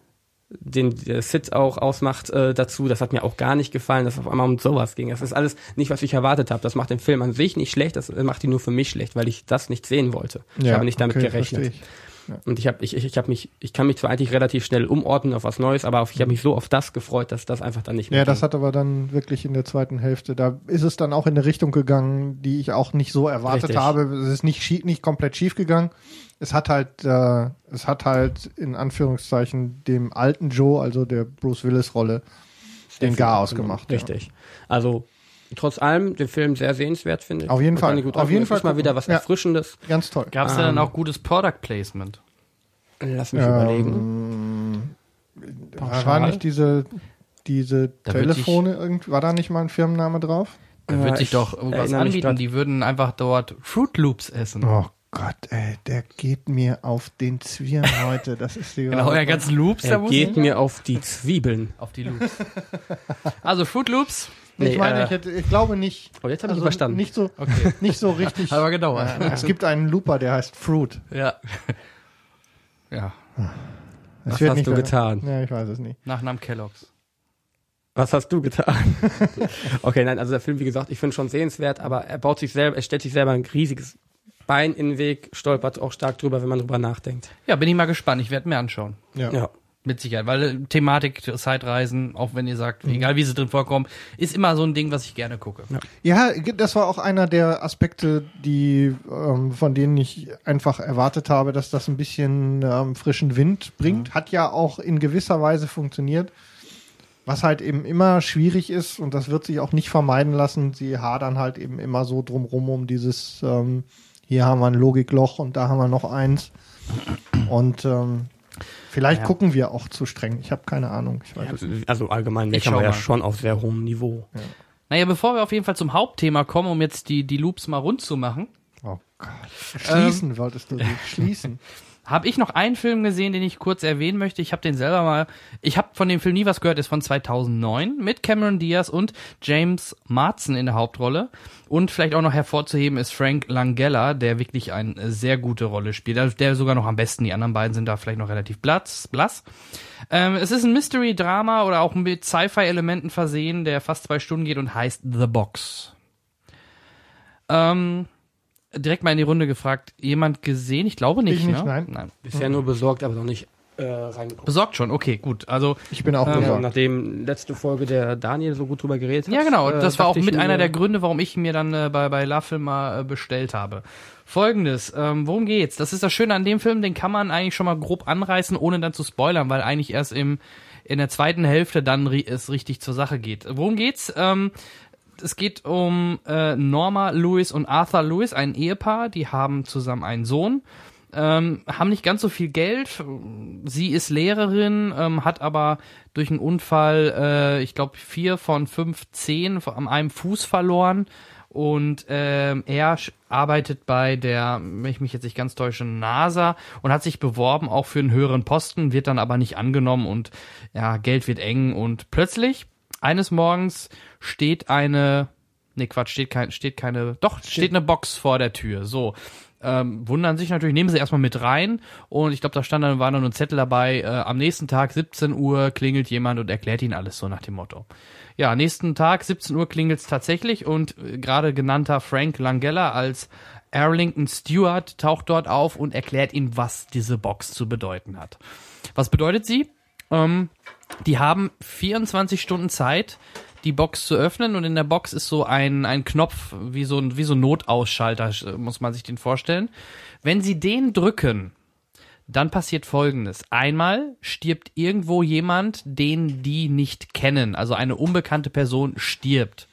den der Sid auch ausmacht, äh, dazu. Das hat mir auch gar nicht gefallen, dass es auf einmal um sowas ging. Das ist alles nicht, was ich erwartet habe. Das macht den Film an sich nicht schlecht. Das macht ihn nur für mich schlecht, weil ich das nicht sehen wollte. ich habe nicht damit okay, gerechnet. Und ich habe ich, ich, ich habe mich ich kann mich zwar eigentlich relativ schnell umordnen auf was Neues, aber auf, ich habe mich so auf das gefreut, dass das einfach dann nicht mehr Ja, das ging. hat aber dann wirklich in der zweiten Hälfte, da ist es dann auch in eine Richtung gegangen, die ich auch nicht so erwartet Richtig. habe. Es ist nicht, schie- nicht komplett schief gegangen. Es hat halt, äh, es hat halt in Anführungszeichen dem alten Joe, also der Bruce Willis Rolle, den Garaus gemacht. Ja. Richtig. Also trotz allem den Film sehr sehenswert finde ich. Auf jeden Fall. Auf jeden Fall Fall mal wieder was Ja. Erfrischendes. Ganz toll. Gab es da dann Ähm, auch gutes Product Placement? Lass mich Ähm, überlegen. War, war nicht diese, diese Da Telefone, irgend, war da nicht mal ein Firmenname drauf? Da wird sich ich doch irgendwas anbieten. Die würden einfach dort Fruit Loops essen. Oh Gott, ey, der geht mir auf den Zwirn heute. Das ist die Genau, euer ganzen Loops, Er muss geht mir auf die Zwiebeln. auf die Loops. Also Fruit Loops. Ich Nee, meine, äh, ich, hätte, ich glaube nicht. Oh, jetzt habe ich Also verstanden. Nicht so, Okay. nicht so richtig. Aber gedauert. Ja, es gibt einen Looper, der heißt Fruit. Ja. Ja. Es Was wird hast nicht du mehr- getan? Ja, ich weiß es nicht. Nachnamen Kellogg's. Was hast du getan? okay, nein, also der Film, wie gesagt, ich finde schon sehenswert, aber er baut sich selber, er stellt sich selber ein riesiges Bein in den Weg, stolpert auch stark drüber, wenn man drüber nachdenkt. Ja, bin ich mal gespannt. Ich werde mir anschauen. Ja. Ja. Mit Sicherheit, weil äh, Thematik Zeitreisen, auch wenn ihr sagt, egal wie sie drin vorkommen, ist immer so ein Ding, was ich gerne gucke. Ja, das war auch einer der Aspekte, die ähm, von denen ich einfach erwartet habe, dass das ein bisschen ähm, frischen Wind bringt. Hat ja auch in gewisser Weise funktioniert. Was halt eben immer schwierig ist, und das wird sich auch nicht vermeiden lassen, sie hadern halt eben immer so drumrum um dieses, ähm, hier haben wir ein Logikloch und da haben wir noch eins. Und ähm, vielleicht Ja. gucken wir auch zu streng. Ich habe keine Ahnung. Ich weiß nicht. Also allgemein Ich meckern wir ja schon auf sehr hohem Niveau. Naja, bevor wir auf jeden Fall zum Hauptthema kommen, um jetzt die, die Loops mal rund zu machen, Oh Gott. Schließen wolltest du. Schließen. Habe ich noch einen Film gesehen, den ich kurz erwähnen möchte. Ich habe den selber mal, ich habe von dem Film nie was gehört, ist von 2009 mit Cameron Diaz und James Marsden in der Hauptrolle. Und vielleicht auch noch hervorzuheben ist Frank Langella, der wirklich eine sehr gute Rolle spielt. Der- Der sogar noch am besten, die anderen beiden sind da vielleicht noch relativ blass. blass. Ähm, es ist ein Mystery-Drama oder auch mit Sci-Fi-Elementen versehen, der fast zwei Stunden geht und heißt The Box. Ähm, direkt mal in die Runde gefragt, jemand gesehen? Ich glaube nicht, Ich nicht, ne? nein. nein. Bisher nur besorgt, aber noch nicht äh, reingeguckt. Besorgt schon, okay, gut. Also, Ich bin auch Ähm, besorgt. nachdem letzte Folge der Daniel so gut drüber geredet hat. ja genau, äh, das war auch mit einer der Gründe, warum ich mir dann äh, bei, bei Love mal äh, bestellt habe. Folgendes, ähm, worum geht's? Das ist das Schöne an dem Film, den kann man eigentlich schon mal grob anreißen, ohne dann zu spoilern, weil eigentlich erst im in der zweiten Hälfte dann ri es richtig zur Sache geht. Worum geht's? Ähm, es geht um äh, Norma Lewis und Arthur Lewis, ein Ehepaar, die haben zusammen einen Sohn, ähm, haben nicht ganz so viel Geld. Sie ist Lehrerin, ähm, hat aber durch einen Unfall, äh, ich glaube, vier von fünf Zehen an einem Fuß verloren. Und ähm, er arbeitet bei der, wenn ich mich jetzt nicht ganz täusche, NASA und hat sich beworben auch für einen höheren Posten, wird dann aber nicht angenommen und ja, Geld wird eng und plötzlich eines Morgens steht eine, nee Quatsch, steht kein, steht keine, doch steht eine Box vor der Tür. So, ähm, wundern sich natürlich, nehmen sie erstmal mit rein und ich glaube, da stand dann war noch ein Zettel dabei, äh, am nächsten Tag 17 Uhr klingelt jemand und erklärt ihnen alles so nach dem Motto. Ja, nächsten Tag 17 Uhr klingelt's tatsächlich und äh, gerade genannter Frank Langella als Arlington Stewart taucht dort auf und erklärt ihm, was diese Box zu bedeuten hat. Was bedeutet sie? Ähm, die haben 24 Stunden Zeit, die Box zu öffnen und in der Box ist so ein, ein Knopf, wie so ein, wie so ein Notausschalter, äh, muss man sich den vorstellen. Wenn sie den drücken, dann passiert Folgendes. Einmal stirbt irgendwo jemand, den die nicht kennen, also eine unbekannte Person stirbt.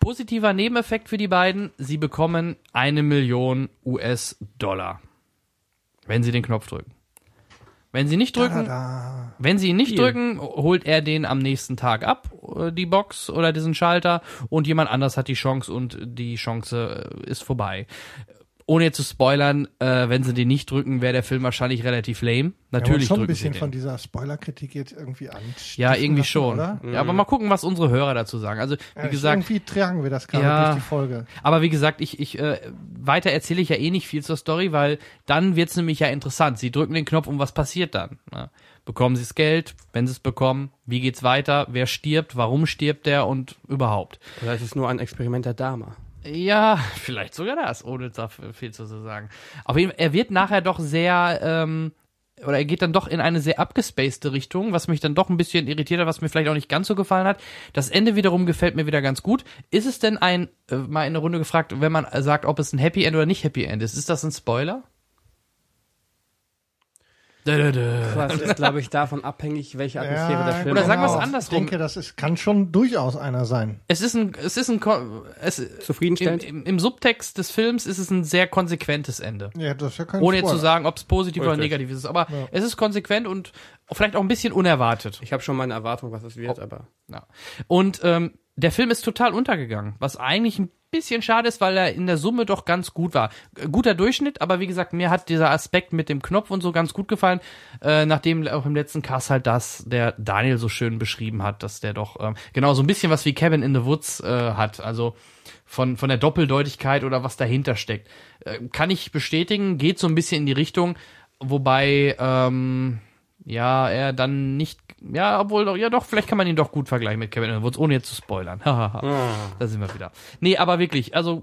Positiver Nebeneffekt für die beiden, sie bekommen eine Million US-Dollar, wenn sie den Knopf drücken. Wenn sie nicht drücken, Da, wenn sie ihn nicht Deal. drücken, holt er den am nächsten Tag ab, äh, die Box oder diesen Schalter, und jemand anders hat die Chance und die Chance äh, ist vorbei. Ohne jetzt zu spoilern, äh, wenn sie den nicht drücken, wäre der Film wahrscheinlich relativ lame. Natürlich schon ein bisschen sie von dieser Spoilerkritik jetzt irgendwie an. Ja, irgendwie schon. Oder? Ja, aber mal gucken, was unsere Hörer dazu sagen. Also, wie Ja, gesagt, irgendwie tragen wir das gerade Ja. durch die Folge. Aber wie gesagt, ich, ich äh, weiter erzähle ich ja eh nicht viel zur Story, weil dann wird's nämlich ja interessant. Sie drücken den Knopf und was passiert dann? Ne? Bekommen sie das Geld? Wenn sie es bekommen, wie geht's weiter? Wer stirbt? Warum stirbt der? Und überhaupt. Oder ist es nur ein Experiment der Dame? Ja, vielleicht sogar das, ohne da viel zu sagen. Auf jeden Fall, er wird nachher doch sehr, ähm, oder er geht dann doch in eine sehr abgespacede Richtung, was mich dann doch ein bisschen irritiert hat, was mir vielleicht auch nicht ganz so gefallen hat. Das Ende wiederum gefällt mir wieder ganz gut. Ist es denn ein, äh, mal in der Runde gefragt, wenn man sagt, ob es ein Happy End oder nicht Happy End ist, ist das ein Spoiler? Das ist, glaube ich, davon abhängig, welche Atmosphäre der Film Oder sagen wir's genau. andersrum. Ich denke, das ist, kann schon durchaus einer sein. Es ist ein, es ist ein, es, Zufriedenstellend? im, im, im Subtext des Films ist es ein sehr konsequentes Ende. Ja, das ist ja kein Ohne jetzt zu Spoiler. sagen, ob es positiv oder Richtig. negativ ist. Aber Ja. es ist konsequent und vielleicht auch ein bisschen unerwartet. Ich habe schon meine Erwartung, was es wird, aber Ja. Und ähm, der Film ist total untergegangen, was eigentlich ein bisschen schade ist, weil er in der Summe doch ganz gut war. Guter Durchschnitt, aber wie gesagt, mir hat dieser Aspekt mit dem Knopf und so ganz gut gefallen, äh, nachdem auch im letzten Cast halt das der Daniel so schön beschrieben hat, dass der doch ähm, genau so ein bisschen was wie Cabin in the Woods äh, hat, also von von der Doppeldeutigkeit oder was dahinter steckt. Äh, kann ich bestätigen, geht so ein bisschen in die Richtung, wobei ähm, ja, er dann nicht, ja, obwohl doch, ja doch, vielleicht kann man ihn doch gut vergleichen mit Kevin Woods, ohne jetzt zu spoilern. Hahaha. Da sind wir wieder. Nee, aber wirklich, also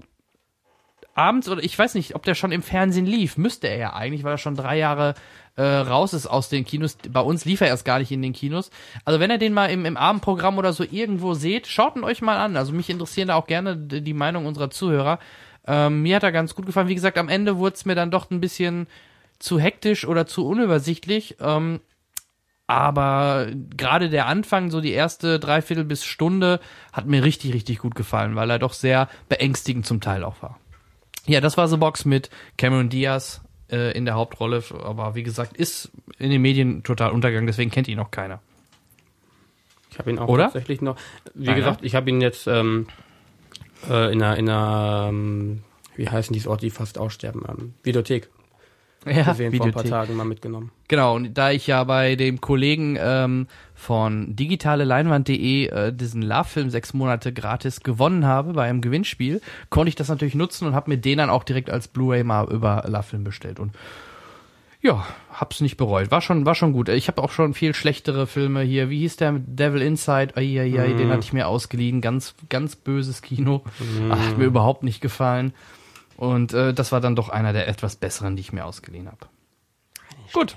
abends oder ich weiß nicht, ob der schon im Fernsehen lief, müsste er ja eigentlich, weil er schon drei Jahre äh, raus ist aus den Kinos. Bei uns lief er erst gar nicht in den Kinos. Also wenn ihr den mal im, im Abendprogramm oder so irgendwo seht, schaut ihn euch mal an. Also mich interessieren da auch gerne die die Meinung unserer Zuhörer. Ähm, mir hat er ganz gut gefallen. Wie gesagt, am Ende wurde es mir dann doch ein bisschen zu hektisch oder zu unübersichtlich. Ähm, aber gerade der Anfang, so die erste Dreiviertel bis Stunde, hat mir richtig, richtig gut gefallen, weil er doch sehr beängstigend zum Teil auch war. Ja, das war The Box mit Cameron Diaz äh, in der Hauptrolle, aber wie gesagt, ist in den Medien total untergegangen, deswegen kennt ihn auch keiner. ich habe ihn auch Oder? tatsächlich noch. Wie Einer? gesagt, ich habe ihn jetzt ähm, äh, in einer, in einer ähm, wie heißen die Orte, die fast aussterben, ähm, Videothek Ja, gesehen, vor ein paar Videothek. Tagen mal mitgenommen. Genau, und da ich ja bei dem Kollegen ähm, von digitaleleinwand.de äh, diesen Love-Film sechs Monate gratis gewonnen habe bei einem Gewinnspiel, konnte ich das natürlich nutzen und habe mir den dann auch direkt als Blu-ray mal über Love-Film bestellt. Und ja, hab's nicht bereut. War schon, war schon gut. Ich habe auch schon viel schlechtere Filme hier. Wie hieß der Devil Inside? Aiaiai, den hatte ich mir ausgeliehen. Ganz, ganz böses Kino. Ach, hat mir überhaupt nicht gefallen. Und äh, das war dann doch einer der etwas besseren, die ich mir ausgeliehen habe. Gut.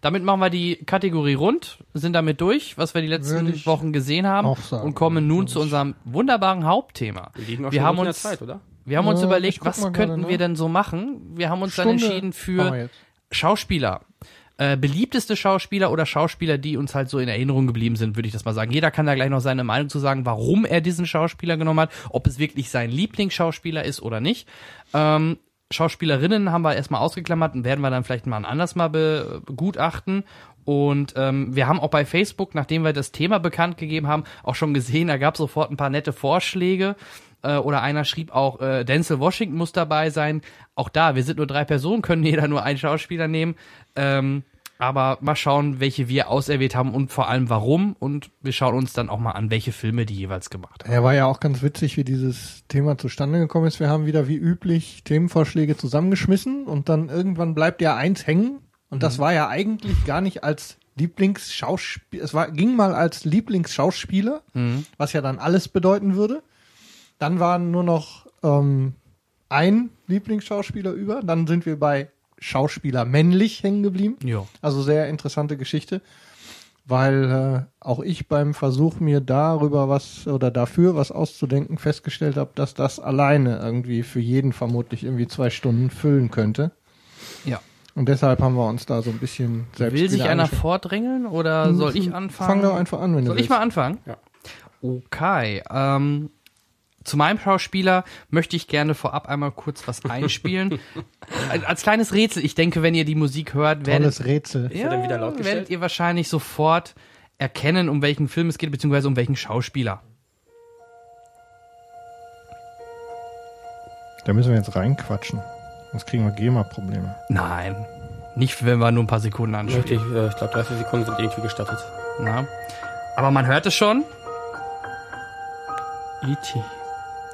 Damit machen wir die Kategorie rund, sind damit durch, was wir die letzten Wochen gesehen haben sagen. und kommen nun zu unserem wunderbaren Hauptthema. Wir liegen auch Wir schon haben in uns- der Zeit, oder? Wir haben uns Ja, überlegt, was könnten gerade, ne? wir denn so machen? Wir haben uns dann Stunde entschieden haben für. Schauspieler. Äh, beliebteste Schauspieler oder Schauspieler, die uns halt so in Erinnerung geblieben sind, würde ich das mal sagen. Jeder kann da gleich noch seine Meinung zu sagen, warum er diesen Schauspieler genommen hat, ob es wirklich sein Lieblingsschauspieler ist oder nicht. Ähm, Schauspielerinnen haben wir erstmal ausgeklammert und werden wir dann vielleicht mal anders mal be begutachten. Und ähm, wir haben auch bei Facebook, nachdem wir das Thema bekannt gegeben haben, auch schon gesehen, da gab es sofort ein paar nette Vorschläge. Äh, oder einer schrieb auch, äh, Denzel Washington muss dabei sein. Auch da, wir sind nur drei Personen, können jeder nur einen Schauspieler nehmen. Ähm, aber mal schauen, welche wir auserwählt haben und vor allem warum. Und wir schauen uns dann auch mal an, welche Filme die jeweils gemacht haben. Ja, war ja auch ganz witzig, wie dieses Thema zustande gekommen ist. Wir haben wieder wie üblich Themenvorschläge zusammengeschmissen und dann irgendwann bleibt ja eins hängen. Und das war ja eigentlich gar nicht als Lieblingsschauspieler, es war, ging mal als Lieblingsschauspieler, was ja dann alles bedeuten würde. Dann waren nur noch ähm, ein Lieblingsschauspieler über. Dann sind wir bei Schauspieler männlich hängen geblieben. Ja. Also sehr interessante Geschichte, weil äh, auch ich beim Versuch, mir darüber was oder dafür was auszudenken, festgestellt habe, dass das alleine irgendwie für jeden vermutlich irgendwie zwei Stunden füllen könnte. Ja. Und deshalb haben wir uns da so ein bisschen selbst Will sich einer vordrängeln oder soll ich anfangen? Fang doch einfach an, wenn Soll du ich willst. mal anfangen? Ja. Okay. Ähm, zu meinem Schauspieler möchte ich gerne vorab einmal kurz was einspielen. Als- kleines Rätsel. Ich denke, wenn ihr die Musik hört, werdet, ja, dann wieder laut gestellt? werdet ihr wahrscheinlich sofort erkennen, um welchen Film es geht, beziehungsweise um welchen Schauspieler. Da müssen wir jetzt reinquatschen. Sonst kriegen wir GEMA-Probleme. Nein. Nicht, wenn wir nur ein paar Sekunden anschauen. Ich, äh, ich glaube, 30 Sekunden sind irgendwie gestattet. Na. Aber man hört es schon. E.T.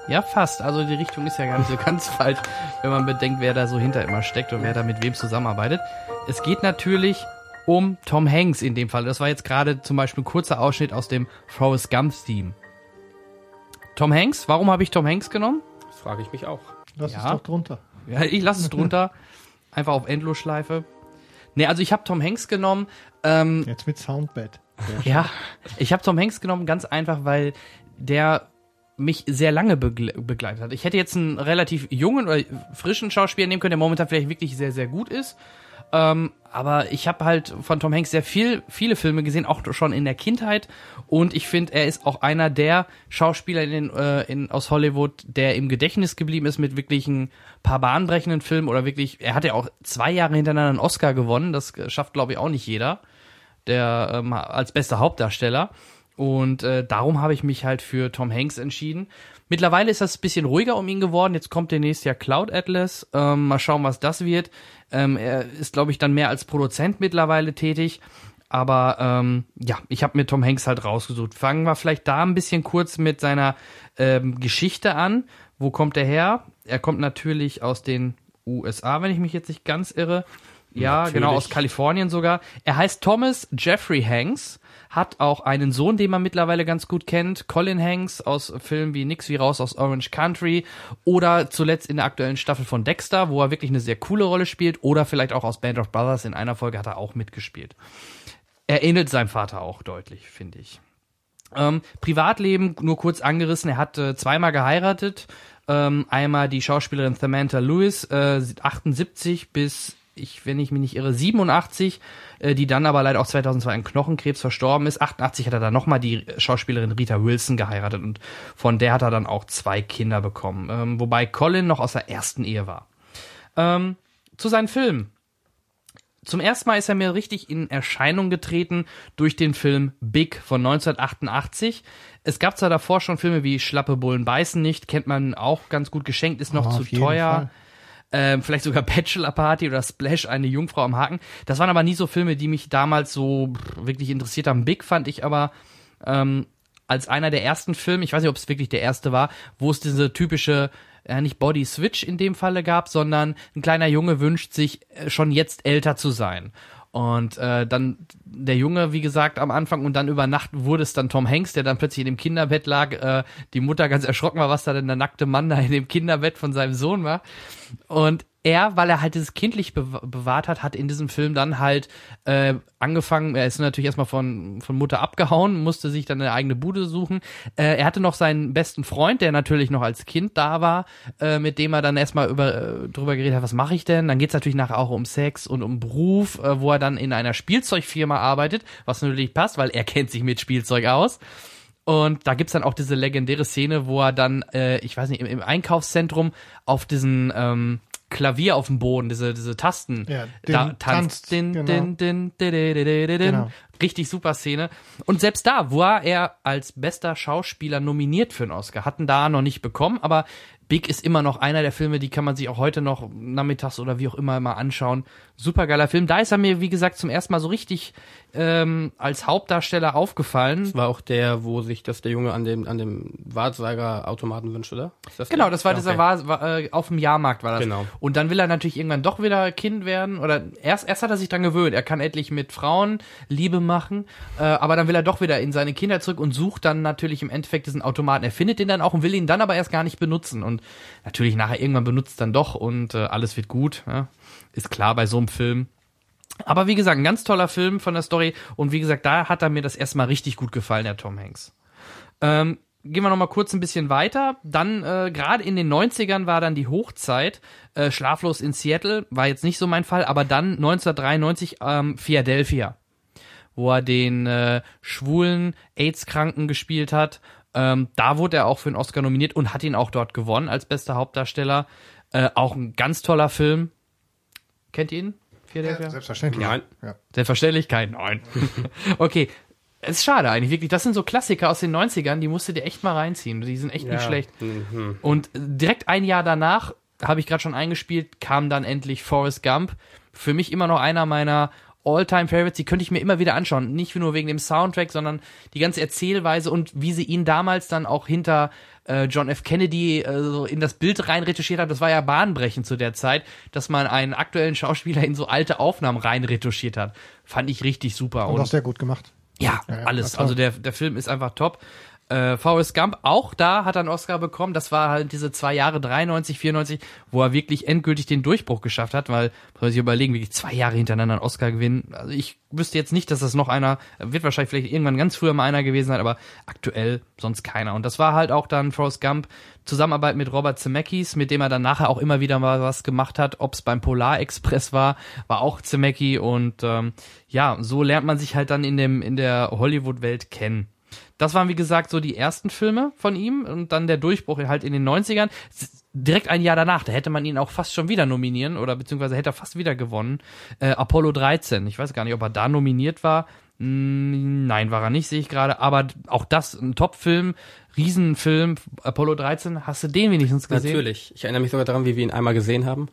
Ja, fast. Also die Richtung ist ja gar nicht so ganz falsch, wenn man bedenkt, wer da so hinter immer steckt und wer da mit wem zusammenarbeitet. Es geht natürlich um Tom Hanks in dem Fall. Das war jetzt gerade zum Beispiel ein kurzer Ausschnitt aus dem Forrest Gump Theme. Tom Hanks, warum habe ich Tom Hanks genommen? Das frage ich mich auch. Lass Ja. es doch drunter. Ja, ich lasse es drunter. Einfach auf Endlosschleife. Nee, also ich habe Tom Hanks genommen. Ähm, Jetzt mit Soundbed. Ja, ich habe Tom Hanks genommen, ganz einfach, weil der mich sehr lange begle begleitet hat. Ich hätte jetzt einen relativ jungen oder frischen Schauspieler nehmen können, der momentan vielleicht wirklich sehr, sehr gut ist. Ähm, aber ich habe halt von Tom Hanks sehr viel, viele Filme gesehen, auch schon in der Kindheit. Und ich finde, er ist auch einer der Schauspieler in, äh, in, aus Hollywood, der im Gedächtnis geblieben ist mit wirklich ein paar bahnbrechenden Filmen oder wirklich, er hat ja auch zwei Jahre hintereinander einen Oscar gewonnen. Das schafft, glaube ich, auch nicht jeder der ähm, als bester Hauptdarsteller. Und äh, darum habe ich mich halt für Tom Hanks entschieden. Mittlerweile ist das ein bisschen ruhiger um ihn geworden. Jetzt kommt demnächst ja Cloud Atlas. Ähm, mal schauen, was das wird. Ähm, er ist, glaube ich, dann mehr als Produzent mittlerweile tätig. Aber ähm, ja, ich habe mir Tom Hanks halt rausgesucht. Fangen wir vielleicht da ein bisschen kurz mit seiner ähm, Geschichte an. Wo kommt er her? Er kommt natürlich aus den USA, wenn ich mich jetzt nicht ganz irre. Ja, Natürlich. genau, aus Kalifornien sogar. Er heißt Thomas Jeffrey Hanks, hat auch einen Sohn, den man mittlerweile ganz gut kennt, Colin Hanks aus Filmen wie Nix wie raus aus Orange Country oder zuletzt in der aktuellen Staffel von Dexter, wo er wirklich eine sehr coole Rolle spielt oder vielleicht auch aus Band of Brothers in einer Folge hat er auch mitgespielt. Er ähnelt seinem Vater auch deutlich, finde ich. Ähm, Privatleben nur kurz angerissen. Er hat äh, zweimal geheiratet. Ähm, einmal die Schauspielerin Samantha Lewis, äh, 78 bis ich, wenn ich mich nicht irre, 87, äh, die dann aber leider auch 2002 an Knochenkrebs verstorben ist. 88 hat er dann nochmal die Schauspielerin Rita Wilson geheiratet und von der hat er dann auch zwei Kinder bekommen. Ähm, wobei Colin noch aus der ersten Ehe war. Ähm, zu seinen Filmen. Zum ersten Mal ist er mir richtig in Erscheinung getreten durch den Film Big von 1988. Es gab zwar davor schon Filme wie Schlappe Bullen beißen nicht, kennt man auch ganz gut geschenkt, ist noch Oh, zu teuer. Fall. Ähm, vielleicht sogar Bachelor Party oder Splash, eine Jungfrau am Haken. Das waren aber nie so Filme, die mich damals so wirklich interessiert haben. Big fand ich aber ähm, als einer der ersten Filme, ich weiß nicht, ob es wirklich der erste war, wo es diese typische, ja nicht Body Switch in dem Falle gab, sondern ein kleiner Junge wünscht sich äh, schon jetzt älter zu sein. Und äh, dann der Junge, wie gesagt, am Anfang und dann über Nacht wurde es dann Tom Hanks, der dann plötzlich in dem Kinderbett lag. Äh, die Mutter ganz erschrocken war, was da denn der nackte Mann da in dem Kinderbett von seinem Sohn war. Und er, weil er halt dieses kindlich bew- bewahrt hat, hat in diesem Film dann halt äh, angefangen, er ist natürlich erstmal von, von Mutter abgehauen, musste sich dann eine eigene Bude suchen. Äh, er hatte noch seinen besten Freund, der natürlich noch als Kind da war, äh, mit dem er dann erstmal über, äh, drüber geredet hat, was mache ich denn? Dann geht's natürlich nachher auch um Sex und um Beruf, äh, wo er dann in einer Spielzeugfirma arbeitet, was natürlich passt, weil er kennt sich mit Spielzeug aus. Und da gibt's dann auch diese legendäre Szene, wo er dann, äh, ich weiß nicht, im, im Einkaufszentrum auf diesen ähm, Klavier auf dem Boden, diese, diese Tasten, Ja, da den tanzt. tanzt, Din, genau. din, din, din, din, din, din, din. Genau. Richtig super Szene. Und selbst da war er als bester Schauspieler nominiert für einen Oscar. Hatten da noch nicht bekommen, aber Big ist immer noch einer der Filme, die kann man sich auch heute noch nachmittags oder wie auch immer mal anschauen. Supergeiler Film. Da ist er mir, wie gesagt, zum ersten Mal so richtig ähm, als Hauptdarsteller aufgefallen. Das war auch der, wo sich das der Junge an dem, an dem Wahrsagerautomaten wünscht, oder? Das Genau, das war Ja, dieser okay. war, war, äh, auf dem Jahrmarkt war das. Genau. Und dann will er natürlich irgendwann doch wieder Kind werden oder erst erst hat er sich dann gewöhnt. Er kann endlich mit Frauen Liebe machen, äh, aber dann will er doch wieder in seine Kindheit zurück und sucht dann natürlich im Endeffekt diesen Automaten. Er findet den dann auch und will ihn dann aber erst gar nicht benutzen und natürlich nachher irgendwann benutzt dann doch und äh, alles wird gut. Ja? Ist klar bei so einem Film. Aber wie gesagt, ein ganz toller Film von der Story und wie gesagt, da hat er mir das erstmal richtig gut gefallen, der Tom Hanks. Ähm, gehen wir noch mal kurz ein bisschen weiter. Dann, äh, gerade in den 90ern war dann die Hochzeit. Äh, Schlaflos in Seattle war jetzt nicht so mein Fall, aber dann 1993 ähm, Philadelphia, wo er den äh, schwulen AIDS-Kranken gespielt hat. Ähm, da wurde er auch für einen Oscar nominiert und hat ihn auch dort gewonnen als bester Hauptdarsteller. Äh, auch ein ganz toller Film. Kennt ihr ihn? Philadelphia? Selbstverständlich. Nein. Ja. Selbstverständlichkeit? Nein. okay. Es ist schade eigentlich, wirklich. Das sind so Klassiker aus den 90ern, die musst du dir echt mal reinziehen. Die sind echt nicht schlecht. Mhm. Und direkt ein Jahr danach, habe ich gerade schon eingespielt, kam dann endlich Forrest Gump. Für mich immer noch einer meiner All-Time-Favorites. Die könnte ich mir immer wieder anschauen. Nicht nur wegen dem Soundtrack, sondern die ganze Erzählweise und wie sie ihn damals dann auch hinter äh, John F. Kennedy äh, so in das Bild rein retuschiert hat. Das war ja bahnbrechend zu der Zeit, dass man einen aktuellen Schauspieler in so alte Aufnahmen rein retuschiert hat. Fand ich richtig super. Und auch sehr gut gemacht. Ja, Ja, alles. Also der, der Film ist einfach top. Äh, Forrest Gump, auch da hat er einen Oscar bekommen. Das war halt diese zwei Jahre, 93, 94, wo er wirklich endgültig den Durchbruch geschafft hat, weil, muss man sich überlegen, wirklich zwei Jahre hintereinander einen Oscar gewinnen. Also ich wüsste jetzt nicht, dass das noch einer, wird wahrscheinlich vielleicht irgendwann ganz früher mal einer gewesen sein, aber aktuell sonst keiner. Und das war halt auch dann Forrest Gump, Zusammenarbeit mit Robert Zemeckis, mit dem er dann nachher auch immer wieder mal was gemacht hat, ob es beim Polar Express war, war auch Zemecki und ähm, ja, so lernt man sich halt dann in dem in der Hollywood-Welt kennen. Das waren, wie gesagt, so die ersten Filme von ihm und dann der Durchbruch halt in den 90ern. S- Direkt ein Jahr danach, da hätte man ihn auch fast schon wieder nominieren oder beziehungsweise hätte er fast wieder gewonnen. Äh, Apollo 13, ich weiß gar nicht, ob er da nominiert war. Mm, Nein, war er nicht, sehe ich gerade. Aber auch das, ein Top-Film, Riesenfilm, Apollo 13. Hast du den wenigstens gesehen? Natürlich. Ich erinnere mich sogar daran, wie wir ihn einmal gesehen haben.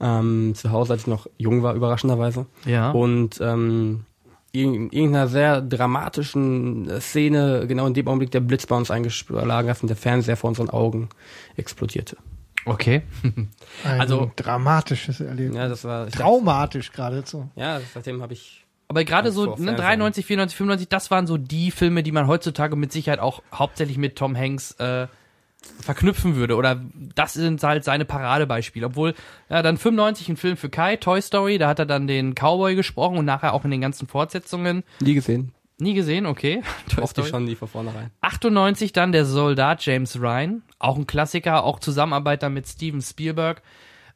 Ähm, zu Hause, als ich noch jung war, überraschenderweise. Ja. Und ähm, in irgendeiner sehr dramatischen Szene, genau in dem Augenblick der Blitz bei uns eingeschlagen hat und der Fernseher vor unseren Augen explodierte. Okay. Ein Also- dramatisches Erlebnis. Ja, das war. Traumatisch geradezu. ja, seitdem habe ich. Aber gerade so ne, Fernsehen. 93, 94, 95, das waren so die Filme, die man heutzutage mit Sicherheit auch hauptsächlich mit Tom Hanks äh, verknüpfen würde. Oder das sind halt seine Paradebeispiele. Obwohl, ja, dann 95 ein Film für Kai, Toy Story, da hat er dann den Cowboy gesprochen und nachher auch in den ganzen Fortsetzungen. Nie gesehen. Nie gesehen, okay. Mochte ich schon nie von vornherein. 98 dann der Soldat James Ryan, auch ein Klassiker, auch Zusammenarbeit dann mit Steven Spielberg.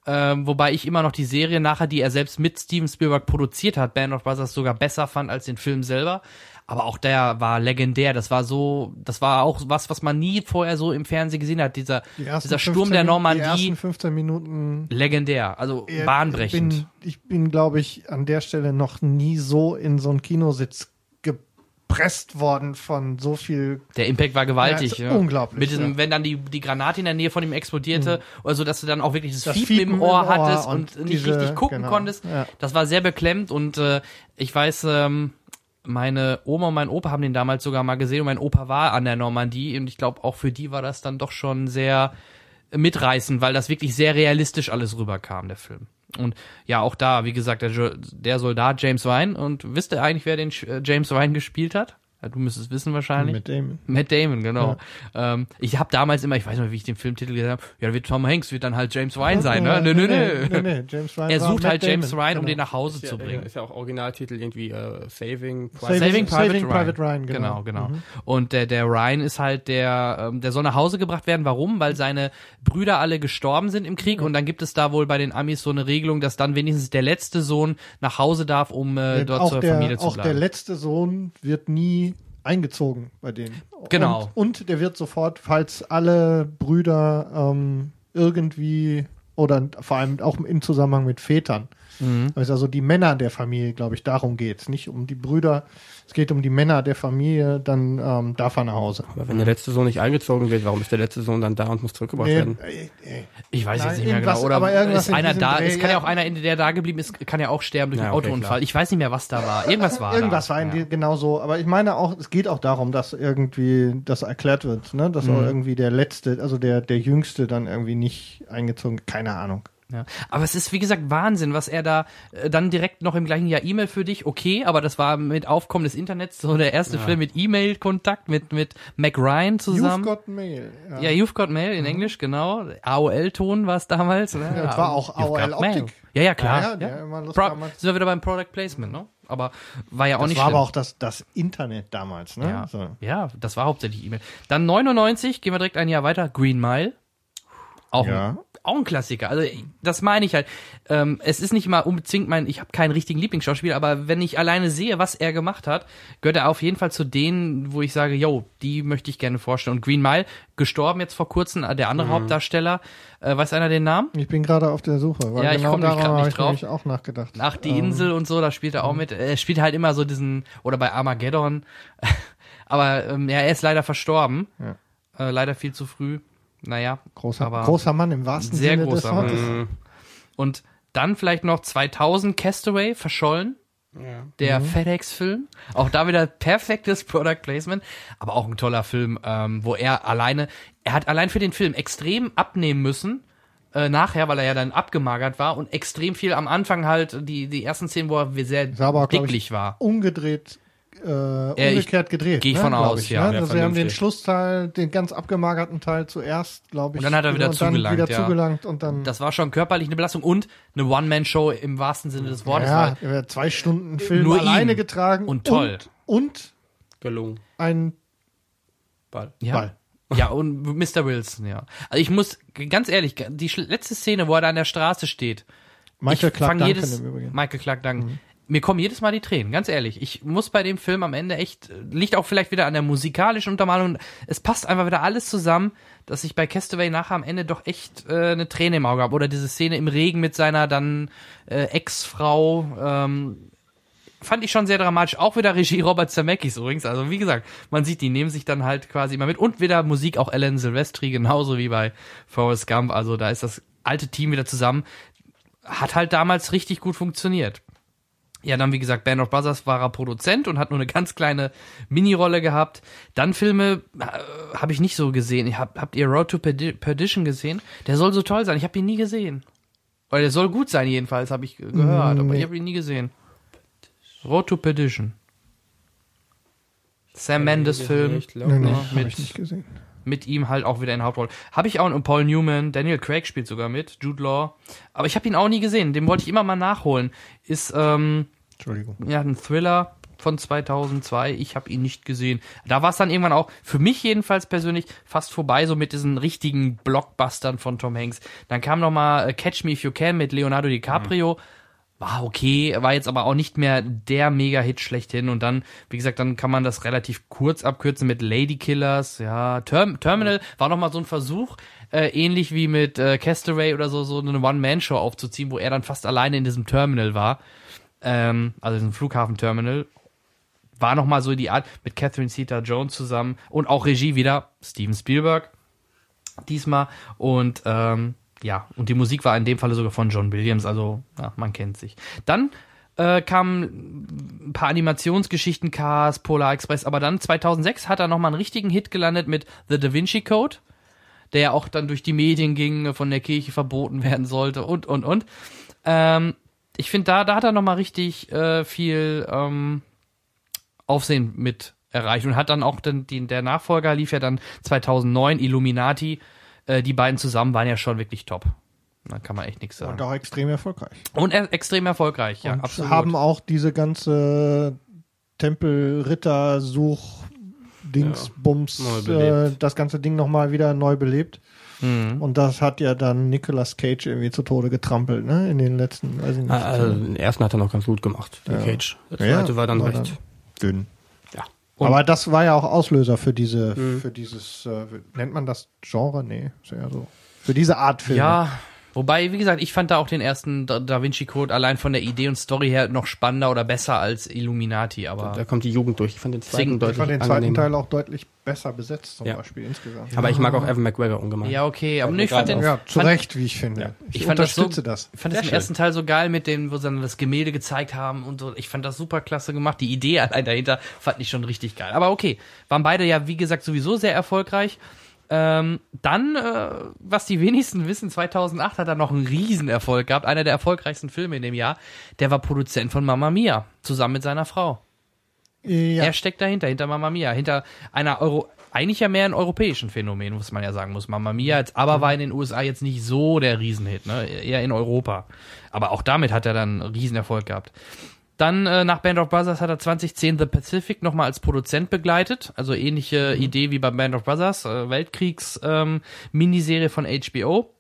Ähm, wobei ich immer noch die Serie nachher, die er selbst mit Steven Spielberg produziert hat, Band of Brothers sogar besser fand als den Film selber. Aber auch der war legendär. Das war so, das war auch was, was man nie vorher so im Fernsehen gesehen hat. Dieser, dieser Sturm 15 der Min- Die Normandie, ersten 15 Minuten legendär. Also äh, bahnbrechend. Bin, ich bin, glaube ich, an der Stelle noch nie so in so einen Kinositz gepresst worden von so viel. Der Impact war gewaltig. Ja, Ja, unglaublich, Mit diesem, ja. wenn dann die, die Granate in der Nähe von ihm explodierte, oder so, dass du dann auch wirklich das, Das Fiepen, im Ohr im Ohr hattest und, und nicht diese- richtig gucken genau, konntest. ja. Das war sehr beklemmt und äh, ich weiß, ähm, meine Oma und mein Opa haben den damals sogar mal gesehen und mein Opa war an der Normandie und ich glaube auch für die war das dann doch schon sehr mitreißend, weil das wirklich sehr realistisch alles rüberkam, der Film. Und ja, auch da, wie gesagt, der, der Soldat James Ryan und wisst ihr eigentlich, wer den äh, James Ryan gespielt hat? Ja, du müsstest wissen wahrscheinlich. Mit dem. Matt Damon, genau. Ähm, ich habe damals immer, ich weiß nicht, wie ich den Filmtitel gesagt habe, ja, wird Tom Hanks, wird dann halt James Ryan sein, ne? Nö, nö, nö. nee, James Ryan Er sucht Matt halt James Damon, Ryan, um genau. den nach Hause Ist zu ja, bringen. ist ja auch Originaltitel irgendwie äh, Saving Saving- Saving Private, Saving Ryan. Private Ryan, genau. genau. genau. Mhm. Und der, der Ryan ist halt der, ähm, der soll nach Hause gebracht werden. Warum? Weil seine Brüder alle gestorben sind im Krieg und dann gibt es da wohl bei den Amis so eine Regelung, dass dann wenigstens der letzte Sohn nach Hause darf, um äh, dort auch zur der, Familie zu auch der bleiben. letzte Sohn wird nie eingezogen bei denen. Genau. Und, und der wird sofort, falls alle Brüder ähm, irgendwie oder vor allem auch im Zusammenhang mit Vätern Mhm. Also, also die Männer der Familie, glaube ich, darum geht's. Nicht um die Brüder, es geht um die Männer der Familie, dann ähm, darf er nach Hause. Aber wenn der letzte Sohn nicht eingezogen wird, warum ist der letzte Sohn dann da und muss zurückgebracht Nee, werden? äh, äh, Ich weiß Nein, jetzt nicht mehr genau. Oder aber irgendwas ist in einer da, Dreh, es kann ja auch einer, der da geblieben ist, kann ja auch sterben durch Ja, einen okay, Autounfall. klar. Ich weiß nicht mehr, was da war. Irgendwas war Irgendwas da. war ja. genau so. Aber ich meine auch, es geht auch darum, dass irgendwie das erklärt wird, ne? dass auch irgendwie der letzte, also der, der jüngste dann irgendwie nicht eingezogen, keine Ahnung. Ja. Aber es ist, wie gesagt, Wahnsinn, was er da äh, dann direkt noch im gleichen Jahr E-Mail für dich, okay, aber das war mit Aufkommen des Internets so der erste Film mit E-Mail-Kontakt mit, mit Mac Ryan zusammen. You've got mail. ja, You've Got Mail in Englisch, genau. AOL-Ton war es damals. Ne? Ja, das war auch You've AOL Got Mail. Optik. Ja, ja, klar. Ja, Ja, ja, Pro damals- sind wir wieder beim Product Placement, ne? Aber war ja auch Das nicht war schlimm. aber auch das, das Internet damals, ne? Ja, So. ja, das war hauptsächlich E-Mail. Dann 99, gehen wir direkt ein Jahr weiter, Green Mile. Auch, Ja. ein, auch ein Klassiker. Also das meine ich halt. Ähm, es ist nicht immer unbedingt mein, ich habe keinen richtigen Lieblingsschauspieler, aber wenn ich alleine sehe, was er gemacht hat, gehört er auf jeden Fall zu denen, wo ich sage, yo, die möchte ich gerne vorstellen. Und Green Mile, gestorben jetzt vor kurzem, äh, der Mhm. andere Hauptdarsteller, äh, weiß einer den Namen? Ich bin gerade auf der Suche, weil Ja, ich genau komm nämlich daran grad habe nicht ich drauf. nämlich auch nachgedacht. Ach, die Ähm, Insel und so, da spielt er auch mit. Er spielt halt immer so diesen, oder bei Armageddon. Aber ähm, ja, er ist leider verstorben. Ja. Äh, leider viel zu früh. Naja, Großer, aber großer Mann im wahrsten sehr Sinne des großer Mann. Wortes. Mhm. Und dann vielleicht noch 2000 Castaway, verschollen. Der Mhm. FedEx-Film. Auch da wieder perfektes Product Placement. Aber auch ein toller Film, ähm, wo er alleine, er hat allein für den Film extrem abnehmen müssen. Äh, nachher, weil er ja dann abgemagert war und extrem viel am Anfang halt, die, die ersten Szenen, wo er sehr aber dicklich ich, war. umgedreht, äh, ich- umgekehrt gedreht. geh ich ne, von aus, ich, ja. Ne? Also sie haben den. Schlussteil, den ganz abgemagerten Teil zuerst, glaube ich. Und dann hat er wieder und dann zugelangt, wieder ja. zugelangt und dann Das war schon körperlich eine Belastung und eine One-Man-Show im wahrsten Sinne des Wortes. ja, weil- er hat zwei Stunden Film Nur alleine ihm. getragen Und toll. und, und Gelungen. ein Ball. Ja. Ball. Ja, und Mr. Wilson, ja. Also ich muss, ganz ehrlich, die letzte Szene, wo er da an der Straße steht. Michael ich Clark fang Duncan jedes, im Übrigen. Mhm. Michael Clark Duncan. Mir kommen jedes Mal die Tränen, ganz ehrlich. Ich muss bei dem Film am Ende echt, liegt auch vielleicht wieder an der musikalischen Untermalung. Es passt einfach wieder alles zusammen, dass ich bei Castaway nachher am Ende doch echt äh, eine Träne im Auge habe. Oder diese Szene im Regen mit seiner dann äh, Ex-Frau. Ähm, fand ich schon sehr dramatisch. Auch wieder Regie Robert Zemeckis übrigens. Also wie gesagt, man sieht, die nehmen sich dann halt quasi immer mit. Und wieder Musik auch Alan Silvestri, genauso wie bei Forrest Gump. Also da ist das alte Team wieder zusammen. Hat halt damals richtig gut funktioniert. Ja, dann wie gesagt, Band of Brothers war er Produzent und hat nur eine ganz kleine Minirolle gehabt. Dann Filme äh, habe ich nicht so gesehen. Ich hab, habt ihr Road to Perdi Perdition gesehen? Der soll so toll sein. Ich habe ihn nie gesehen. Oder der soll gut sein jedenfalls, habe ich gehört, aber Nee. ich habe ihn nie gesehen. Road to Perdition. Sam Mendes Film. Ich glaub, Nee, nee, mit- ich nicht gesehen. Mit ihm halt auch wieder in Hauptrolle. Habe ich auch und Paul Newman, Daniel Craig spielt sogar mit, Jude Law. Aber ich habe ihn auch nie gesehen. Den wollte ich immer mal nachholen. Ist ähm, Entschuldigung. ja ein Thriller von 2002. Ich habe ihn nicht gesehen. Da war es dann irgendwann auch für mich jedenfalls persönlich fast vorbei so mit diesen richtigen Blockbustern von Tom Hanks. Dann kam noch mal äh, Catch Me If You Can mit Leonardo DiCaprio. War okay, war jetzt aber auch nicht mehr der Mega-Hit schlechthin. Und dann, wie gesagt, dann kann man das relativ kurz abkürzen mit Lady Killers. Ja, Term Terminal war noch mal so ein Versuch, äh, ähnlich wie mit äh, Castaway oder so, so eine One-Man-Show aufzuziehen, wo er dann fast alleine in diesem Terminal war. Ähm, also diesem Flughafenterminal. War noch mal so die Art mit Catherine Zeta-Jones zusammen und auch Regie wieder Steven Spielberg diesmal und ähm, ja und die Musik war in dem Falle sogar von John Williams also ja, man kennt sich dann äh, kamen ein paar Animationsgeschichten Cars Polar Express aber dann 2006 hat er noch mal einen richtigen Hit gelandet mit The Da Vinci Code der ja auch dann durch die Medien ging von der Kirche verboten werden sollte und und und ähm, ich finde da da hat er noch mal richtig äh, viel ähm, Aufsehen mit erreicht und hat dann auch den, den, der Nachfolger lief ja dann 2009 Illuminati. Äh, die beiden zusammen waren ja schon wirklich top. Da kann man echt nichts sagen. Und auch extrem erfolgreich. Und er, extrem erfolgreich, ja, und absolut. haben auch diese ganze Tempel-Ritter-Such Dingsbums, neu äh, das ganze Ding nochmal wieder neu belebt. Mhm. Und das hat ja dann Nicolas Cage irgendwie zu Tode getrampelt, ne? In den letzten, weiß ich nicht. Ah, Also, den ersten hat er noch ganz gut gemacht, den Ja. Cage. Der Ja, zweite war dann war recht. dann- dünn. Ja. Und- Aber das war ja auch Auslöser für diese, Mhm. für dieses, äh, nennt man das Genre? Nee, ist ja so. Für diese Art Film. Ja, Wobei, wie gesagt, ich fand da auch den ersten Da, da Vinci Code allein von der Idee und Story her noch spannender oder besser als Illuminati, aber Da kommt die Jugend durch. Ich fand den zweiten Deswegen- Ich deutlich fand den zweiten. Teil auch deutlich besser besetzt, zum Ja. Beispiel insgesamt. Aber ich mag auch Evan McGregor ungemein. ja, okay, aber ich fand gerade den Ja, zu fand, Recht, wie ich finde. Ja. Ich, Ich fand das so- unterstütze das. Ich fand das Sehr im schön. ersten Teil so geil mit dem, wo sie dann das Gemälde gezeigt haben und so. Ich fand das super klasse gemacht. Die Idee allein dahinter fand ich schon richtig geil. Aber okay, waren beide ja, wie gesagt, sowieso sehr erfolgreich. Ähm, dann, äh, was die wenigsten wissen, 2008 hat er noch einen Riesenerfolg gehabt. Einer der erfolgreichsten Filme in dem Jahr. Der war Produzent von Mamma Mia, zusammen mit seiner Frau. Ja, Er steckt dahinter, hinter Mamma Mia, hinter einer Euro, eigentlich ja mehr ein europäischen Phänomen, muss man ja sagen muss. Mamma Mia, jetzt, aber war in den USA jetzt nicht so der Riesenhit, ne? eher in Europa. Aber auch damit hat er dann einen Riesenerfolg gehabt. Dann äh, nach Band of Brothers hat er 2010 The Pacific nochmal als Produzent begleitet, also ähnliche Idee wie bei Band of Brothers, äh, Weltkriegs ähm, Miniserie von HBO.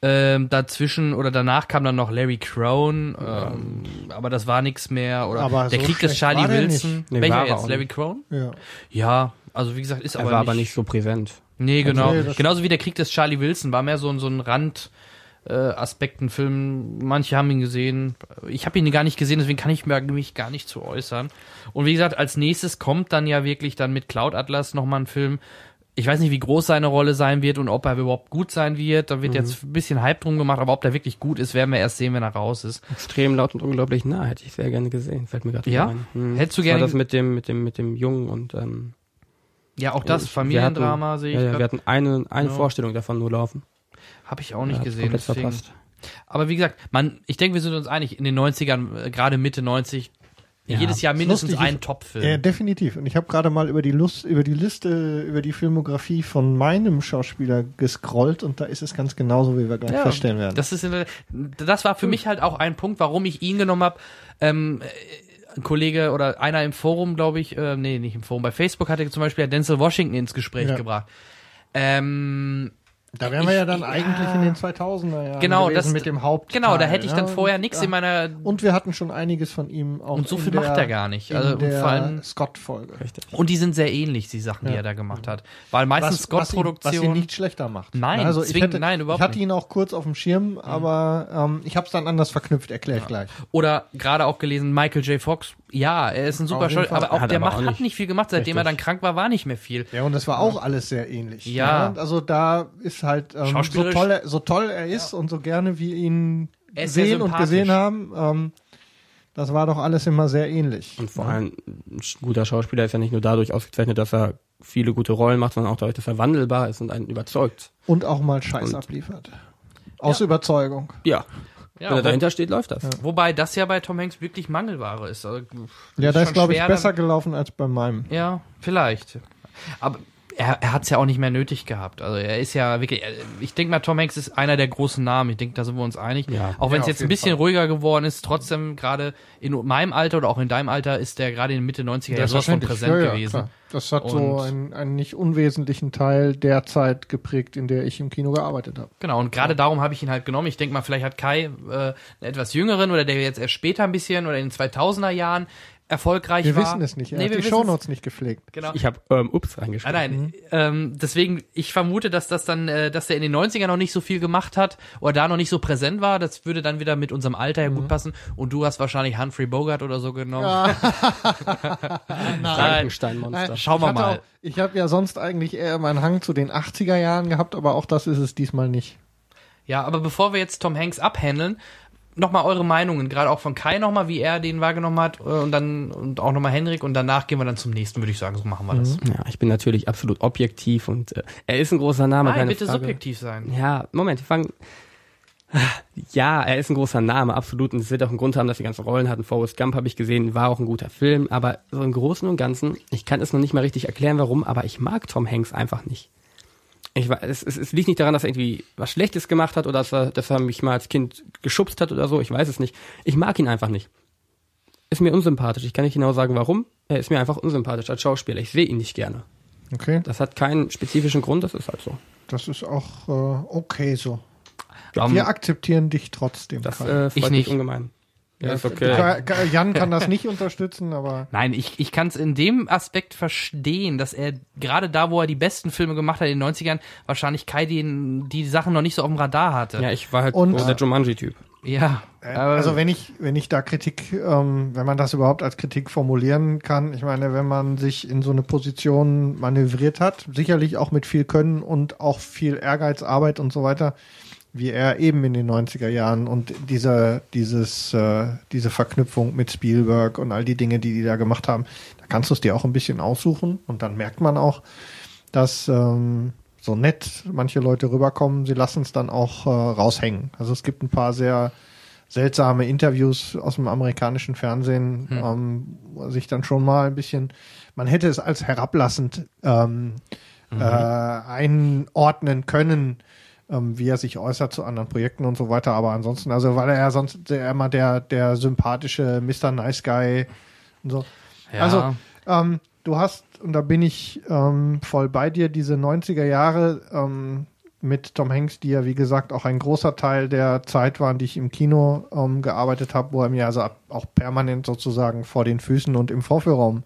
Ähm, dazwischen oder danach kam dann noch Larry Crone, ähm, aber das war nichts mehr. Oder Aber der so Krieg des Charlie Wilson. Nee, Welcher war er jetzt? Larry. Crone? ja. Ja, also wie gesagt, ist Er aber, war nicht, aber nicht so präsent. Nee, genau. nee, das- Genauso wie der Krieg des Charlie Wilson war mehr so, ein- so ein Rand. Äh, Aspektenfilm, manche haben ihn gesehen. Ich habe ihn gar nicht gesehen, deswegen kann ich mir- mich gar nicht zu äußern. Und wie gesagt, als nächstes kommt dann ja wirklich dann mit Cloud Atlas nochmal ein Film. Ich weiß nicht, wie groß seine Rolle sein wird und ob er überhaupt gut sein wird. Da wird jetzt ein bisschen Hype drum gemacht, aber ob der wirklich gut ist, werden wir erst sehen, wenn er raus ist. Extrem laut und unglaublich nah, hätte ich sehr gerne gesehen. Fällt mir gerade Ja? ein. Hm. Hättest du Das war gerne- das mit dem, mit dem, mit dem Jungen und ähm, Ja, auch das wir Familiendrama hatten- sehe ich. Ja, ja, wir hatten eine, eine Ja. Vorstellung davon nur laufen. Habe ich auch nicht Ja, gesehen. Komplett Deswegen. verpasst. Aber wie gesagt, man, ich denke, wir sind uns einig, in den 90ern, äh, gerade Mitte 90, Ja, jedes Jahr mindestens lustig ist- ein Top-Film. Ja, definitiv. Und ich habe gerade mal über die Lust, über die Liste, über die Filmografie von meinem Schauspieler gescrollt und da ist es ganz genauso, wie wir gleich Ja, feststellen werden. Das ist, das war für mich halt auch ein Punkt, warum ich ihn genommen habe. Ähm, äh, ein Kollege oder einer im Forum, glaube ich, äh, nee, nicht im Forum, bei Facebook hatte zum Beispiel Denzel Washington ins Gespräch Ja. gebracht. Ähm, da wären wir ja dann ich- eigentlich ja. in den 2000er Jahren Genau, gewesen das- mit dem Haupt. genau, da hätte ich dann vorher nichts ja. in meiner Und wir hatten schon einiges von ihm auch. Und so in viel der, macht er gar nicht. in Also, und der vor allem- Scott-Folge. Richtig. und die sind sehr ähnlich, die Sachen, die Ja. er da gemacht hat. Weil meistens Was, was, ihn, nicht schlechter macht. Nein, also ich zwingend- hätte, nein, überhaupt Ich hatte. Mhm. ihn auch kurz auf dem Schirm, aber ähm, ich habe es dann anders verknüpft, erkläre ich gleich. Oder gerade auch gelesen, Michael J. Fox. Ja, er ist ein super Schauspieler, Fall. aber auch Hat der aber macht, auch hat nicht- viel gemacht. Seitdem er dann Richtig. krank war, war nicht mehr viel. Ja, und das war auch alles sehr ähnlich. Ja. ne? Also da ist halt ähm, so, toll, er- so toll er ist und so gerne wir ihn ist sehen und gesehen haben, ähm, das war doch alles immer sehr ähnlich. Und vor allem, ein guter Schauspieler ist ja nicht nur dadurch ausgezeichnet, dass er viele gute Rollen macht, sondern auch dadurch, dass er wandelbar ist und einen überzeugt. Und auch mal Scheiß Und- abliefert. Aus Überzeugung. Ja. Ja, Wenn er dahinter steht, läuft das. wobei das ja bei Tom Hanks wirklich Mangelware ist. Also, Ja, da ist, glaube ich, besser gelaufen als bei meinem. Ja, vielleicht. Aber er, er hat es ja auch nicht mehr nötig gehabt. Also er ist ja wirklich, er- ich denke mal, Tom Hanks ist einer der großen Namen. Ich denke, da sind wir uns einig. Ja. Auch wenn Ja, es auf jetzt ein bisschen Fall. ruhiger geworden ist, trotzdem gerade in meinem Alter oder auch in deinem Alter ist der gerade in Mitte 90er ja sowas von präsent Ja, ja, gewesen. klar. Das hat so Und- einen, einen nicht unwesentlichen Teil der Zeit geprägt, in der ich im Kino gearbeitet habe. Genau, und gerade darum habe ich ihn halt genommen. Ich denke mal, vielleicht hat Kai äh, einen etwas jüngeren oder der jetzt erst später ein bisschen oder in den 2000er Jahren erfolgreich Wir war. wissen es nicht. Er Nee, hat wir die Shownotes nicht gepflegt. Genau. Ich habe ähm, Ups Ah, reingeschrieben. nein, ähm, deswegen, ich vermute, dass das dann, äh, dass er in den 90ern noch nicht so viel gemacht hat oder da noch nicht so präsent war. Das würde dann wieder mit unserem Alter ja gut passen. Und du hast wahrscheinlich Humphrey Bogart oder so genommen. Nein. Frankenstein-Monster. Schauen wir mal. Auch, ich habe ja sonst eigentlich eher meinen Hang zu den 80er Jahren gehabt, aber auch das ist es diesmal nicht. Ja, aber bevor wir jetzt Tom Hanks abhandeln, nochmal eure Meinungen, gerade auch von Kai nochmal, wie er den wahrgenommen hat äh, und dann und auch nochmal Henrik und danach gehen wir dann zum nächsten, würde ich sagen, so machen wir das. Ja, ich bin natürlich absolut objektiv und äh, er ist ein großer Name, Nein, bitte Frage. subjektiv sein. Ja, Moment, wir fangen. Ja, er ist ein großer Name, absolut. Und es wird auch einen Grund haben, dass die ganzen Rollen hatten. Forrest Gump habe ich gesehen, war auch ein guter Film. Aber so im Großen und Ganzen, ich kann es noch nicht mal richtig erklären, warum, aber ich mag Tom Hanks einfach nicht. Ich, wa- es, es, es liegt nicht daran, dass er irgendwie was Schlechtes gemacht hat oder dass er, dass er mich mal als Kind geschubst hat oder so. Ich weiß es nicht. Ich mag ihn einfach nicht. Ist mir unsympathisch. Ich kann nicht genau sagen, warum. Er ist mir einfach unsympathisch als Schauspieler. Ich sehe ihn nicht gerne. Okay, Das hat keinen spezifischen Grund, das ist halt so. das ist auch äh, okay so. Ja, Wir akzeptieren dich trotzdem. das äh, freut Ich mich nicht. ungemein. Ja, ist okay. Ka- Ka- Jan kann das nicht unterstützen, aber Nein, ich, ich kann es in dem Aspekt verstehen, dass er gerade da, wo er die besten Filme gemacht hat in den 90ern, wahrscheinlich Kai den, die Sachen noch nicht so auf dem Radar hatte. Ja, ich war halt Und- so der Jumanji-Typ. Ja, Äh, aber- Also wenn ich, wenn ich da Kritik, ähm, wenn man das überhaupt als Kritik formulieren kann, ich meine, wenn man sich in so eine Position manövriert hat, sicherlich auch mit viel Können und auch viel Ehrgeiz, Arbeit und so weiter, wie er eben in den 90er Jahren und diese, dieses, äh, diese Verknüpfung mit Spielberg und all die Dinge, die die da gemacht haben, da kannst du es dir auch ein bisschen aussuchen und dann merkt man auch, dass ähm, so nett manche Leute rüberkommen, sie lassen es dann auch äh, raushängen. Also es gibt ein paar sehr seltsame Interviews aus dem amerikanischen Fernsehen, ähm, wo sich dann schon mal ein bisschen, man hätte es als herablassend ähm, äh, einordnen können, ähm, wie er sich äußert zu anderen Projekten und so weiter. Aber ansonsten, also weil er ja sonst immer der, der sympathische Mr. Nice Guy und so. Ja. Also ähm, du hast, und da bin ich ähm, voll bei dir, diese 90er Jahre ähm, mit Tom Hanks, die ja wie gesagt auch ein großer Teil der Zeit waren, die ich im Kino ähm, gearbeitet habe, wo er mir also auch permanent sozusagen vor den Füßen und im Vorführraum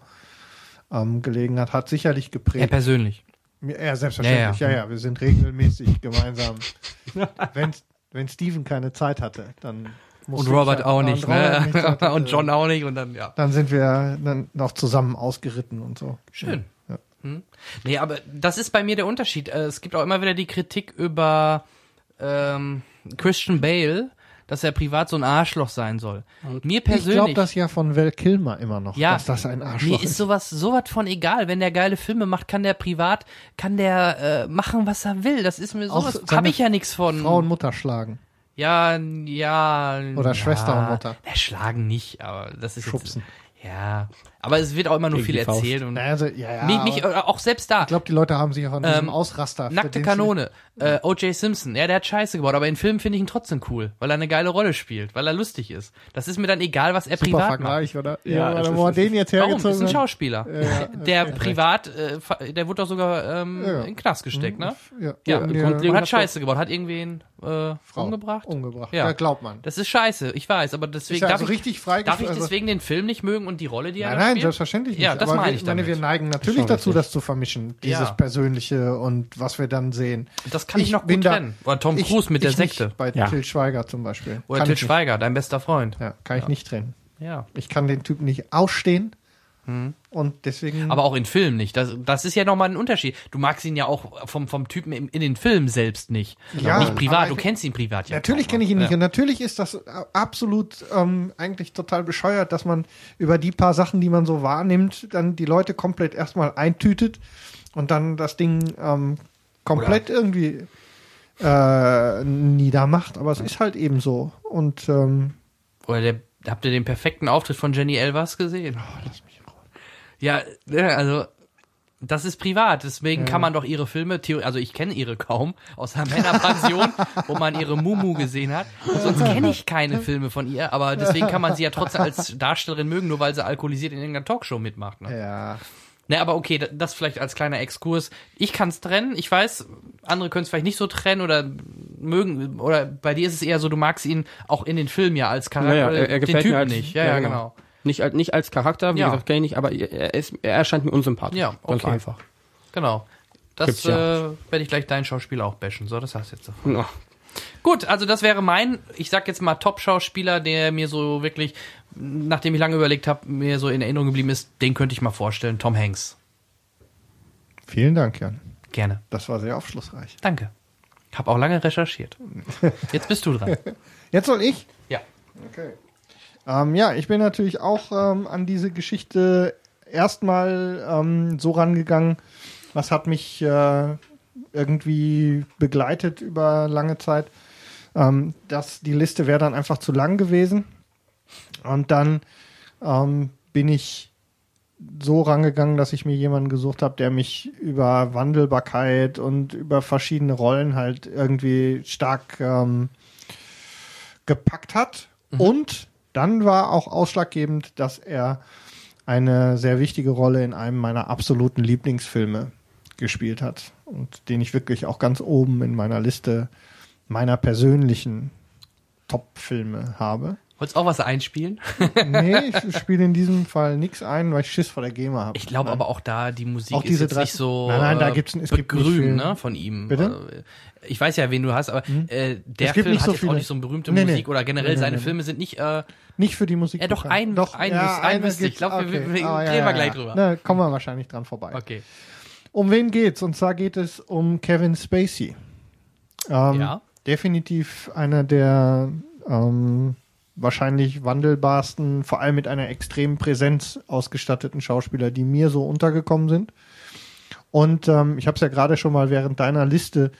ähm, gelegen hat, hat sicherlich er geprägt. persönlich. Ja, selbstverständlich. Ja, Ja, ja. ja, wir sind regelmäßig gemeinsam. wenn, wenn Steven keine Zeit hatte, dann Und Robert ich- auch nicht, ne? nicht hatte. Und John auch nicht und dann, ja. Dann sind wir dann noch zusammen ausgeritten und so. Schön. Ja. Hm? Nee, aber das ist bei mir der Unterschied. Äh, Es gibt auch immer wieder die Kritik über ähm, Christian Bale, dass er privat so ein Arschloch sein soll. Mir Ich glaube persönlich. das ja von Val Kilmer immer noch, ja, dass das ein mir Arschloch ist ist. sowas sowas von egal. Wenn der geile Filme macht, kann der privat, kann der äh, machen, was er will. Das ist mir sowas. Habe ich ja nichts von. Frau und Mutter schlagen. Ja, ja. Oder ja, Schwester und Mutter. Ja, schlagen nicht, aber das ist Schubsen. jetzt. Ja, aber es wird auch immer nur Gegen viel erzählt und Also, ja, ja, mich, mich, aber auch selbst da. ich glaube, die Leute haben sich auch an diesem Ähm, Ausraster. für Nackte Kanone. Äh, O.J. Simpson. Ja, der hat Scheiße gebaut, aber in Filmen finde ich ihn trotzdem cool, weil er eine geile Rolle spielt, weil er lustig ist. Das ist mir dann egal, was er Super privat macht. Vergleich, oder? Ja, Ja, wo er den jetzt Warum? hergezogen Ist ein. Schauspieler. Der privat, äh, der wurde doch sogar ähm, Ja. in den Knast gesteckt, ne? Ja, Ja, und, Grundlegend- Und hat Scheiße gebaut, hat irgendwen äh, Frau umgebracht. Umgebracht. Ja. Ja, glaubt man. Das ist scheiße, ich weiß, aber deswegen ja darf, also ich, richtig frei darf ich also- deswegen den Film nicht mögen und die Rolle, die er Nein, nein, spielt? selbstverständlich nicht. Ja, das Aber meine wir, ich meine, wir neigen natürlich dazu, das zu vermischen. Dieses Ja. Persönliche und was wir dann sehen. Das kann ich, noch bin gut da- trennen. Oder Tom Ich- Cruise mit der ich Sekte. Bei Ja. Till Schweiger zum Beispiel. Oder kann Til ich nicht. Schweiger, dein bester Freund. Ja, kann ich nicht trennen. Ja. Ich kann den Typen nicht ausstehen. Und deswegen. Hm. Aber auch in Filmen nicht. Das, das ist ja nochmal ein Unterschied. Du magst ihn ja auch vom, vom Typen im, in den Filmen selbst nicht. Ja, nicht privat, du ich- kennst ihn privat ja. Natürlich kenne ich ihn noch. nicht. Und natürlich ist das absolut ähm, eigentlich total bescheuert, dass man über die paar Sachen, die man so wahrnimmt, dann die Leute komplett erstmal eintütet und dann das Ding ähm, komplett irgendwie äh, niedermacht. Aber es ist halt eben so. Und ähm, Oder der, habt ihr den perfekten Auftritt von Jenny Elvers gesehen? Oh, Ja, ja, also das ist privat, deswegen kann man doch ihre Filme, also ich kenne ihre kaum, aus der Männerpension, wo man ihre Mumu gesehen hat. Sonst kenne ich keine Filme von ihr, aber deswegen kann man sie ja trotzdem als Darstellerin mögen, nur weil sie alkoholisiert in irgendeiner Talkshow mitmacht. Ne? ja, Ne, aber okay, da- das vielleicht als kleiner Exkurs. Ich kann es trennen. Ich weiß, andere können es vielleicht nicht so trennen oder mögen. Oder bei dir ist es eher so, du magst ihn auch in den Filmen ja als Charakter. Naja, er, er den gefällt Typen mir als, nicht. Ja, ja, genau. Nicht, als- nicht als Charakter, wie Ja. gesagt, kenne ich nicht, aber er, ist, er erscheint mir unsympathisch. Ja, Ganz okay. einfach. Genau. Das ja. äh, werde ich gleich deinen Schauspieler auch bashen. So, das hast du jetzt davon. Ja. Gut, also das wäre mein, ich sag jetzt mal Top-Schauspieler, der mir so wirklich, nachdem ich lange überlegt habe, mir so in Erinnerung geblieben ist, den könnte ich mal vorstellen. Tom Hanks. vielen Dank, Jan. Gerne. Das war sehr aufschlussreich. Danke. Hab auch lange recherchiert. Jetzt bist du dran. Jetzt soll ich? Ja. Okay. Ähm, ja, ich bin natürlich auch ähm, an diese Geschichte erstmal ähm, so rangegangen, was hat mich äh, irgendwie begleitet über lange Zeit. Ähm, das, die Liste wäre dann einfach zu lang gewesen. Und dann ähm, bin ich so rangegangen, dass ich mir jemanden gesucht habe, der mich über Wandelbarkeit und über verschiedene Rollen halt irgendwie stark ähm, gepackt hat. Und dann war auch ausschlaggebend, dass er eine sehr wichtige Rolle in einem meiner absoluten Lieblingsfilme gespielt hat und den ich wirklich auch ganz oben in meiner Liste meiner persönlichen Top-Filme habe. Wolltest du auch was einspielen? nee, ich spiele in diesem Fall nichts ein, weil ich Schiss vor der GEMA habe. Ich glaube aber auch da, die Musik Auch ist jetzt nicht so Nein, nein, da äh, gibt's- es gibt begrünt, viel- ne, von ihm. Bitte? Äh, Ich weiß ja, wen du hast, aber äh, der gibt Film nicht hat so jetzt auch nicht so eine berühmte Nee, nee. Musik oder generell Nee, nee, seine nee. Filme sind nicht, äh, Nicht für die Musik. Ja, doch, ein- doch, ein ja, ein eine wüsste ich. Ich gibt's, glaub, wir- okay. wir- Ah, reden wir gleich drüber. Na, kommen wir wahrscheinlich dran vorbei. okay. Um wen geht's? Und zwar geht es um Kevin Spacey. Ähm, Ja. Definitiv einer der ähm, wahrscheinlich wandelbarsten, vor allem mit einer extremen Präsenz ausgestatteten Schauspieler, die mir so untergekommen sind. Und ähm, ich habe es ja gerade schon mal während deiner Liste,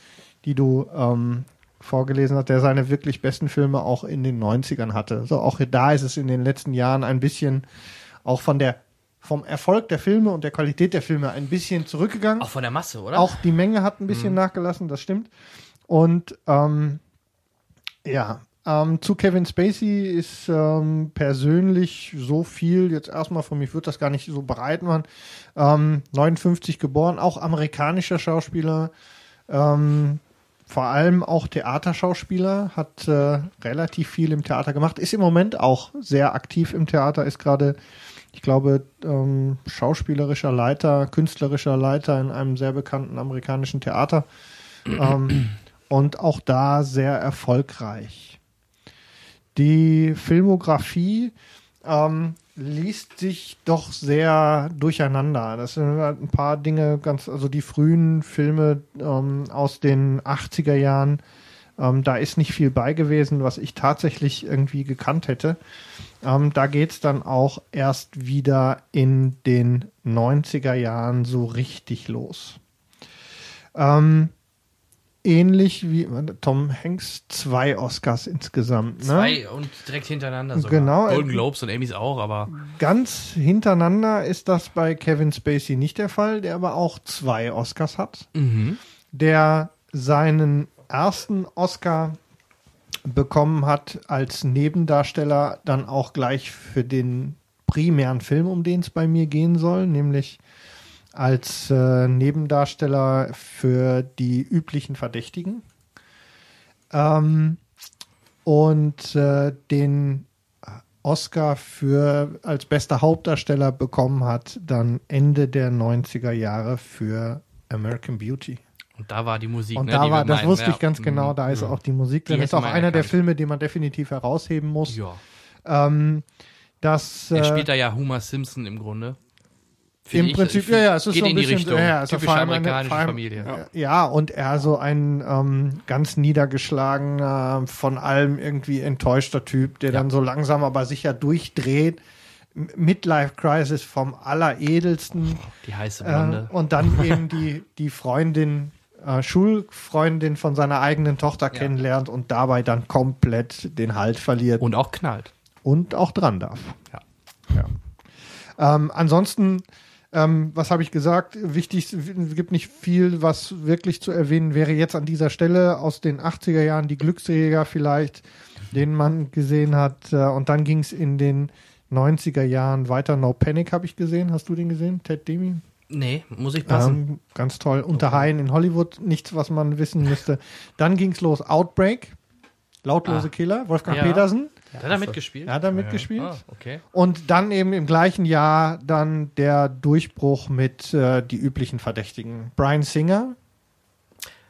die du ähm, vorgelesen hast, der seine wirklich besten Filme auch in den 90ern hatte. So auch da ist es in den letzten Jahren ein bisschen auch von der vom Erfolg der Filme und der Qualität der Filme ein bisschen zurückgegangen. Auch von der Masse, oder? Auch die Menge hat ein bisschen nachgelassen, das stimmt. Und ähm, ja, ähm, zu Kevin Spacey ist ähm, persönlich so viel, jetzt erstmal von mir, würde das gar nicht so breit machen. Ähm, 59 geboren, auch amerikanischer Schauspieler, ähm, vor allem auch Theaterschauspieler, hat äh, relativ viel im Theater gemacht, ist im Moment auch sehr aktiv im Theater, ist gerade, ich glaube, ähm, schauspielerischer Leiter, künstlerischer Leiter in einem sehr bekannten amerikanischen Theater. ähm, und auch da sehr erfolgreich. Die Filmografie ähm, liest sich doch sehr durcheinander. Das sind halt ein paar Dinge ganz, also die frühen Filme ähm, aus den 80er Jahren, ähm, da ist nicht viel bei gewesen, was ich tatsächlich irgendwie gekannt hätte. Ähm, da geht's dann auch erst wieder in den 90er Jahren so richtig los. Ähm, ähnlich wie Tom Hanks zwei Oscars insgesamt. Ne? Zwei und direkt hintereinander sogar. Genau. Golden Globes und Emmys auch, aber Ganz hintereinander ist das bei Kevin Spacey nicht der Fall, der aber auch zwei Oscars hat. mhm. Der seinen ersten Oscar bekommen hat als Nebendarsteller dann auch gleich für den primären Film, um den es bei mir gehen soll, nämlich als äh, Nebendarsteller für die üblichen Verdächtigen. Ähm, und äh, den Oscar für als bester Hauptdarsteller bekommen hat, dann Ende der 90er Jahre für American Beauty. Und da war die Musik, Und ne, da war, das meinen, wusste ja. ich ganz genau, Mhm. da ist ja. auch die Musik Die drin. hätte Ist auch einer der erkannt. Filme, den man definitiv herausheben muss. Ja. Ähm, das, Er äh, spielt da ja Homer Simpson im Grunde. Im ich. Prinzip, ja, ja, es ist so ein bisschen, Richtung. ja, Typische vor allem amerikanische vor allem- Familie. Ja. und er so ein ähm, ganz niedergeschlagener, von allem irgendwie enttäuschter Typ, der Ja. dann so langsam aber sicher durchdreht. Midlife Crisis vom Alleredelsten. Die heiße Blonde. Äh, und dann eben die, die Freundin, äh, Schulfreundin von seiner eigenen Tochter kennenlernt und dabei dann komplett den Halt verliert und auch knallt. und auch dran darf. Ja. Ja. Ähm, ansonsten, ähm, was habe ich gesagt? Wichtig, es gibt nicht viel, was wirklich zu erwähnen wäre jetzt an dieser Stelle aus den 80er Jahren die Glücksjäger vielleicht, den man gesehen hat. Äh, und dann ging es in den 90er Jahren weiter. No Panic habe ich gesehen. Hast du den gesehen? Ted Demi? Nee, muss ich passen. Ähm, ganz toll. Unter Haien in Hollywood, nichts, was man wissen müsste. Dann ging es los. Outbreak. Lautlose Ah. Killer, Wolfgang Ja. Petersen. Hat er da mitgespielt? Er hat da mitgespielt. Ah, okay. Und dann eben im gleichen Jahr dann der Durchbruch mit äh, die üblichen Verdächtigen. Brian Singer,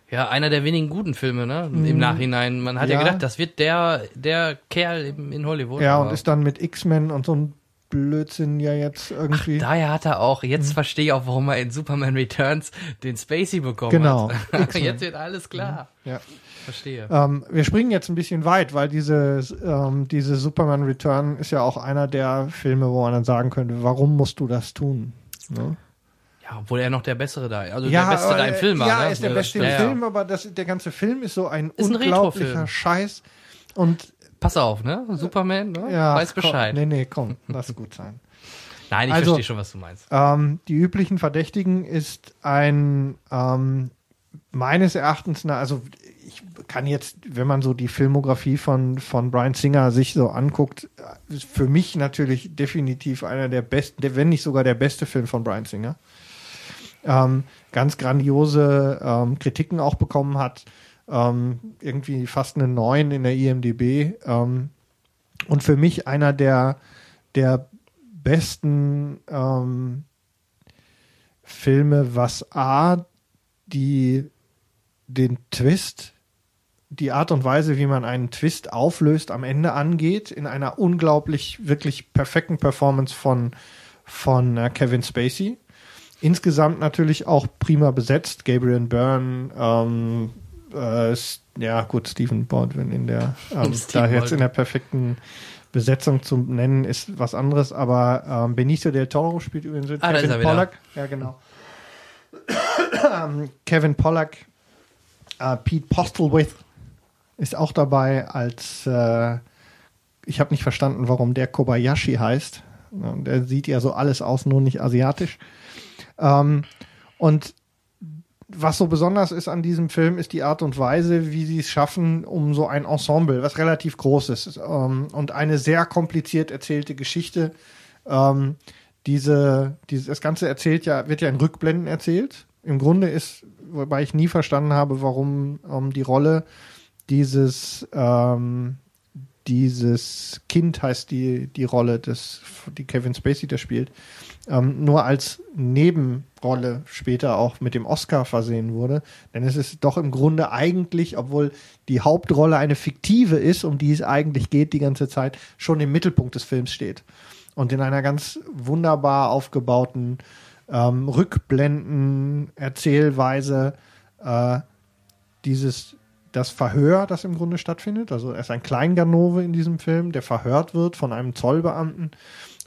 Ja, einer der wenigen guten Filme, ne? Im Nachhinein. Man hat ja, Mhm. Ja. gedacht, das wird der, der Kerl in Hollywood. ja, aber und ist dann mit X-Men und so ein Blödsinn ja jetzt irgendwie. Daher hat er auch, jetzt verstehe ich auch, warum er in Superman Returns den Spacey bekommen Genau. hat. X-Men. jetzt wird alles klar. ja. Verstehe. ähm, wir springen jetzt ein bisschen weit, weil diese, ähm, diese Superman Return ist ja auch einer der Filme, wo man dann sagen könnte, warum musst du das tun? Ne? Ja, obwohl er noch der Bessere da, also der Beste da im äh, Film war. Ja, ne? ist der Beste im Ja, ja. Film, aber das, der ganze Film ist so ein Ist ein unglaublicher Retrofilm. Scheiß. Und Pass auf, ne? Superman, ne? ja, weiß komm, Bescheid. nee, nee, komm, lass gut sein. Nein, ich Also- verstehe schon, was du meinst. Ähm, die üblichen Verdächtigen ist ein ähm, meines Erachtens, na, also ich kann jetzt, wenn man so die Filmografie von, von Brian Singer sich so anguckt, äh, ist für mich natürlich definitiv einer der besten, wenn nicht sogar der beste Film von Brian Singer. Ähm, ganz grandiose ähm, Kritiken auch bekommen hat. Ähm, irgendwie fast eine 9 in der IMDB. Ähm, und für mich einer der, der besten ähm, Filme, was A, die den Twist, die Art und Weise, wie man einen Twist auflöst, am Ende angeht, in einer unglaublich, wirklich perfekten Performance von, von äh, Kevin Spacey. Insgesamt natürlich auch prima besetzt. Gabriel Byrne, ähm, äh, ja gut, Stephen Baldwin in der, ähm, da jetzt in der perfekten Besetzung zu nennen, ist was anderes, aber ähm, Benicio del Toro spielt übrigens Ah, Kevin. Pollack. Ja, genau. Ähm, Kevin Pollack, äh, Pete Postlethwaite ist auch dabei als, äh, ich habe nicht verstanden, warum der Kobayashi heißt. Der sieht ja so alles aus, nur nicht asiatisch. Ähm, und was so besonders ist an diesem Film, ist die Art und Weise, wie sie es schaffen, um so ein Ensemble, was relativ groß ist, ähm, und eine sehr kompliziert erzählte Geschichte. Ähm, diese, diese, das Ganze erzählt ja, wird ja in Rückblenden erzählt. Im Grunde ist, wobei ich nie verstanden habe, warum ähm, die Rolle dieses, ähm, dieses Kind heißt die, die Rolle des, die Kevin Spacey da spielt, ähm, nur als Nebenrolle später auch mit dem Oscar versehen wurde. Denn es ist doch im Grunde eigentlich, obwohl die Hauptrolle eine fiktive ist, um die es eigentlich geht die ganze Zeit, schon im Mittelpunkt des Films steht. Und in einer ganz wunderbar aufgebauten ähm, Rückblenden, Erzählweise, äh, dieses das Verhör, das im Grunde stattfindet. Also er ist ein Kleinganove in diesem Film, der verhört wird von einem Zollbeamten.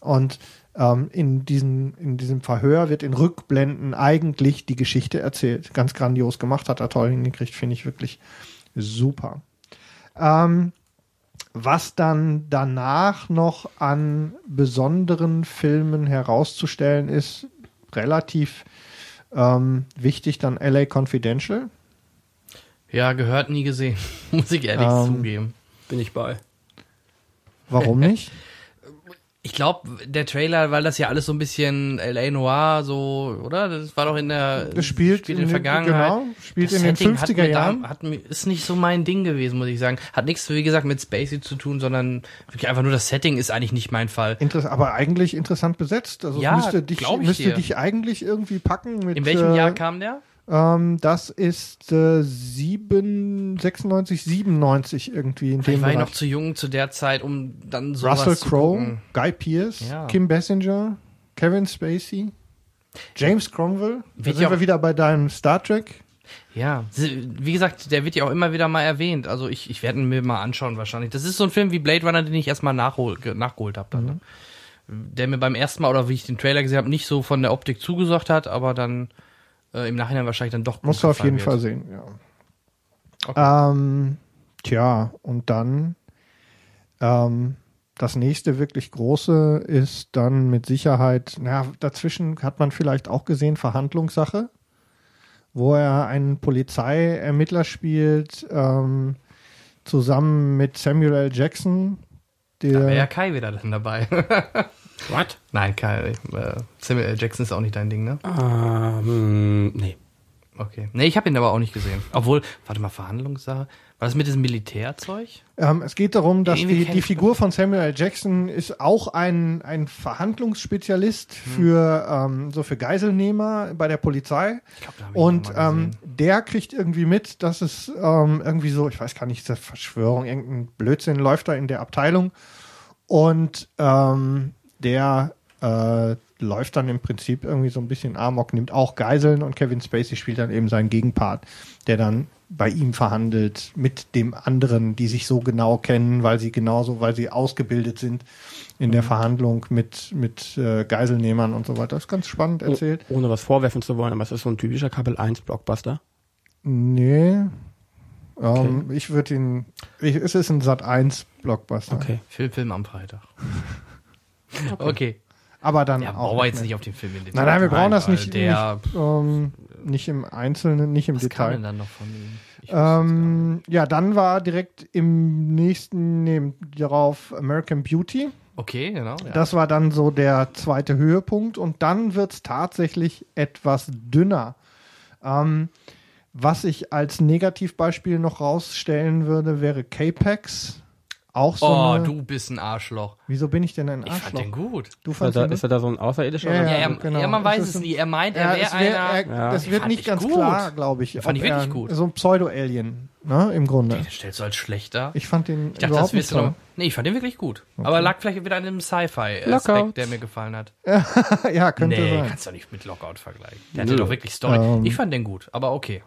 Und ähm, in, diesen, in diesem Verhör wird in Rückblenden eigentlich die Geschichte erzählt. Ganz grandios gemacht, hat er toll hingekriegt, finde ich wirklich super. Ähm, was dann danach noch an besonderen Filmen herauszustellen ist, relativ ähm, wichtig, dann LA Confidential. Ja, gehört nie gesehen. Muss ich ehrlich Ähm, zugeben. Bin ich bei. Warum nicht? Ich glaube, der Trailer, weil das ja alles so ein bisschen L.A. Noir, so, oder? Das war doch in der. Das spielt, in in der den- Vergangenheit. Genau, spielt Das in den Setting hat 50er mir Jahren. Da, hat mir, ist nicht so mein Ding gewesen, muss ich sagen. Hat nichts, wie gesagt, mit Spacey zu tun, sondern wirklich einfach nur das Setting ist eigentlich nicht mein Fall. Interess aber eigentlich interessant besetzt. Also Ja, müsste dich, müsste dir. dich eigentlich irgendwie packen. Mit, In welchem äh, Jahr kam der? Ähm, das ist äh, 7, 96, 97 irgendwie in dem Ich war ich Bereich. noch zu jung zu der Zeit, um dann sowas Russell zu Crowe. Guy Pearce, Ja. Kim Basinger, Kevin Spacey, James Cromwell. Da sind wir wieder bei deinem Star Trek. Ja, wie gesagt, der wird ja auch immer wieder mal erwähnt. Also ich, ich werde ihn mir mal anschauen wahrscheinlich. Das ist so ein Film wie Blade Runner, den ich erstmal nachhol, ge- nachgeholt habe. Mhm. Ne? Der mir beim ersten Mal, oder wie ich den Trailer gesehen habe, nicht so von der Optik zugesagt hat, aber dann äh, im Nachhinein wahrscheinlich dann doch du auf jeden wird. Fall sehen, ja. Ähm, tja, und dann ähm, das nächste wirklich große ist dann mit Sicherheit, na, dazwischen hat man vielleicht auch gesehen, Verhandlungssache, wo er einen Polizeiermittler spielt, ähm, zusammen mit Samuel L. Jackson. Da wäre ja Der, Kai wieder dann dabei. What? Nein, Kai, äh, Samuel L. Jackson ist auch nicht dein Ding, ne? Ähm, nee. Okay. Nee, ich habe ihn aber auch nicht gesehen. Obwohl, warte mal, Verhandlungssache. War das mit diesem Militärzeug? ähm, es geht darum, dass die, die Figur von Samuel L. Jackson ist auch ein, ein Verhandlungsspezialist Hm. für ähm, so für Geiselnehmer bei der Polizei. Ich glaub, Und ähm, der kriegt irgendwie mit, dass es ähm, irgendwie so, ich weiß gar nicht, diese Verschwörung, irgendein Blödsinn läuft da in der Abteilung. Und ähm, der äh, läuft dann im Prinzip irgendwie so ein bisschen Amok, nimmt auch Geiseln und Kevin Spacey spielt dann eben seinen Gegenpart, der dann bei ihm verhandelt mit dem anderen, die sich so genau kennen, weil sie genauso, weil sie ausgebildet sind in Mhm. der Verhandlung mit, mit äh, Geiselnehmern und so weiter. Das ist ganz spannend Oh. erzählt. Oh, ohne was vorwerfen zu wollen, aber es ist so ein typischer Kabel 1 Blockbuster. Nee. Ähm, Ich würde ihn. Ich, es ist ein Sat 1 Blockbuster. Okay. Film, Film am Freitag. Okay. Aber dann Ja, auch. brauchen wir jetzt nicht auf den Film in Detail. Nein, nein, wir brauchen das nicht, Der, nicht, ähm, nicht im Einzelnen, nicht im was Detail. dann noch von ihm? Ähm, ja, dann war direkt im nächsten, neben darauf American Beauty. Okay, genau. Ja. Das war dann so der zweite Höhepunkt und dann wird es tatsächlich etwas dünner. Ähm, was ich als Negativbeispiel noch rausstellen würde, wäre Capex. Auch so Oh, eine, du bist ein Arschloch. Wieso bin ich denn ein Ich fand Arschloch? den gut. Du Ist er, fandst da, ihn ist er da so ein Außerirdischer? Ja? Ja, ja, genau. ja man weiß ist es ein- nie. Er meint, Ja, er wäre es wär, einer. er, Ja. das wird nicht ich ganz gut. klar, glaube ich. Fand ich wirklich er, gut. So ein Pseudo-Alien, ne, im Grunde. Den stellst du als schlechter. Ich fand den Ich dachte, überhaupt das nicht toll. noch. Nee, ich fand den wirklich gut. Aber lag vielleicht wieder an dem Sci-Fi-Aspekt, der mir gefallen hat. ja, könnte nee, sein. kannst du nicht mit Lockout vergleichen. Der hatte doch wirklich Story. Ähm. ich fand den gut, aber okay.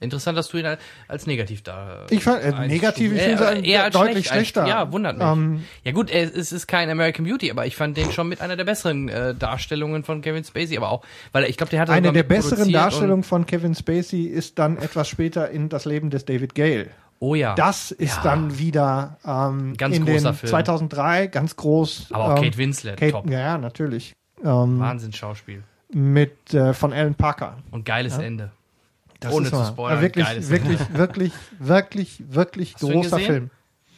Interessant, dass du ihn als- als negativ da. Ich fand, äh, negativ, ich Äh, finde ihn eher als deutlich schlecht schlechter. Ja, wundert mich. Ähm, ja gut, es ist kein American Beauty, aber ich fand den schon mit einer der besseren äh, Darstellungen von Kevin Spacey, aber auch, weil ich glaube, der hatte Eine der besseren Darstellungen von Kevin Spacey ist dann etwas später in das Leben des David Gale. Oh ja. Das ist Ja. dann wieder ähm, Ganz in großer den Film. 2003 ganz groß. aber auch ähm, Kate Winslet, Kate, top. Ja, ja, natürlich. Ähm, Wahnsinn Schauspiel. mit äh, von Alan Parker. Und geiles Ende. Das Ohne ist zu spoilern, Ja, wirklich, wirklich, wirklich, wirklich, wirklich Hast großer? Film.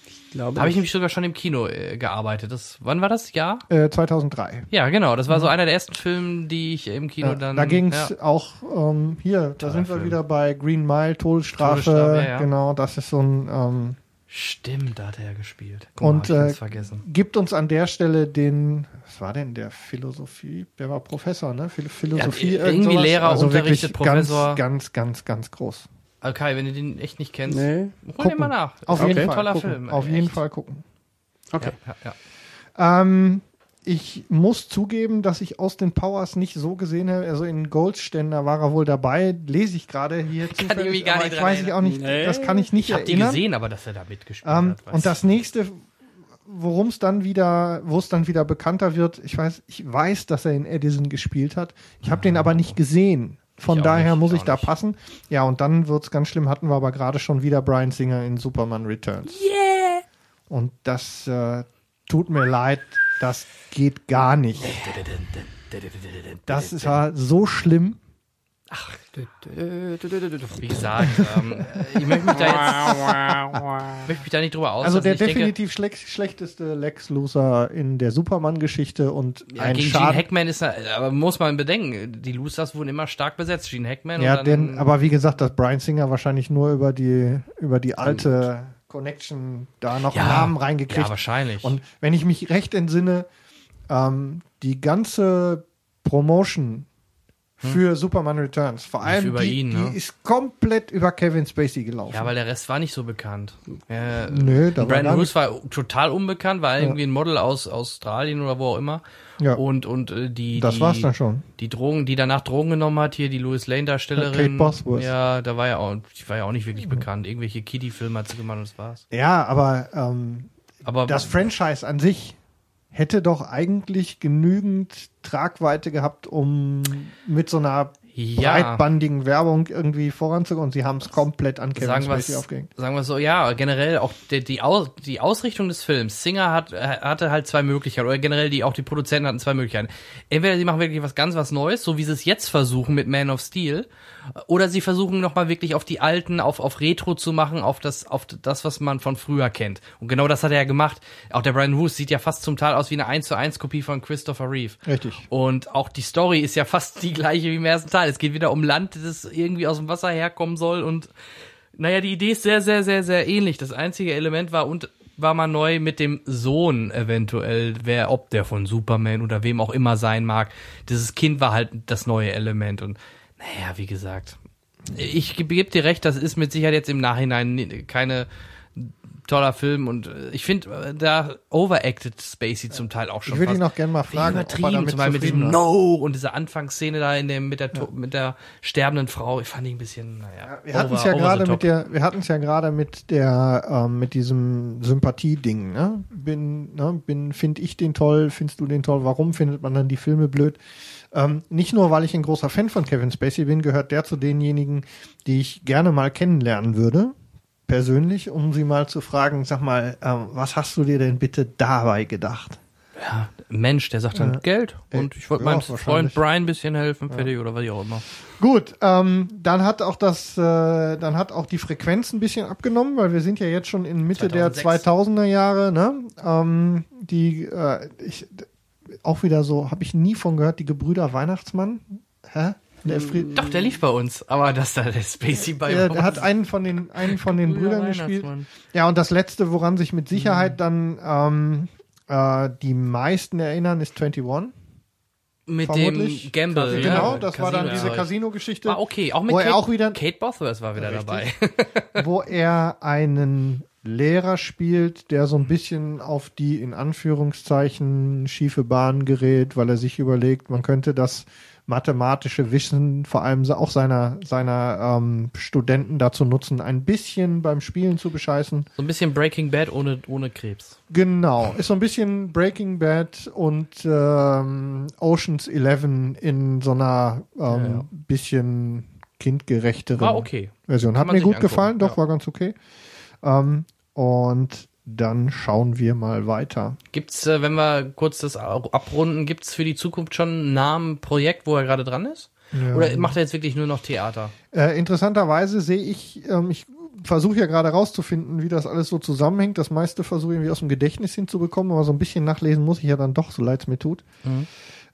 Ich glaube, Habe ich nämlich sogar schon im Kino äh, gearbeitet. Das, wann war das Jahr? Äh, 2003. Ja, genau. Das war so einer der ersten Filme, die ich im Kino Ja, dann. da ging es ja. auch ähm, hier, da Toller sind wir Film. wieder bei Green Mile, Todesstrafe. Todesstrafe, ja, ja. Genau, das ist so ein ähm, Stimmt, da hat er ja gespielt. Und, mal, äh, vergessen. gibt uns an der Stelle den, was war denn der Philosophie? Der war Professor, ne? Phil Philosophie. Ja, irgend irgendwie sowas. Lehrer, also unterrichtet, wirklich Professor. Ganz, ganz, ganz, ganz groß. Okay, wenn du den echt nicht kennst, Nee. hol Gucken. den mal nach. Auf jeden ein Fall. toller gucken. Film. Auf ey, jeden echt. Fall gucken. Okay. Ja, ja, ja. Ähm, ich muss zugeben, dass ich Austin Powers nicht so gesehen habe. Also in Goldständer war er wohl dabei. Lese ich gerade hier Kann ich mich gar aber nicht ich dran weiß ich auch nicht. Nee. Das kann ich nicht Ich habe die erinnern. gesehen, aber dass er da mitgespielt Ähm, hat. und das ich. nächste, worum es dann wieder, wo es dann wieder bekannter wird, ich weiß, ich weiß, dass er in Edison gespielt hat. Ich habe den aber nicht gesehen. Von Ich daher nicht, muss ich ich da nicht. passen. Ja, und dann wird's ganz schlimm. Hatten wir aber gerade schon wieder Brian Singer in Superman Returns. Yeah! Und das äh, tut mir leid, das geht gar nicht. Das war so schlimm. Wie gesagt, ähm, äh, ich möchte mich da jetzt möchte mich da nicht drüber Also auslassen. der ich denke, definitiv schlecht, schlechteste Lex Luthor in der Superman-Geschichte und ja, ein gegen Gene Schaden. Hackman ist, er- aber muss man bedenken, die Losers wurden immer stark besetzt. Gene Hackman Ja, und dann, denn, aber wie gesagt, dass Brian Singer wahrscheinlich nur über die, über die alte Connection da noch ja, einen Namen Ja, reingekriegt. wahrscheinlich. und wenn ich mich recht entsinne, ähm, die ganze Promotion für Superman Returns, vor allem Hm. über die, ihn, ne? die ist komplett über Kevin Spacey gelaufen. ja, weil der Rest war nicht so bekannt. Äh, Nö, da Brandon Roos war total unbekannt, war irgendwie ein Model aus Australien oder wo auch immer. Ja. Und, und äh, die, das die, war's dann schon. die Drogen, die danach Drogen genommen hat, hier die Louis Lane Darstellerin. Kate Bosworth. Ja, da war ja auch, die war ja auch nicht wirklich bekannt. Irgendwelche Kiddie-Filme hat sie gemacht und das war's. Ja, aber ähm, Aber das Franchise an sich hätte doch eigentlich genügend Tragweite gehabt, um mit so einer ja, breitbandigen Werbung irgendwie voranzugehen und sie haben es komplett an Kevin sagen wir Spacey aufgehängt. sagen wir so, ja, generell auch die, die, Aus, die Ausrichtung des Films. Singer hat, äh, hatte halt zwei Möglichkeiten, oder generell die, auch die Produzenten hatten zwei Möglichkeiten. Entweder sie machen wirklich was ganz was Neues, so wie sie es jetzt versuchen mit Man of Steel, oder sie versuchen nochmal wirklich auf die alten, auf, auf Retro zu machen, auf das, auf das, was man von früher kennt. Und genau das hat er ja gemacht. Auch der Brian Roos sieht ja fast zum Teil aus wie eine 1 zu 1 Kopie von Christopher Reeve. Richtig. Und auch die Story ist ja fast die gleiche wie im ersten Teil. Es geht wieder um Land, das irgendwie aus dem Wasser herkommen soll. Und naja, die Idee ist sehr, sehr, sehr, sehr ähnlich. Das einzige Element war und war mal neu mit dem Sohn eventuell, wer, ob der von Superman oder wem auch immer sein mag. Dieses Kind war halt das neue Element. Und naja, wie gesagt, ich gebe geb dir recht, das ist mit Sicherheit jetzt im Nachhinein keine toller Film und äh, ich finde, äh, da overacted Spacey zum Teil auch schon. Ich würde ihn noch gerne mal fragen, er übertrieben, zum Beispiel mit diesem. No und dieser Anfangsszene da in dem, mit der, to- mit der sterbenden Frau. Ich fand ihn ein bisschen, naja. Wir hatten es ja gerade mit der, wir hatten es ja gerade mit der, ähm, mit diesem Sympathie-Ding. Ne? Bin, ne? bin, finde ich den toll? Findest du den toll? Warum findet man dann die Filme blöd? Ähm, nicht nur, weil ich ein großer Fan von Kevin Spacey bin, gehört der zu denjenigen, die ich gerne mal kennenlernen würde, persönlich, um sie mal zu fragen, sag mal, ähm, was hast du dir denn bitte dabei gedacht? Ja, Mensch, der sagt dann Ja. Geld Äh, und ich wollte ja, meinem. Freund Brian ein bisschen helfen, fertig oder was auch immer. Gut, ähm, dann hat auch das, äh, dann hat auch die Frequenz ein bisschen abgenommen, weil wir sind ja jetzt schon in Mitte 2006. der 2000er Jahre, ne? Ähm, die, äh, ich, auch wieder so, habe ich nie von gehört, die Gebrüder Weihnachtsmann. Hä? Der Fri Doch, der lief bei uns, aber dass da der Spacey bei ja, uns. der hat einen von den, einen von den Brüdern gespielt. Ja, und das letzte, woran sich mit Mhm. Sicherheit dann ähm, äh, die meisten erinnern, ist 21. Mit vermutlich. dem Gamble. genau, ja, das war dann diese Casino-Zeug. Casino-Geschichte, War okay, auch mit wo Kate, er auch wieder, Kate Bosworth war wieder Richtig. dabei. wo er einen Lehrer spielt, der so ein bisschen auf die in Anführungszeichen schiefe Bahn gerät, weil er sich überlegt, man könnte das mathematische Wissen vor allem auch seiner seiner ähm, Studenten dazu nutzen, ein bisschen beim Spielen zu bescheißen. So ein bisschen Breaking Bad ohne, ohne Krebs. Genau, ist so ein bisschen Breaking Bad und ähm, Ocean's Eleven in so einer ähm, Ja, ja. bisschen kindgerechteren War okay. Version. Hat mir gut angucken, gefallen, doch, ja. war ganz okay. Ähm, und dann schauen wir mal weiter. Gibt's, äh, wenn wir kurz das abrunden, gibt's für die Zukunft schon einen Namen, Projekt, wo er gerade dran ist? Oder macht er jetzt wirklich nur noch Theater? Äh, interessanterweise sehe ich, ähm, ich versuche ja gerade rauszufinden, wie das alles so zusammenhängt. Das meiste versuche ich irgendwie aus dem Gedächtnis hinzubekommen, aber so ein bisschen nachlesen muss ich ja dann doch, so leid es mir tut. Mhm.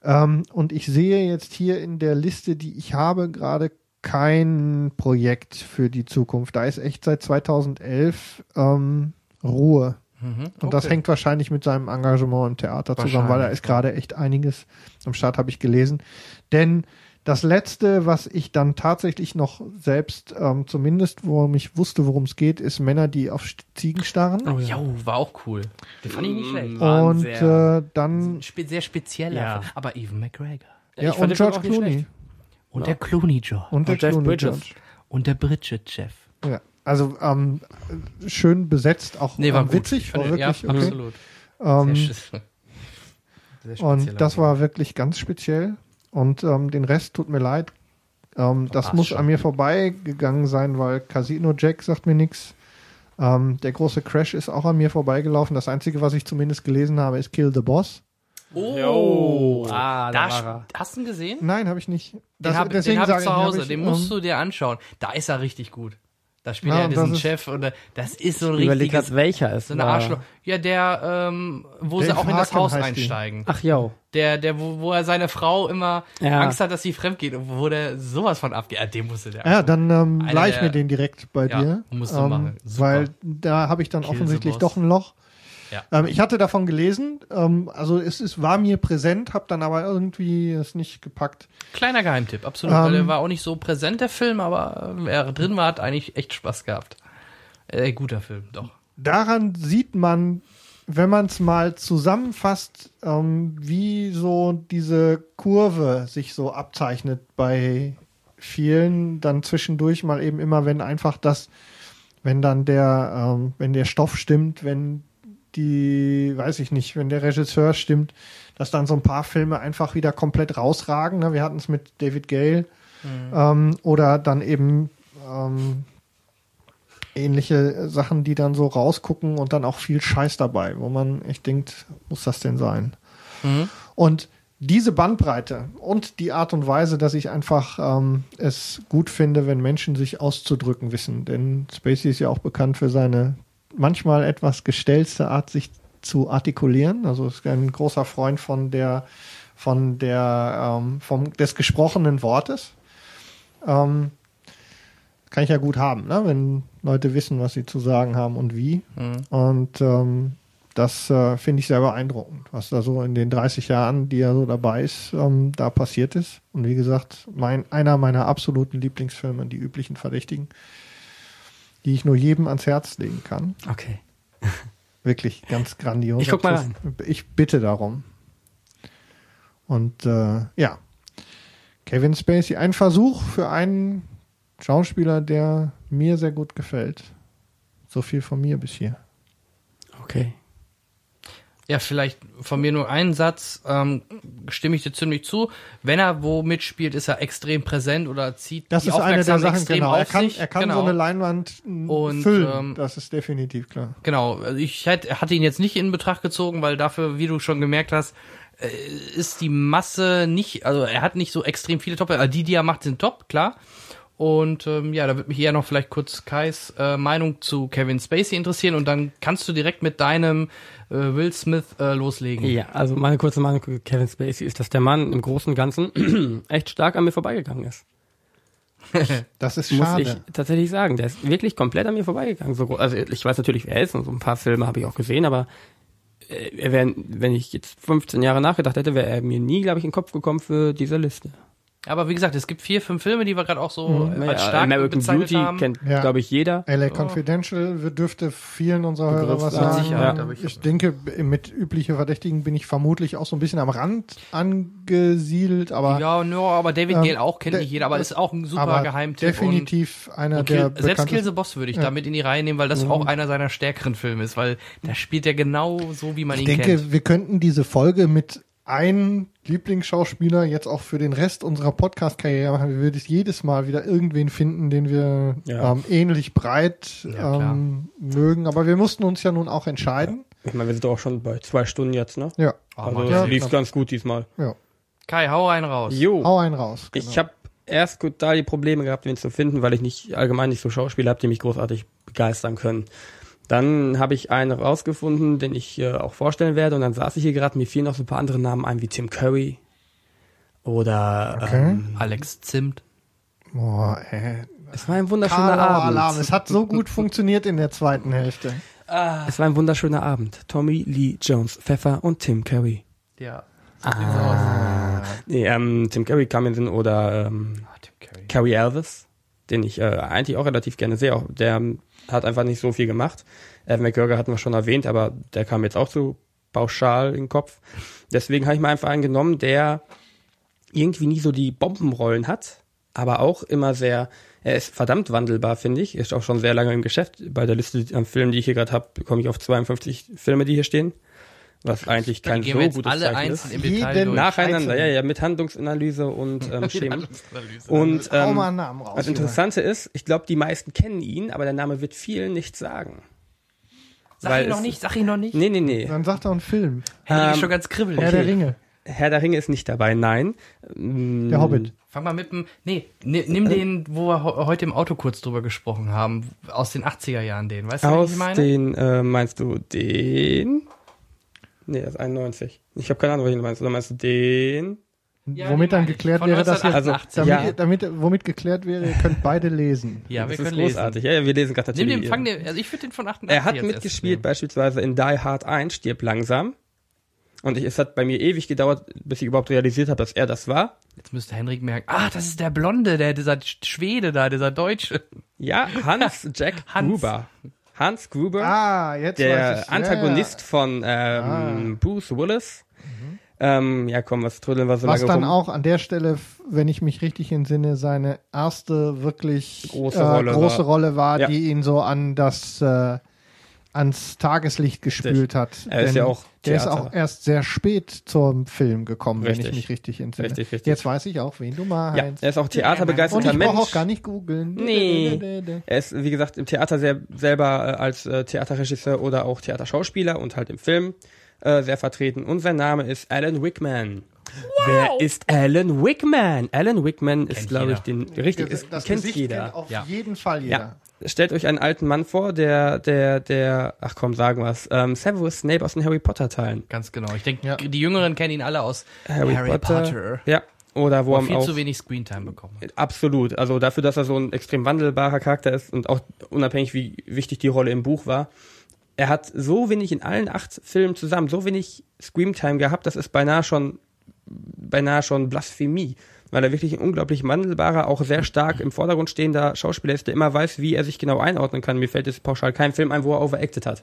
Ähm, und ich sehe jetzt hier in der Liste, die ich habe, gerade kein Projekt für die Zukunft. Da ist echt seit 2011 ähm, Ruhe. Mhm. Und das Okay. hängt wahrscheinlich mit seinem Engagement im Theater zusammen, weil da ist gerade echt einiges am Start, habe ich gelesen. Denn das letzte, was ich dann tatsächlich noch selbst, ähm, zumindest, worum ich wusste, worum es geht, ist Männer, die auf Ziegen starren. Oh Ja, war auch cool. Den fand ich nicht schlecht. Ein Und sehr- äh, dann, Spe sehr spezieller Ja. Aber Even McGregor. ja, ich fand und George Clooney. Und der Clooney George. Und der Und Jeff Clooney Bridges. George. Und der Bridget-Chef. Ja. Also ähm, schön besetzt, auch Nee, war ähm, gut. witzig, war Ja, wirklich okay. absolut. Ähm, Sehr, sehr Und das war wirklich ganz speziell. Und ähm, den Rest tut mir leid. Ähm, das muss schon. an mir vorbeigegangen sein, weil Casino Jack sagt mir nichts. Ähm, der große Crash ist auch an mir vorbeigelaufen. Das Einzige, was ich zumindest gelesen habe, ist Kill the Boss. Oh, Ah, da da er. hast du ihn gesehen? Nein, habe ich nicht. Den habe den deswegen hab ich zu Hause, ich, den musst ähm, du dir anschauen. Da ist er richtig gut. Da spielt Ja, er diesen ist- Chef und äh, das ist so ein richtiges, grad, welcher ist. so eine Arschloch. Ja, der, ähm, wo sie Dave auch in das Haus die. einsteigen. Ach jo. Der, der, wo, wo er seine Frau immer Ja. Angst hat, dass sie fremd geht und wo der sowas von abgeht. Ja, den musste der Ja, dann ähm, leih ich mir den direkt bei Ja, dir. musst du ähm, machen. Super. Weil da habe ich dann Kill offensichtlich doch ein Loch. Ja. Ähm, ich hatte davon gelesen, ähm, also es ist, war mir präsent, habe dann aber irgendwie es nicht gepackt. Kleiner Geheimtipp, absolut. Ähm, weil der war auch nicht so präsent, der Film, aber äh, wer drin war, hat eigentlich echt Spaß gehabt. Äh, guter Film, doch. daran sieht man, wenn man es mal zusammenfasst, ähm, wie so diese Kurve sich so abzeichnet bei vielen, dann zwischendurch mal eben immer, wenn einfach das, wenn dann der, ähm, wenn der Stoff stimmt, wenn die, weiß ich nicht, wenn der Regisseur stimmt, dass dann so ein paar Filme einfach wieder komplett rausragen. Ne? Wir hatten es mit David Gale ähm, oder dann eben ähm, ähnliche Sachen, die dann so rausgucken und dann auch viel Scheiß dabei, wo man echt denkt, muss das denn sein? Mhm. Und diese Bandbreite und die Art und Weise, dass ich einfach ähm, es gut finde, wenn Menschen sich auszudrücken wissen. Denn Spacey ist ja auch bekannt für seine manchmal etwas gestellte Art, sich zu artikulieren. Also ist ein großer Freund von der, von der, ähm, vom, des gesprochenen Wortes. Ähm, kann ich ja gut haben, ne? wenn Leute wissen, was sie zu sagen haben und wie. Mhm. Und ähm, das äh, finde ich sehr beeindruckend, was da so in den 30 Jahren, die er so dabei ist, ähm, da passiert ist. Und wie gesagt, mein, einer meiner absoluten Lieblingsfilme, die üblichen Verdächtigen, die ich nur jedem ans Herz legen kann. Okay. Wirklich ganz grandios. Ich guck mal Ich bitte darum. Und äh, ja, Kevin Spacey, ein Versuch für einen Schauspieler, der mir sehr gut gefällt. So viel von mir bis hier. Okay. Ja, vielleicht von mir nur einen Satz, ähm, stimme ich dir ziemlich zu. Wenn er wo mitspielt, ist er extrem präsent oder zieht Das die ist eine der Aufmerksamkeit Sachen, extrem genau. auf Er kann, sich. er kann genau. so eine Leinwand m, Und, füllen. ähm, das ist definitiv klar. Genau, also ich hätte, hatte ihn jetzt nicht in Betracht gezogen, weil dafür, wie du schon gemerkt hast, äh, ist die Masse nicht, also er hat nicht so extrem viele Top, die, die er macht, sind top, klar. Und ähm, ja, da würde mich eher noch vielleicht kurz Kais äh, Meinung zu Kevin Spacey interessieren und dann kannst du direkt mit deinem äh, Will Smith äh, loslegen. Ja, also meine kurze Meinung zu Kevin Spacey ist, dass der Mann im Großen und Ganzen echt stark an mir vorbeigegangen ist. Das ist Muss schade. ich tatsächlich sagen. Der ist wirklich komplett an mir vorbeigegangen. So, also ich weiß natürlich, wer er ist und so ein paar Filme habe ich auch gesehen, aber äh, er wär, wenn ich jetzt 15 Jahre nachgedacht hätte, wäre er mir nie, glaube ich, in den Kopf gekommen für diese Liste. Aber wie gesagt, es gibt vier, fünf Filme, die wir gerade auch so äh, als Ja, stark American bezeichnet Beauty haben. kennt, Ja. glaube ich, jeder. LA Confidential wir- dürfte vielen unserer Hörer was sagen. Sicherheit, aber ich- ich denke, mit übliche Verdächtigen bin ich vermutlich auch so ein bisschen am Rand angesiedelt, aber, Ja, no, aber David Ähm, Gale auch kennt nicht jeder, aber ist auch ein super Geheimtipp. definitiv einer und, der und Kill, selbst Kill the. Boss würde ich Ja. Mhm. damit in die Reihe nehmen, weil das auch einer seiner stärkeren Filme ist, weil da spielt er genau so, wie man Ich ihn denke, kennt. wir könnten diese Folge mit einem Lieblingsschauspieler jetzt auch für den Rest unserer Podcast-Karriere machen. Wir würden jedes Mal wieder irgendwen finden, den wir Ja. ähm, ähnlich breit Ja, ähm, mögen. Aber wir mussten uns ja nun auch entscheiden. Ich meine, wir sind auch schon bei zwei Stunden jetzt, ne? Ja, Also. Ja. es lief ganz gut diesmal. ja. Kai, hau einen raus. Jo. Hau einen raus. genau. Ich habe erst gut da die Probleme gehabt, wen zu finden, weil ich nicht allgemein nicht so Schauspieler habe, die mich großartig begeistern können. Dann habe ich einen rausgefunden, den ich äh, auch vorstellen werde, und dann saß ich hier gerade, mir fielen noch so ein paar andere Namen ein, wie Tim Curry oder Okay. ähm, Alex Zimt. Boah, ey. es war ein wunderschöner Karlauer Alarm. Abend. Es hat so gut funktioniert in der zweiten Hälfte. Es war ein wunderschöner Abend. Tommy Lee Jones Pfeffer und Tim Curry. Ja. Nee, ähm, Tim Curry kam in den Sinn oder ähm, Ah, Tim Curry. Carrie Elvis, den ich äh, eigentlich auch relativ gerne sehe. Auch der hat einfach nicht so viel gemacht. Evan McGregor hatten wir schon erwähnt, aber der kam jetzt auch zu pauschal in den Kopf. Deswegen habe ich mal einfach einen genommen, der irgendwie nie so die Bombenrollen hat, aber auch immer sehr, er ist verdammt wandelbar, finde ich. Ist auch schon sehr lange im Geschäft. Bei der Liste an Filmen, die ich hier gerade habe, komme ich auf 52 Filme, die hier stehen. Was eigentlich kein so gutes alle Zeichen ist. im Detail Jeden durch. Nacheinander, ja, ja, mit Handlungsanalyse und ähm, Schemen. Und ähm, mal einen Namen raus. das. Interessante ist, ich glaube, die meisten kennen ihn, aber der Name wird vielen nichts sagen. Sag weil ihn noch nicht, sag ihn noch nicht. Nee, nee, nee. Dann sagt er einen Film. Ist Ähm, schon ganz kribbelig. Herr der Ringe. Herr der Ringe ist nicht dabei, nein. Der Hobbit. Fang mal mit dem. Nee, ni- nimm den, wo wir heute im Auto kurz drüber gesprochen haben. Aus den 80er Jahren den. Weißt du, was Aus ich meine? den, äh, meinst du den? Nee, das ist 91. Ich habe keine Ahnung, welchen du meinst. Oder meinst du den? Ja, womit dann geklärt wäre, dass ihr, 1988. Also, damit, ja. damit, womit geklärt wäre, ihr könnt beide lesen. ja, wir das ist können lesen. großartig. Ja, ja, wir lesen gerade Nimm natürlich. den, fang den, also ich würde den von 88 er hat jetzt mitgespielt erst beispielsweise in Die Hard 1, Stirb langsam. Und ich, es hat bei mir ewig gedauert, bis ich überhaupt realisiert habe, dass er das war. Jetzt müsste Henrik merken, ah, das ist der Blonde, der, dieser Schwede da, dieser Deutsche. Ja, Hans Jack Hans. Gruber. Hans Gruber. Ah, der ich. Antagonist von ähm, Bruce Willis. Ähm, ja, komm, was trödeln wir so Ja, ja. Was lange dann rum? auch an der Stelle, wenn ich mich richtig entsinne, seine erste wirklich Große äh, Rolle große war. Rolle war, Ja. die ihn so an das äh, ans Tageslicht gespült hat. Er ist ja auch der ist auch erst sehr spät zum Film gekommen, wenn ich Richtig. mich richtig entsinne. Richtig, richtig. Jetzt weiß ich auch, wen du Ja, meinst. er ist auch Und theaterbegeisterter ich Mensch. brauche auch gar nicht googeln. Nee. Er ist, wie gesagt, im Theater sehr, selber äh, als äh, Theaterregisseur oder auch Theaterschauspieler und halt im Film äh, sehr vertreten. Und sein Name ist Alan Wickman. Wer ist Alan Wickman? Alan Wickman ist, Kennt glaube ich, den richtig ist, das kennt Gesicht jeder. kennt auf Ja. jeden Fall jeder. Ja. Stellt euch einen alten Mann vor, der, der, der, ach komm, sagen wir's, ähm, Severus Snape aus den Harry Potter Teilen. Ganz genau. Ich denke, Ja. die Jüngeren kennen ihn alle aus Harry, Potter. Ja. Oder wo Wo er er viel auch zu wenig Screentime bekommen hat. Absolut. Also dafür, dass er so ein extrem wandelbarer Charakter ist und auch unabhängig, wie wichtig die Rolle im Buch war. Er hat so wenig in allen acht Filmen zusammen, so wenig Screamtime gehabt, das ist beinahe schon, beinahe schon Blasphemie. Weil er wirklich ein unglaublich wandelbarer, auch sehr stark im Vordergrund stehender Schauspieler ist, der immer weiß, wie er sich genau einordnen kann. Mir fällt jetzt pauschal kein Film ein, wo er overacted hat.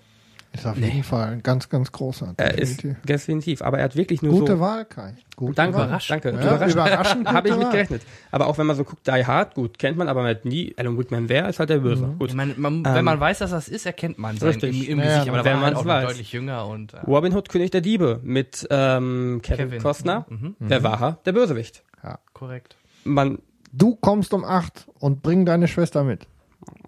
Ist auf jeden Fall ein ganz, ganz großer. Er ist definitiv. definitiv, aber er hat wirklich nur Gute so. Wahl, Kai. Gute Danke, Wahl. Danke. Ja, Überraschend. überraschend Habe ich gute mit Wahl. gerechnet. Aber auch wenn man so guckt, Die Hard, gut, kennt man, aber man hat nie Alan Wickman wer, ist halt der Böse. Gut. Ich meine, man, Ähm, wenn man weiß, dass das ist, erkennt man sein richtig. im, im Ja, Gesicht. Aber da wenn war er halt man's auch weiß. deutlich jünger und äh, Robin Hood, König der Diebe mit ähm, Kevin, Kevin. Costner. Mhm. Wer war er? Der Bösewicht. Ja. Korrekt. Man, Du kommst um acht und bring deine Schwester mit.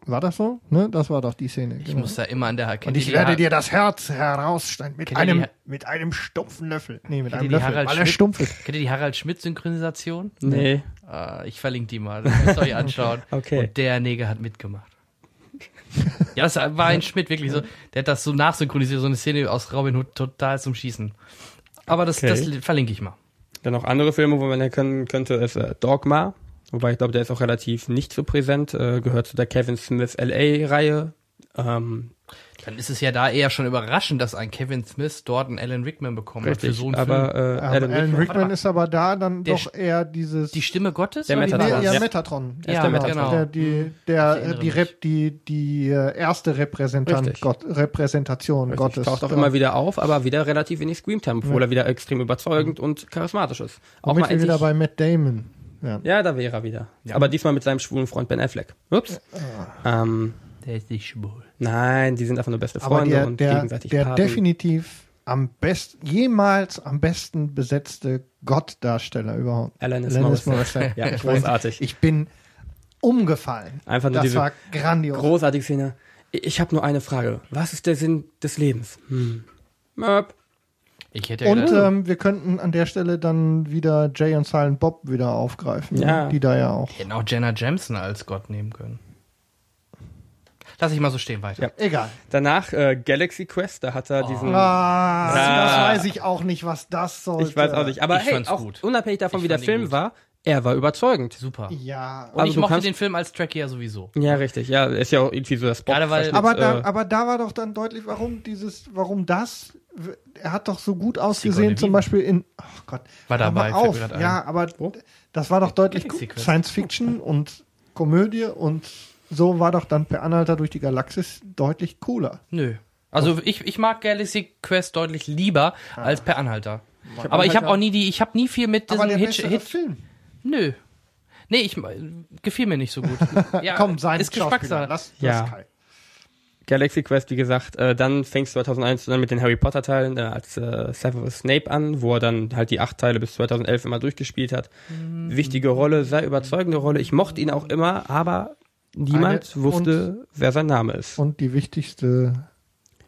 War das so? Ne? Das war doch die Szene. Ich muss da immer an der Und kennt ihr ich werde Ha- dir das Herz herausschneiden mit Kennt einem, Ha- mit einem stumpfen Löffel. Nee, mit Kennt einem Löffel, Harald weil er Schmidt? stumpf ist. Kennt ihr die Harald Schmidt-Synchronisation? Nee. Ah, ich verlinke die mal. Das müsst ihr euch anschauen. Okay. Und der Neger hat mitgemacht. ja, das war ein Schmidt wirklich so. Der hat das so nachsynchronisiert, so eine Szene aus Robin Hood total zum Schießen. Aber das, Okay. das verlinke ich mal. Dann noch andere Filme, wo man erkennen könnte, ist äh, Dogma. Wobei ich glaube, der ist auch relativ nicht so präsent. Äh, gehört zu der Kevin Smith LA-Reihe. Ähm, Dann ist es ja da eher schon überraschend, dass ein Kevin Smith dort einen Alan Rickman bekommen hat für richtig. so einen aber Film. äh, Aber Alan Alan Rickman, Rickman ist aber da dann Der doch eher dieses. Die Stimme Gottes? Der Metatron. ja, Ja. Metatron. Ja, der genau. Metatron. Der, die, Ich der, die. Rep, die, die äh, erste Repräsentant Richtig. Gott, Repräsentation richtig, Gottes. taucht auch Ja. immer wieder auf, aber wieder relativ wenig Screamtime, obwohl er wieder extrem überzeugend und charismatisch ist. Auch Womit mal wir wieder bei Matt Damon. Ja. ja, da wäre er wieder. Ja. Aber diesmal mit seinem schwulen Freund Ben Affleck. Ups. Ähm, Der ist nicht schwul. nein, die sind einfach nur beste Aber Freunde der, und der, gegenseitig der Paten. definitiv am best, jemals am besten besetzte Gottdarsteller überhaupt. Alanis Alanis Morissette. Ja, Ich großartig. Ich bin umgefallen. Einfach nur das diese war grandios. großartige Szene. Ich habe nur eine Frage. Was ist der Sinn des Lebens? Hm. Möp. Ich hätte ja Und ähm, wir könnten an der Stelle dann wieder Jay und Silent Bob wieder aufgreifen, Ja. die da ja auch. wir hätten auch Jenna Jameson als Gott nehmen können. Lass ich mal so stehen weiter. Ja. Egal. Danach äh, Galaxy Quest, da hat er diesen. Ah, Ja. das weiß ich auch nicht, was das soll. ich weiß auch nicht. Aber Ich hey, fand's auch gut. unabhängig davon, Ich wie der Film gut. war, er war überzeugend. Super. Ja, Und Also ich mochte den Film als Trekkie ja sowieso. Ja, richtig. Ja, ist ja auch irgendwie so das Gerade weil- aber da, äh, aber da war doch dann deutlich, warum dieses, warum das, er hat doch so gut ausgesehen, zum. Beispiel in, oh Gott, War dabei, auf. Ja, aber Wo? das war doch deutlich. Science Fiction und Komödie und so war doch dann Per Anhalter durch die Galaxis deutlich cooler. Nö. Also ich, ich mag Galaxy Quest deutlich lieber als Per Anhalter. hab Aber ich habe Anhalter- auch nie die, ich habe nie viel mit Aber diesem der Hitch, bessere Hit. Film. Nö. Nee, ich gefiel mir nicht so gut. Ja, Komm, sein ist. Geschmackssache. Lass, Ja. lass Kai. Galaxy Quest, wie gesagt, äh, dann fängst 2001 dann mit den Harry Potter Teilen äh, als äh, Severus Snape an, wo er dann halt die acht Teile bis 2011 immer durchgespielt hat. Wichtige Rolle, sehr überzeugende Rolle. Ich mochte ihn auch immer, aber niemand Eine- wusste, wer sein Name ist. Und die wichtigste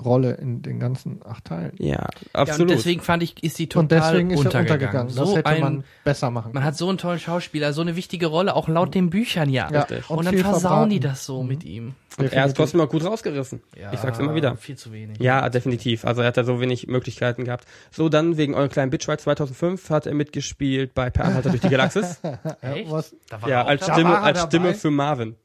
Rolle in den ganzen acht Teilen. Ja, Ja, absolut. und deswegen fand ich, ist die total Und deswegen ist er untergegangen. untergegangen. Das So hätte ein, man besser machen man hat so einen tollen Schauspieler, so eine wichtige Rolle, auch laut den Büchern ja. Ja, Richtig. Und, und dann versauen verbraten. die das so mit ihm. und er definitiv. trotzdem auch gut rausgerissen. ich sag's immer wieder. Viel zu wenig. Ja, definitiv. Also er hat da so wenig Möglichkeiten gehabt. So, dann wegen Euren kleinen Bitchfight 2005 hat er mitgespielt bei Per Anhalter durch die Galaxis. Echt? was- Da war ja, er als? Stimme, war er als? Stimme für Marvin.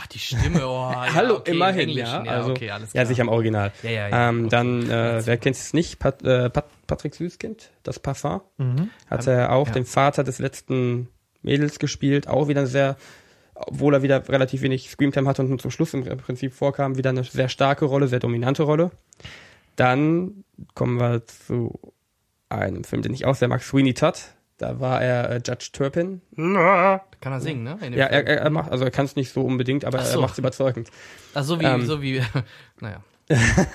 Ach, die Stimme, oh. ja, Hallo, okay, im immerhin, Englischen, ja. Also, okay, alles ja, klar. sicher im Original. Ja, ja, ja. Ähm, Okay. Dann, äh, wer kennt es nicht? Pat, äh, Pat, Patrick Süßkind, das Parfum. Mhm. Hat er auch Ja. den Vater des letzten Mädels gespielt. Auch wieder sehr, obwohl er wieder relativ wenig Screamtime hatte und nur zum Schluss im Prinzip vorkam, wieder eine sehr starke Rolle, sehr dominante Rolle. Dann kommen wir zu einem Film, den ich auch sehr mag, Sweeney Todd. Da war er äh, Judge Turpin. Kann er singen, ne? Ja, er, er, er macht, also er kann es nicht so unbedingt, aber Ach er so. macht es überzeugend. Ach, so wie, ähm, so wie, naja.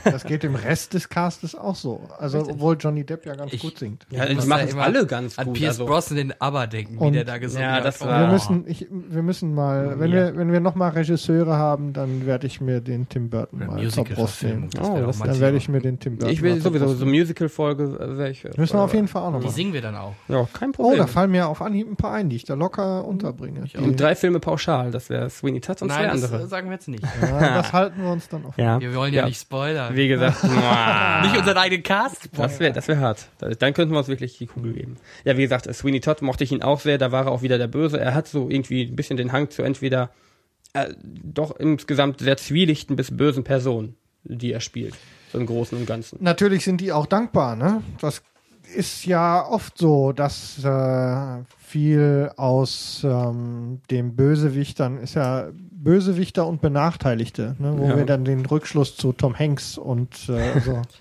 Das geht dem Rest des Castes auch so. Also, obwohl Johnny Depp ja ganz Ich- gut singt. Ja, Ich die machen immer alle ganz An gut. Pierce also. Brosnan den Aber denken, wie Und- der da gesungen Ja, hat. das Oh. war- Wir müssen, ich, wir müssen mal, wenn Ja. wir, wenn wir noch mal Regisseure haben, dann werde ich mir den Tim Burton Oder mal nehmen. das Oh, das- Dann werde ich mir den Tim Burton Ich will sowieso so. Musical-Folge, äh, welche. Müssen wir auf jeden Fall auch noch Die singen wir dann auch. Ja, kein Oh, Problem. da fallen mir auf Anhieb ein paar ein, die ich da locker unterbringe. Drei Filme pauschal, das wäre Sweeney Todd und zwei Nein, das andere. äh, sagen wir jetzt nicht. ja, das halten wir uns dann auf. Ja, Wir wollen ja, nicht spoilern. wie gesagt, nicht unseren eigenen Cast das wäre das wär hart. Da- Dann könnten wir uns wirklich die Kugel geben. Ja, wie gesagt, Sweeney Todd mochte ich ihn auch sehr, da war er auch wieder der Böse. Er hat so irgendwie ein bisschen den Hang zu entweder äh, doch insgesamt sehr zwielichten bis bösen Personen, die er spielt. So im Großen und Ganzen. Natürlich sind die auch dankbar, ne? Das ist ja oft so, dass äh, viel aus ähm, dem Bösewichtern ist ja Bösewichter und Benachteiligte, ne? wo Ja. wir dann den Rückschluss zu Tom Hanks und äh, so.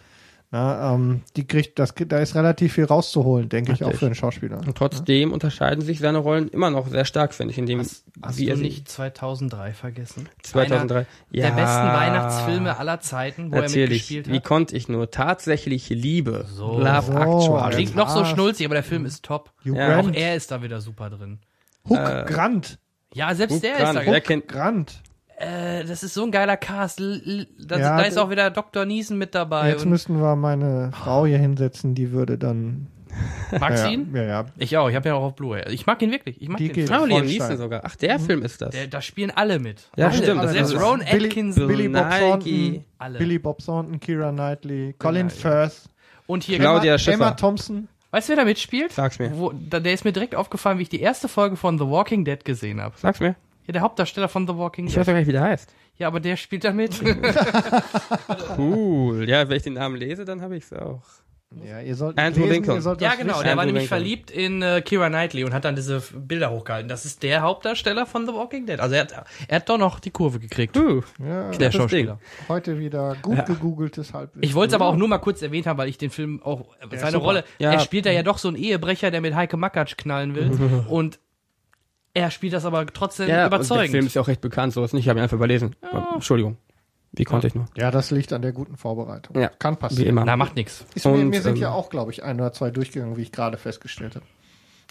Na, ähm, die kriegt, das, da ist relativ viel rauszuholen, denke ich, auch für den Schauspieler. Und trotzdem unterscheiden sich seine Rollen immer noch sehr stark, finde ich, in dem, Hast, hast wie du er nicht 2003 vergessen? 2003. Einer der besten Weihnachtsfilme aller Zeiten, wo er Natürlich. mitgespielt Wie hat. konnte ich nur? Tatsächlich Liebe. So. Love So, Actually. Klingt noch so schnulzig, aber der Film ist top. Ja, Auch er ist da wieder super drin. Hook Äh, Grant, Ja, selbst Hugh der Grant, ist da der kennt, Grant. Äh, das ist so ein geiler Cast. L l da, Ja, da ist auch wieder Dr. Niesen mit dabei. Jetzt und müssten wir meine Frau hier hinsetzen, die würde dann. magst ja, du ihn? Ja, ja. Ich auch, ich habe ja auch auf Blu-ray. Ich mag ihn wirklich. Ich mag Die. Oh, Liam. Neeson sogar. Ach, der Film ist das. Der, da spielen alle mit. Ja, alle. stimmt, Also das selbst ist- Ron Billy- Atkinson. Billy Bob Nike. Thornton, Alle. Billy Bob Thornton, Kira Knightley, Colin. Firth, Und hier, Claudia Emma, Schiffer. Emma Thompson. weißt du, wer da mitspielt? Sag's mir. Wo, da, der ist mir direkt aufgefallen, wie ich die erste Folge von The Walking Dead gesehen habe. Sag's mir. Ja, der Hauptdarsteller von The Walking Ich Dead. weiß doch gar nicht, wie der heißt. Ja, aber der spielt da mit. Cool. Ja, wenn ich den Namen lese, dann habe ich's auch. Ja, ihr sollt Andrew lesen, Lincoln. Ihr sollt ja, genau. wissen. Der war Andrew nämlich Lincoln. verliebt in äh, Kira Knightley und hat dann diese Bilder hochgehalten. Das ist der Hauptdarsteller von The Walking Dead. Also er hat, er hat doch noch die Kurve gekriegt. Uh, Ja, Der Schauspieler. heute wieder gut gegoogeltes Halbwissen. Ich wollte es aber auch nur mal kurz erwähnt haben, weil ich den Film auch, äh, seine. Rolle, Ja. er spielt da ja doch so einen Ehebrecher, der mit Heike Makatsch knallen will. und er spielt das aber trotzdem ja, und der überzeugend. Film ist ja auch recht bekannt, so ist nicht. Ich habe ihn einfach überlesen. Entschuldigung. Wie konnte ich nur? Ja, das liegt an der guten Vorbereitung. Ja, Kann Wie passieren. immer. Na, macht nix. Ist mir, sind ähm, ja auch, glaube ich, ein oder zwei durchgegangen, wie ich gerade festgestellt habe.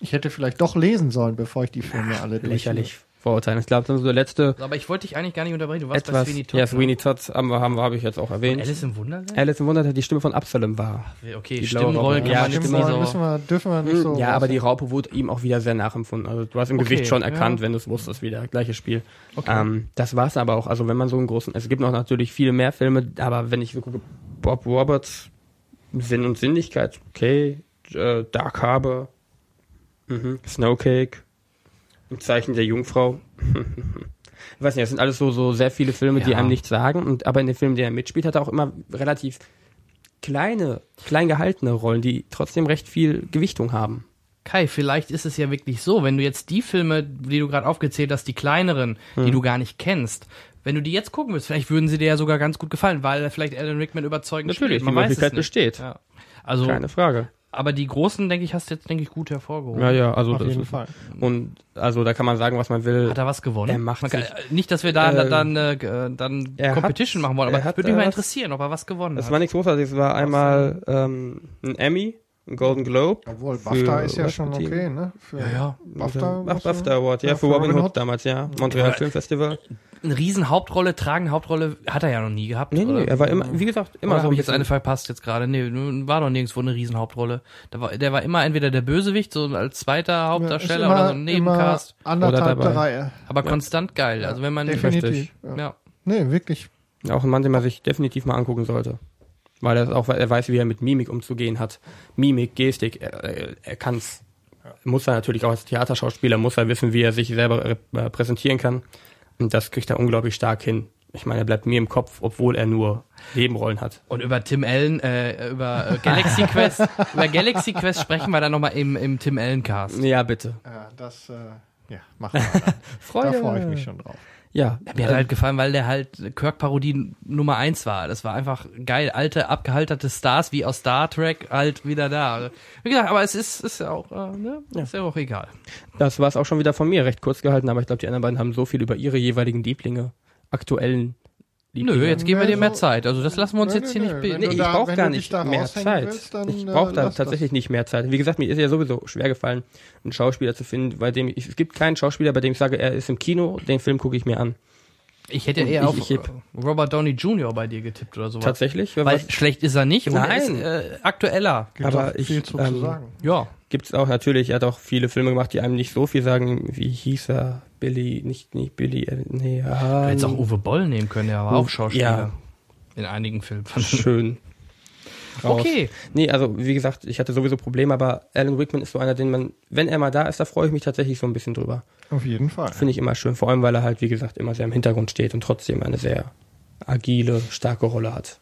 Ich hätte vielleicht doch lesen sollen, bevor ich die Filme alle durch. Lächerlich. Vorurteilen. Ich glaube, das ist so der letzte Aber ich wollte dich eigentlich gar nicht unterbrechen. Du warst bei etwas. Sweeney Todd. ja, ne? Sweeney Todd haben wir, haben wir, habe ich jetzt auch erwähnt. Alice im Wunderland? Alice im Wunderland, die Stimme von Absalom war. Okay, Die Stimmenrollen Raupe. kann Ja, man wollen, so. müssen wir, dürfen wir nicht so. ja, aber die Raupe wurde ihm auch wieder sehr nachempfunden. Also du hast im Okay, Gesicht schon ja. erkannt, wenn du es wusstest, wieder gleiches Spiel. Okay. Ähm, das war's aber auch. Also wenn man so einen großen, es gibt noch natürlich viele mehr Filme, aber wenn ich so gucke, Bob Roberts Sinn und Sinnlichkeit, okay, äh, Dark Harbor, mhm. Snowcake, im Zeichen der Jungfrau. ich weiß nicht, das sind alles so, so sehr viele Filme, die Ja. einem nichts sagen. Und aber in den Filmen, die er mitspielt, hat er auch immer relativ kleine, klein gehaltene Rollen, die trotzdem recht viel Gewichtung haben. Kai, vielleicht ist es ja wirklich so, wenn du jetzt die Filme, die du gerade aufgezählt hast, die kleineren, Hm. die du gar nicht kennst, wenn du die jetzt gucken willst, vielleicht würden sie dir ja sogar ganz gut gefallen, weil vielleicht Alan Rickman überzeugend Natürlich, spielt. Man die Möglichkeit besteht. Ja. Also, Keine Frage. Aber die großen, denke ich, hast du jetzt, denke ich, gut hervorgehoben. Ja, ja, also Auf das jeden ist, Fall. Und also da kann man sagen, was man will. Hat er was gewonnen? Er macht Man kann, sich- äh, nicht, dass wir da Äh, dann, äh, äh, dann er hat- Competition machen wollen, er aber hat, würde mich mal äh, interessieren, ob er was gewonnen Das hat. war nichts Großartiges. Es war einmal ähm, ein Emmy, ein Golden Globe. Obwohl, für BAFTA ist ja schon okay, ne? Für Ja, ja. BAFTA. Ach, BAFTA Award, ja, Ja, für für Robin Robin Hood Hood. damals, ja. Montreal Film Festival. Eine riesen Hauptrolle, tragende Hauptrolle hat er ja noch nie gehabt. Nee, nee, oder? er war immer, wie gesagt, immer Oder so habe ein ich jetzt eine verpasst jetzt gerade? Nee, war doch nirgendwo eine Riesenhauptrolle. Der war, der war immer entweder der Bösewicht, so als zweiter Hauptdarsteller Ist oder so ein Nebencast. Immer anderthalb Oder der dabei. Reihe. Aber konstant geil. Also wenn man Definitiv. Richtig. Ja. ja. Nee, wirklich. Auch ein Mann, den man sich definitiv mal angucken sollte. Weil er auch, er weiß, wie er mit Mimik umzugehen hat. Mimik, Gestik, er, er, kann's. Muss er natürlich auch als Theaterschauspieler, muss er wissen, wie er sich selber äh, präsentieren kann. Und das kriegt er unglaublich stark hin. Ich meine, er bleibt mir im Kopf, obwohl er nur Nebenrollen hat. Und über Tim Allen, äh, über äh, Galaxy Quest, über Galaxy Quest sprechen wir dann nochmal im, im Tim Allen Cast. Ja, bitte. Ja, das, äh, ja, machen wir. dann. da Freude. freue ich mich schon drauf. Ja, Mir hat halt gefallen, weil der halt Kirk-Parodie Nummer eins war. Das war einfach geil. Alte, abgehalterte Stars wie aus Star Trek halt wieder da. Wie gesagt, aber es ist, ist ja auch, äh, ne? Ist ja auch egal. Das war es auch schon wieder von mir, recht kurz gehalten, aber ich glaube, die anderen beiden haben so viel über ihre jeweiligen Lieblinge, aktuellen. Nö, jetzt geben wir dir mehr so- Zeit. Also das lassen wir uns Nö, jetzt nö, hier nö. nicht bilden. Nee, ich brauche gar nicht mehr Zeit. willst, dann, ich äh, brauche da tatsächlich nicht mehr Zeit. Wie gesagt, mir ist ja sowieso schwer gefallen, einen Schauspieler zu finden, bei dem ich, es gibt keinen Schauspieler, bei dem ich sage, er ist im Kino, den Film gucke ich mir an. Ich hätte Und eher ich- auf ich heb- Robert Downey Jr. bei dir getippt oder sowas. Tatsächlich? Weil Was- schlecht ist er nicht und er Nein. ist äh, aktueller. Gibt Aber auch ich, viel zu, ähm, zu sagen. Ja. Gibt's auch natürlich, er hat auch viele Filme gemacht, die einem nicht so viel sagen, wie hieß er? Billy, nicht, nicht Billy, äh, nee, Du ah, hättest auch Uwe Boll nehmen können, der war auch Schauspieler. ja. In einigen Filmen. schön. raus. Okay. Nee, also wie gesagt, ich hatte sowieso Probleme, aber Alan Rickman ist so einer, den man, wenn er mal da ist, da freue ich mich tatsächlich so ein bisschen drüber. Auf jeden Fall. Finde ich immer schön, vor allem weil er halt, wie gesagt, immer sehr im Hintergrund steht und trotzdem eine sehr agile, starke Rolle hat.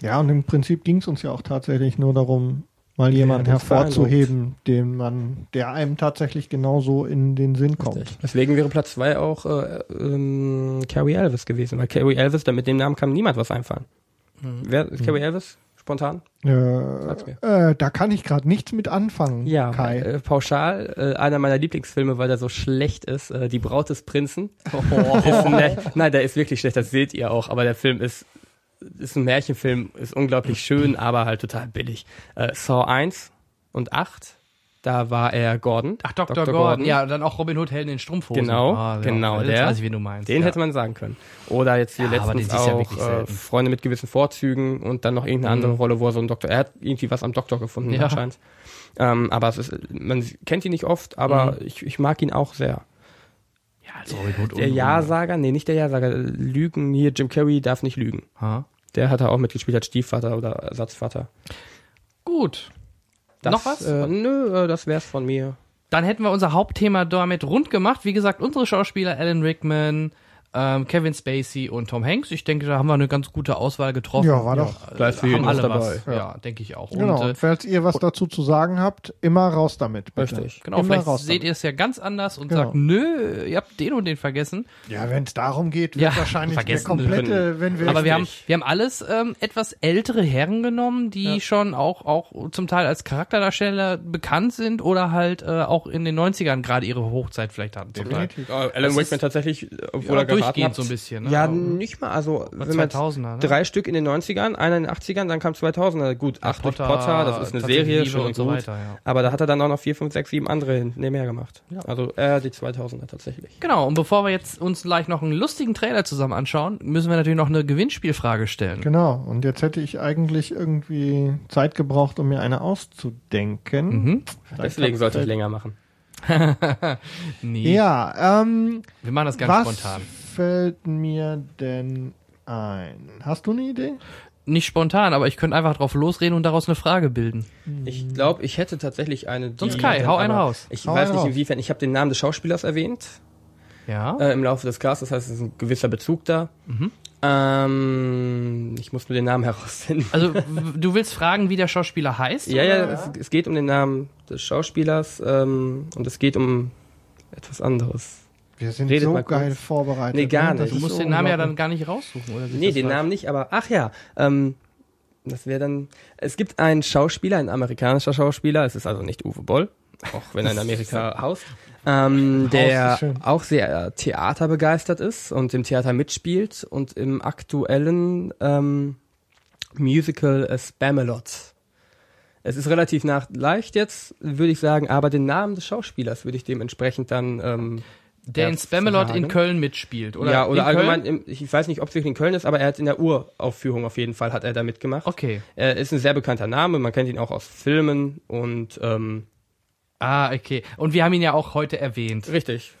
Ja, und im Prinzip ging es uns ja auch tatsächlich nur darum, mal jemanden uns hervorzuheben, den man, der einem tatsächlich genauso in den Sinn kommt. Richtig. Deswegen wäre Platz zwei auch äh, ähm, Carrie Elvis gewesen, weil Carrie Elvis, da mit dem Namen kann niemand was einfallen. Wer ist Carrie Elvis? Spontan? Sag's mir. Äh, äh, da kann ich gerade nichts mit anfangen, Ja, Kai. Äh, pauschal, äh, einer meiner Lieblingsfilme, weil der so schlecht ist, äh, Die Braut des Prinzen. Oh. Ist Mär- Nein, der ist wirklich schlecht, das seht ihr auch, aber der Film ist, ist ein Märchenfilm, ist unglaublich schön, aber halt total billig. Äh, Saw 1 und 8 Da war er Gordon. Ach, Dr. Gordon. Ja, dann auch Robin Hood Helden in Strumpfhosen. Genau, Ah, ja, genau, Jetzt der. weiß ich, wen du meinst. Den ja. hätte man sagen können. Oder jetzt hier Ja, letztens den ja auch wirklich äh. Freunde mit gewissen Vorzügen und dann noch irgendeine andere Mhm. Rolle, wo er so ein Doktor, er hat irgendwie was am Doktor gefunden Ja. anscheinend. Ähm, aber es ist, man kennt ihn nicht oft, aber Mhm. ich, ich mag ihn auch sehr. Ja, also Robin Hood Der und- Ja-Sager, nee, nicht der Ja-Sager, Lügen, hier Jim Carrey darf nicht lügen. Ha? Der hat er auch mitgespielt als Stiefvater oder Ersatzvater. Gut. Das, Noch was? Äh, nö, äh, das wär's von mir. Dann hätten wir unser Hauptthema damit rund gemacht. Wie gesagt, unsere Schauspieler Alan Rickman, ähm, Kevin Spacey und Tom Hanks. Ich denke, da haben wir eine ganz gute Auswahl getroffen. Ja, war doch. Da ist für jeden alle was was. dabei. Ja, denke ich auch. Genau. Und, äh, falls ihr was dazu zu sagen habt, immer raus damit. Bitte. Richtig. genau, immer vielleicht raus seht damit. ihr es ja ganz anders und Genau. sagt, nö, ihr habt den und den vergessen. Ja, wenn es darum geht, wird Ja, wahrscheinlich der vergessen komplette, wenn wir Aber wir haben, wir haben alles ähm, etwas ältere Herren genommen, die schon auch, auch zum Teil als Charakterdarsteller bekannt sind oder halt äh, auch in den 90ern gerade ihre Hochzeit vielleicht hatten. Zum Teil. definitiv. Alan Rickman ist- tatsächlich, obwohl Ja, er durchgehend hat. so ein bisschen. Ne? Ja, Aber- nicht mal, also wenn man 2000er, ne? drei Stück in den 90ern, einer in den 80ern, dann kam 2000er. Gut, acht durch Potter, das ist eine Serie, schön und so gut. weiter, ja. Aber da hat er dann auch noch vier, fünf, sechs, sieben andere nebenher gemacht. Also äh, die 2000er tatsächlich. Genau, und bevor wir jetzt uns gleich noch einen lustigen Trailer zusammen anschauen, müssen wir natürlich noch eine Gewinnspielfrage stellen. Genau. Und jetzt hätte ich eigentlich irgendwie Zeit gebraucht, um mir eine auszudenken. Mhm. Deswegen sollte ich länger machen. Nee, Ja, ähm, wir machen das ganz was spontan. Fällt mir denn ein? Hast du eine Idee? Nicht spontan, aber ich könnte einfach drauf losreden und daraus eine Frage bilden. Ich glaube, ich hätte tatsächlich eine. Die Sonst Kai, hau einen raus. Ich Hau weiß nicht raus. inwiefern. Ich habe den Namen des Schauspielers erwähnt Ja? äh, im Laufe des Casts. Das heißt, es ist ein gewisser Bezug da. Mhm. Ähm, ich muss nur den Namen herausfinden. Also, w- du willst fragen, wie der Schauspieler heißt? Ja, ja, oder? es, es geht um den Namen des Schauspielers ähm, und es geht um etwas anderes. Wir sind Redet so kurz. geil vorbereitet. Nee, gar ne? Das nicht. Du musst so den Namen ja dann gar nicht raussuchen, oder? Nee, den Namen nicht, aber ach ja, ähm, das wäre dann. Es gibt einen Schauspieler, ein amerikanischer Schauspieler. Es ist also nicht Uwe Boll, auch wenn er in Amerika haust, ähm, der auch sehr äh, theaterbegeistert ist und im Theater mitspielt und im aktuellen ähm, Musical äh, Spamalot. Es ist relativ nach leicht jetzt, würde ich sagen, aber den Namen des Schauspielers würde ich dementsprechend dann ähm, Der in ja, Spamalot in. Köln mitspielt, oder? ja, oder allgemein, im, ich weiß nicht, ob es wirklich in Köln ist, aber er hat in der Uraufführung auf jeden Fall hat er da mitgemacht. Okay. Er ist ein sehr bekannter Name, man kennt ihn auch aus Filmen und ähm, Ah, okay. Und wir haben ihn ja auch heute erwähnt. richtig.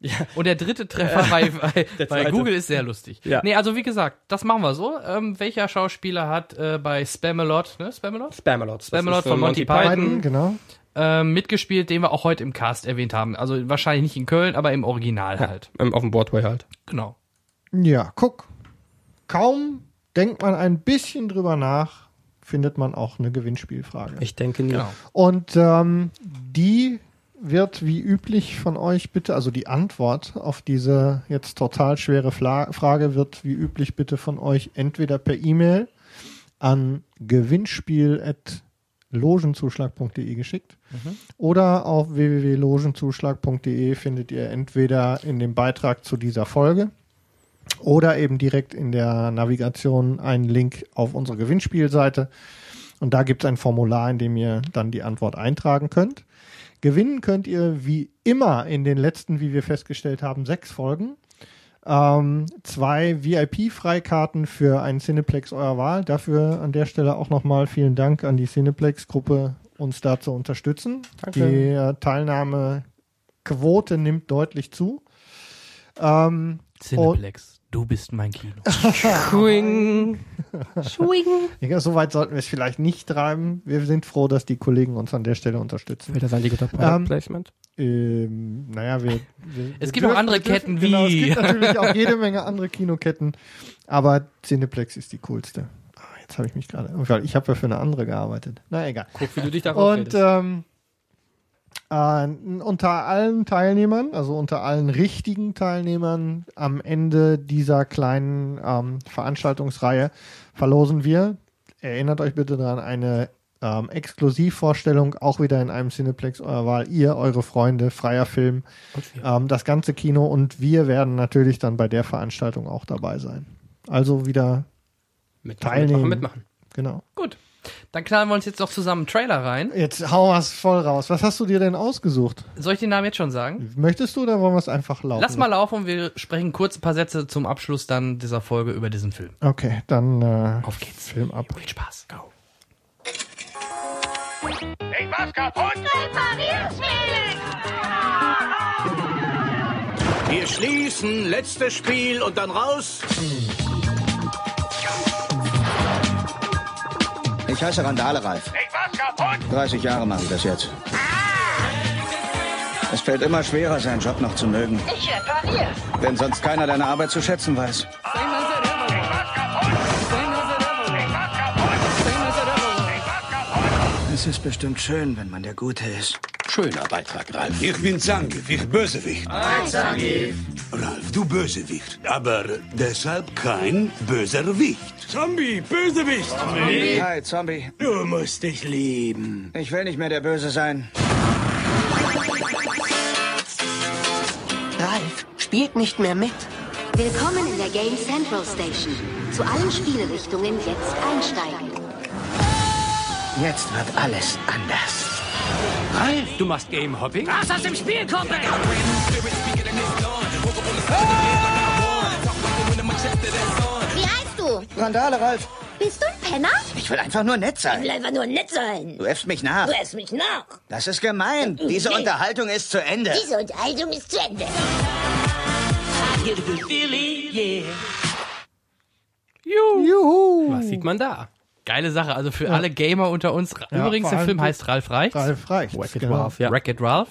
Und der dritte Treffer bei, bei, bei. Google ist sehr lustig. Ja. Nee, also wie gesagt, das machen wir so. Ähm, welcher Schauspieler hat äh, bei Spamalot, ne? Spamalot? Spamalot. Spamalot von Monty Python. Biden, genau. Ähm, mitgespielt, den wir auch heute im Cast erwähnt haben. Also wahrscheinlich nicht in Köln, aber im Original halt. Ähm, auf dem Broadway halt. Genau. Ja, guck. Kaum denkt man ein bisschen drüber nach, findet man auch eine Gewinnspielfrage. Ich denke nie. Genau. Und ähm, die wird wie üblich von euch bitte, also die Antwort auf diese jetzt total schwere Fla Frage wird wie üblich bitte von euch entweder per E-Mail an gewinnspiel.logenzuschlag.de geschickt oder auf www.logenzuschlag.de findet ihr entweder in dem Beitrag zu dieser Folge oder eben direkt in der Navigation einen Link auf unsere Gewinnspielseite. Und da gibt es ein Formular, in dem ihr dann die Antwort eintragen könnt. Gewinnen könnt ihr wie immer in den letzten, wie wir festgestellt haben, sechs Folgen. Ähm, zwei VIP-Freikarten für einen Cineplex eurer Wahl. Dafür an der Stelle auch nochmal vielen Dank an die Cineplex-Gruppe, uns da zu unterstützen. Danke. Die äh, Teilnahmequote nimmt deutlich zu. Ähm, Cineplex, du bist mein Kino. Swing. ja, so weit sollten wir es vielleicht nicht treiben. Wir sind froh, dass die Kollegen uns an der Stelle unterstützen. Wird das ein guter Product Ähm, Placement? Ähm, naja, wir, wir Es wir gibt auch andere Ketten genau, wie- Es gibt natürlich auch jede Menge andere Kinoketten, aber Cineplex ist die coolste. Ah, Jetzt habe ich mich gerade, weil ich habe ja für eine andere gearbeitet. Na egal. Guck, wie du dich darauf Und ähm, äh, unter allen Teilnehmern, also unter allen richtigen Teilnehmern am Ende dieser kleinen ähm, Veranstaltungsreihe verlosen wir, erinnert euch bitte daran, eine ähm, Exklusivvorstellung, auch wieder in einem Cineplex eurer Wahl. Ihr, eure Freunde, freier Film, ähm, das ganze Kino und wir werden natürlich dann bei der Veranstaltung auch dabei sein. Also wieder mitmachen, teilnehmen. mitmachen, mitmachen. Genau. Gut. Dann knallen wir uns jetzt doch zusammen einen Trailer rein. Jetzt hau was voll raus. Was hast du dir denn ausgesucht? Soll ich den Namen jetzt schon sagen? Möchtest du oder wollen wir es einfach laufen? Lass mal laufen und wir sprechen kurz ein paar Sätze zum Abschluss dann dieser Folge über diesen Film. Okay, dann äh, Auf geht's. Film ab. Viel Spaß. Go. Ich mach's kaputt! Reparierungsfähig! Wir schließen, letztes Spiel und dann raus. Ich heiße Randale Ralf. Ich mach's kaputt! 30 Jahre mache ich das jetzt. Es fällt immer schwerer, seinen Job noch zu mögen, Ich repariere. wenn sonst keiner deine Arbeit zu schätzen weiß. Ich Es ist bestimmt schön, wenn man der Gute ist. Schöner Beitrag, Ralf. Ich bin Zangief, ich Bösewicht. Ralf, du Bösewicht. Aber deshalb kein böser Wicht. Zombie, Bösewicht. Hi, Zombie. Du musst dich lieben. Ich will nicht mehr der Böse sein. Ralf spielt nicht mehr mit. Willkommen in der Game Central Station. Zu allen Spielrichtungen jetzt einsteigen. Jetzt wird alles anders. Ralf, du machst Game Hopping? Raus aus dem Spiel, Kumpel! Wie heißt du? Randale Ralf. Bist du ein Penner? Ich will einfach nur nett Ich sein. will einfach nur nett sein. Du äffst mich nach. Du äffst mich nach. Das ist gemein. Diese Nee. Unterhaltung ist zu Ende. Diese Unterhaltung ist zu Ende. Juhu! Was sieht man da? Geile Sache. Also für alle Gamer unter uns. Übrigens, vor der Film heißt Ralf Reichts. Ralf reicht. Wreck-It genau. Ralph, ja. Wreck-It Ralph.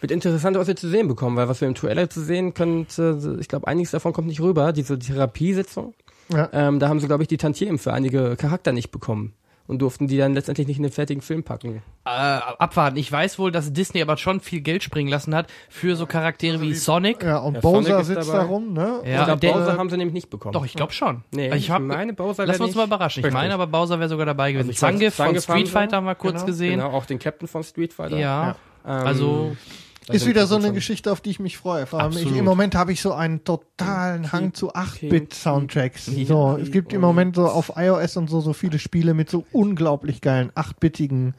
Wird interessant, was wir zu sehen bekommen, weil was wir im Trailer zu sehen können, äh, ich glaube, einiges davon kommt nicht rüber. Diese Therapiesitzung, Ja. ähm, da haben sie, glaube ich, die Tantiemen für einige Charakter nicht bekommen und durften die dann letztendlich nicht in den fertigen Film packen. Äh, abwarten. Ich weiß wohl, dass Disney aber schon viel Geld springen lassen hat für so Charaktere wie Sonic. Ja, und Ja, Bowser sitzt dabei. da rum, ne? Ja, ich glaube, der- Bowser haben sie nämlich nicht bekommen. Doch, ich glaube schon. Nee, ich hab, ich meine, Bowser Lass uns mal überraschen. Ich meine, aber Bowser wäre sogar dabei gewesen. Also Zangief von Zangief Street Fighter haben wir kurz genau, gesehen. Genau, auch den Captain von Street Fighter. Ja. Ähm, Also, Ist wieder so eine Geschichte, auf die ich mich freue. Vor allem ich. Im Moment habe ich so einen totalen Hang zu 8-Bit-Soundtracks. So, es gibt im. Moment so auf iOS und so so viele Spiele mit so unglaublich geilen 8-bittigen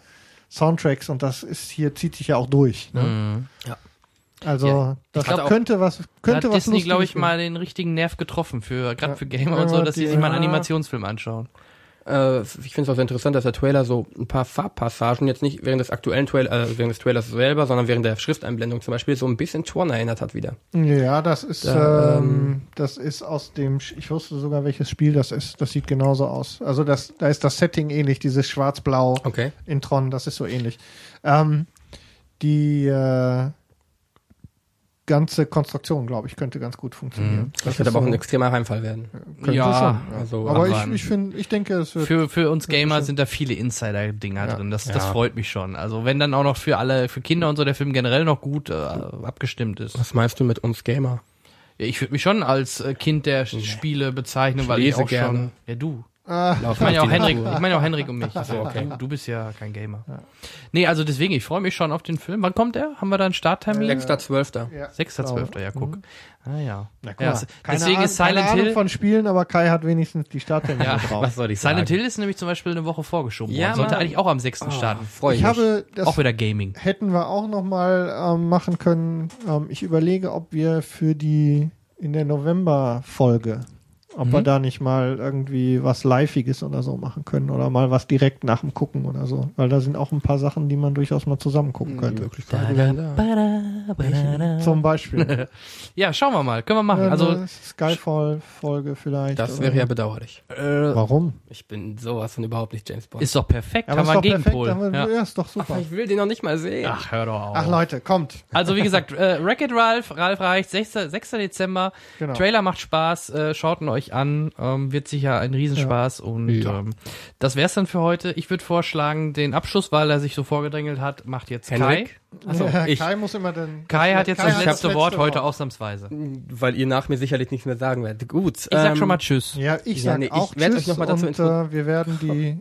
Soundtracks und das ist hier zieht sich ja auch durch. Ne? Ja. Also Ja, das auch- könnte was könnte hat was Disney, glaube ich, mal den richtigen Nerv getroffen für gerade Ja. für Gamer und so, dass sie sich mal einen. Animationsfilm anschauen. Äh, ich finde es auch sehr interessant, dass der Trailer so ein paar Farbpassagen jetzt nicht während des aktuellen Trail äh, während des Trailers selber, sondern während der Schrifteinblendung zum Beispiel so ein bisschen Tron erinnert hat wieder. Ja, das ist Da, ähm, das ist aus dem ich wusste sogar welches Spiel das ist. Das sieht genauso aus. Also das da ist das Setting ähnlich, dieses schwarz-blau. Okay. in Tron, das ist so ähnlich. Ähm, die äh, ganze Konstruktion, glaube ich, könnte ganz gut funktionieren. Das wird aber auch ein extremer Heimfall werden. könnte Ja, schon, also aber ich, abwarten. ich finde, ich denke, es wird Für, für uns Gamer sind da viele Insider-Dinger Ja. drin. Das, das Ja. freut mich schon. Also wenn dann auch noch für alle, für Kinder und so der Film generell noch gut äh, abgestimmt ist. Was meinst du mit uns Gamer? Ja, ich würde mich schon als äh, Kind der Spiele bezeichnen, weil ich lese auch gerne. schon. Ja, du. Ah, Ich meine ja auch Henrik, ich meine auch Henrik und mich. Also, okay. du, du bist ja kein Gamer. Nee, also deswegen, ich freue mich schon auf den Film. Wann kommt der? Haben wir da einen Starttermin? 6.12. ja. 6.12. Ja, guck. Ah ja. Na, guck ja Keine deswegen Ahnung, ist Silent keine Ahnung Hill. von Spielen, aber Kai hat wenigstens die Starttermine Ja, drauf. Was soll ich Silent sagen? Hill ist nämlich zum Beispiel eine Woche vorgeschoben Ja, worden. Sollte Mann. eigentlich auch am 6. starten. Freu ich mich. habe das Auch wieder Gaming. hätten wir auch noch mal ähm, machen können. Ähm, ich überlege, ob wir für die in der November Folge ob wir da nicht mal irgendwie was Liveiges oder so machen können oder mal was direkt nach dem Gucken oder so. Weil da sind auch ein paar Sachen, die man durchaus mal zusammen gucken könnte. Möglichkeiten werden da. Zum Beispiel. Ja, schauen wir mal. Können wir machen. Ja, Also, eine Skyfall-Folge vielleicht. Das wäre ja bedauerlich. äh, Warum? Ich bin sowas von überhaupt nicht James Bond. ist doch perfekt. Aber Haben wir doch einen. Gegenpol. Wir, Ja. ja. ist doch super. ich will den noch nicht mal sehen. Ach, hör doch auf. Ach Leute, kommt. Also wie gesagt, äh, Wreck-It Ralph, Ralph reicht, 6. 6. Dezember. Genau. Trailer macht Spaß, äh, schaut ihn euch an, ähm, wird sicher ein Riesenspaß und Ja. ähm, das wär's dann für heute. Ich würde vorschlagen, den Abschluss, weil er sich so vorgedrängelt hat, macht jetzt Henrik? Achso, Ja, ich- Kai muss immer den. Kai hat jetzt Kai das hat letzte Wort heute ausnahmsweise. Weil ihr nach mir sicherlich nichts mehr sagen werdet. Gut. Ich sag ähm, schon mal Tschüss. Ja, ich Ja, sag nee, ich auch werd Tschüss euch noch mal dazu und äh, wir werden die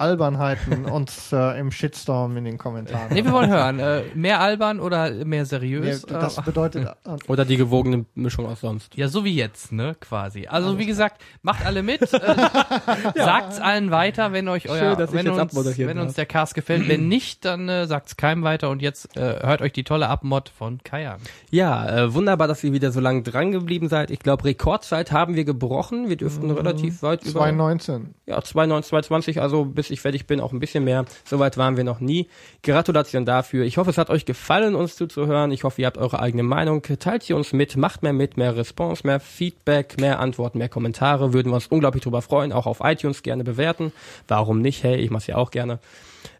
Albernheiten uns äh, im Shitstorm in den Kommentaren. Nee, wir wollen hören. Äh, mehr albern oder mehr Nee, seriös? das äh, bedeutet, äh, Oder die gewogene Mischung aus sonst. ja, so wie jetzt, ne, quasi. Also, wie gesagt, macht alle mit. Äh, Sagt's allen weiter, wenn euch euer, Schön, dass ich wenn jetzt uns, wenn uns der Cast gefällt. Wenn nicht, dann äh, sagt's keinem weiter und jetzt äh, hört euch die tolle Abmod von Kai an. Ja, äh, wunderbar, dass ihr wieder so lange dran geblieben seid. Ich glaube, Rekordzeit haben wir gebrochen. Wir dürften relativ weit über 2019. ja, 2,9, 2,20, also bis ich fertig bin, auch ein bisschen mehr. Soweit waren wir noch nie. Gratulation dafür. Ich hoffe, es hat euch gefallen, uns zuzuhören. Ich hoffe, ihr habt eure eigene Meinung. Teilt sie uns mit, macht mehr mit, mehr Response, mehr Feedback, mehr Antworten, mehr Kommentare. Würden wir uns unglaublich drüber freuen. Auch auf iTunes gerne bewerten. Warum nicht? Hey, ich mach's ja auch gerne.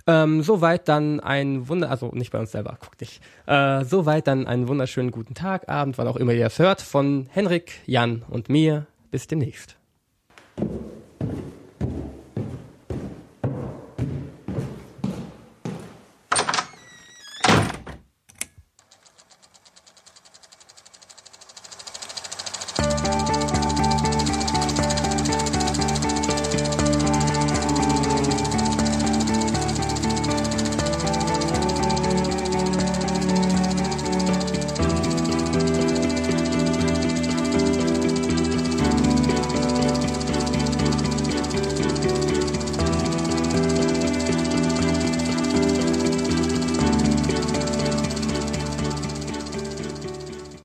Ähm, soweit dann ein Wunder, also nicht bei uns selber, guck dich. Äh, soweit dann einen wunderschönen guten Tag, Abend, wann auch immer ihr es hört, von Henrik, Jan und mir. Bis demnächst.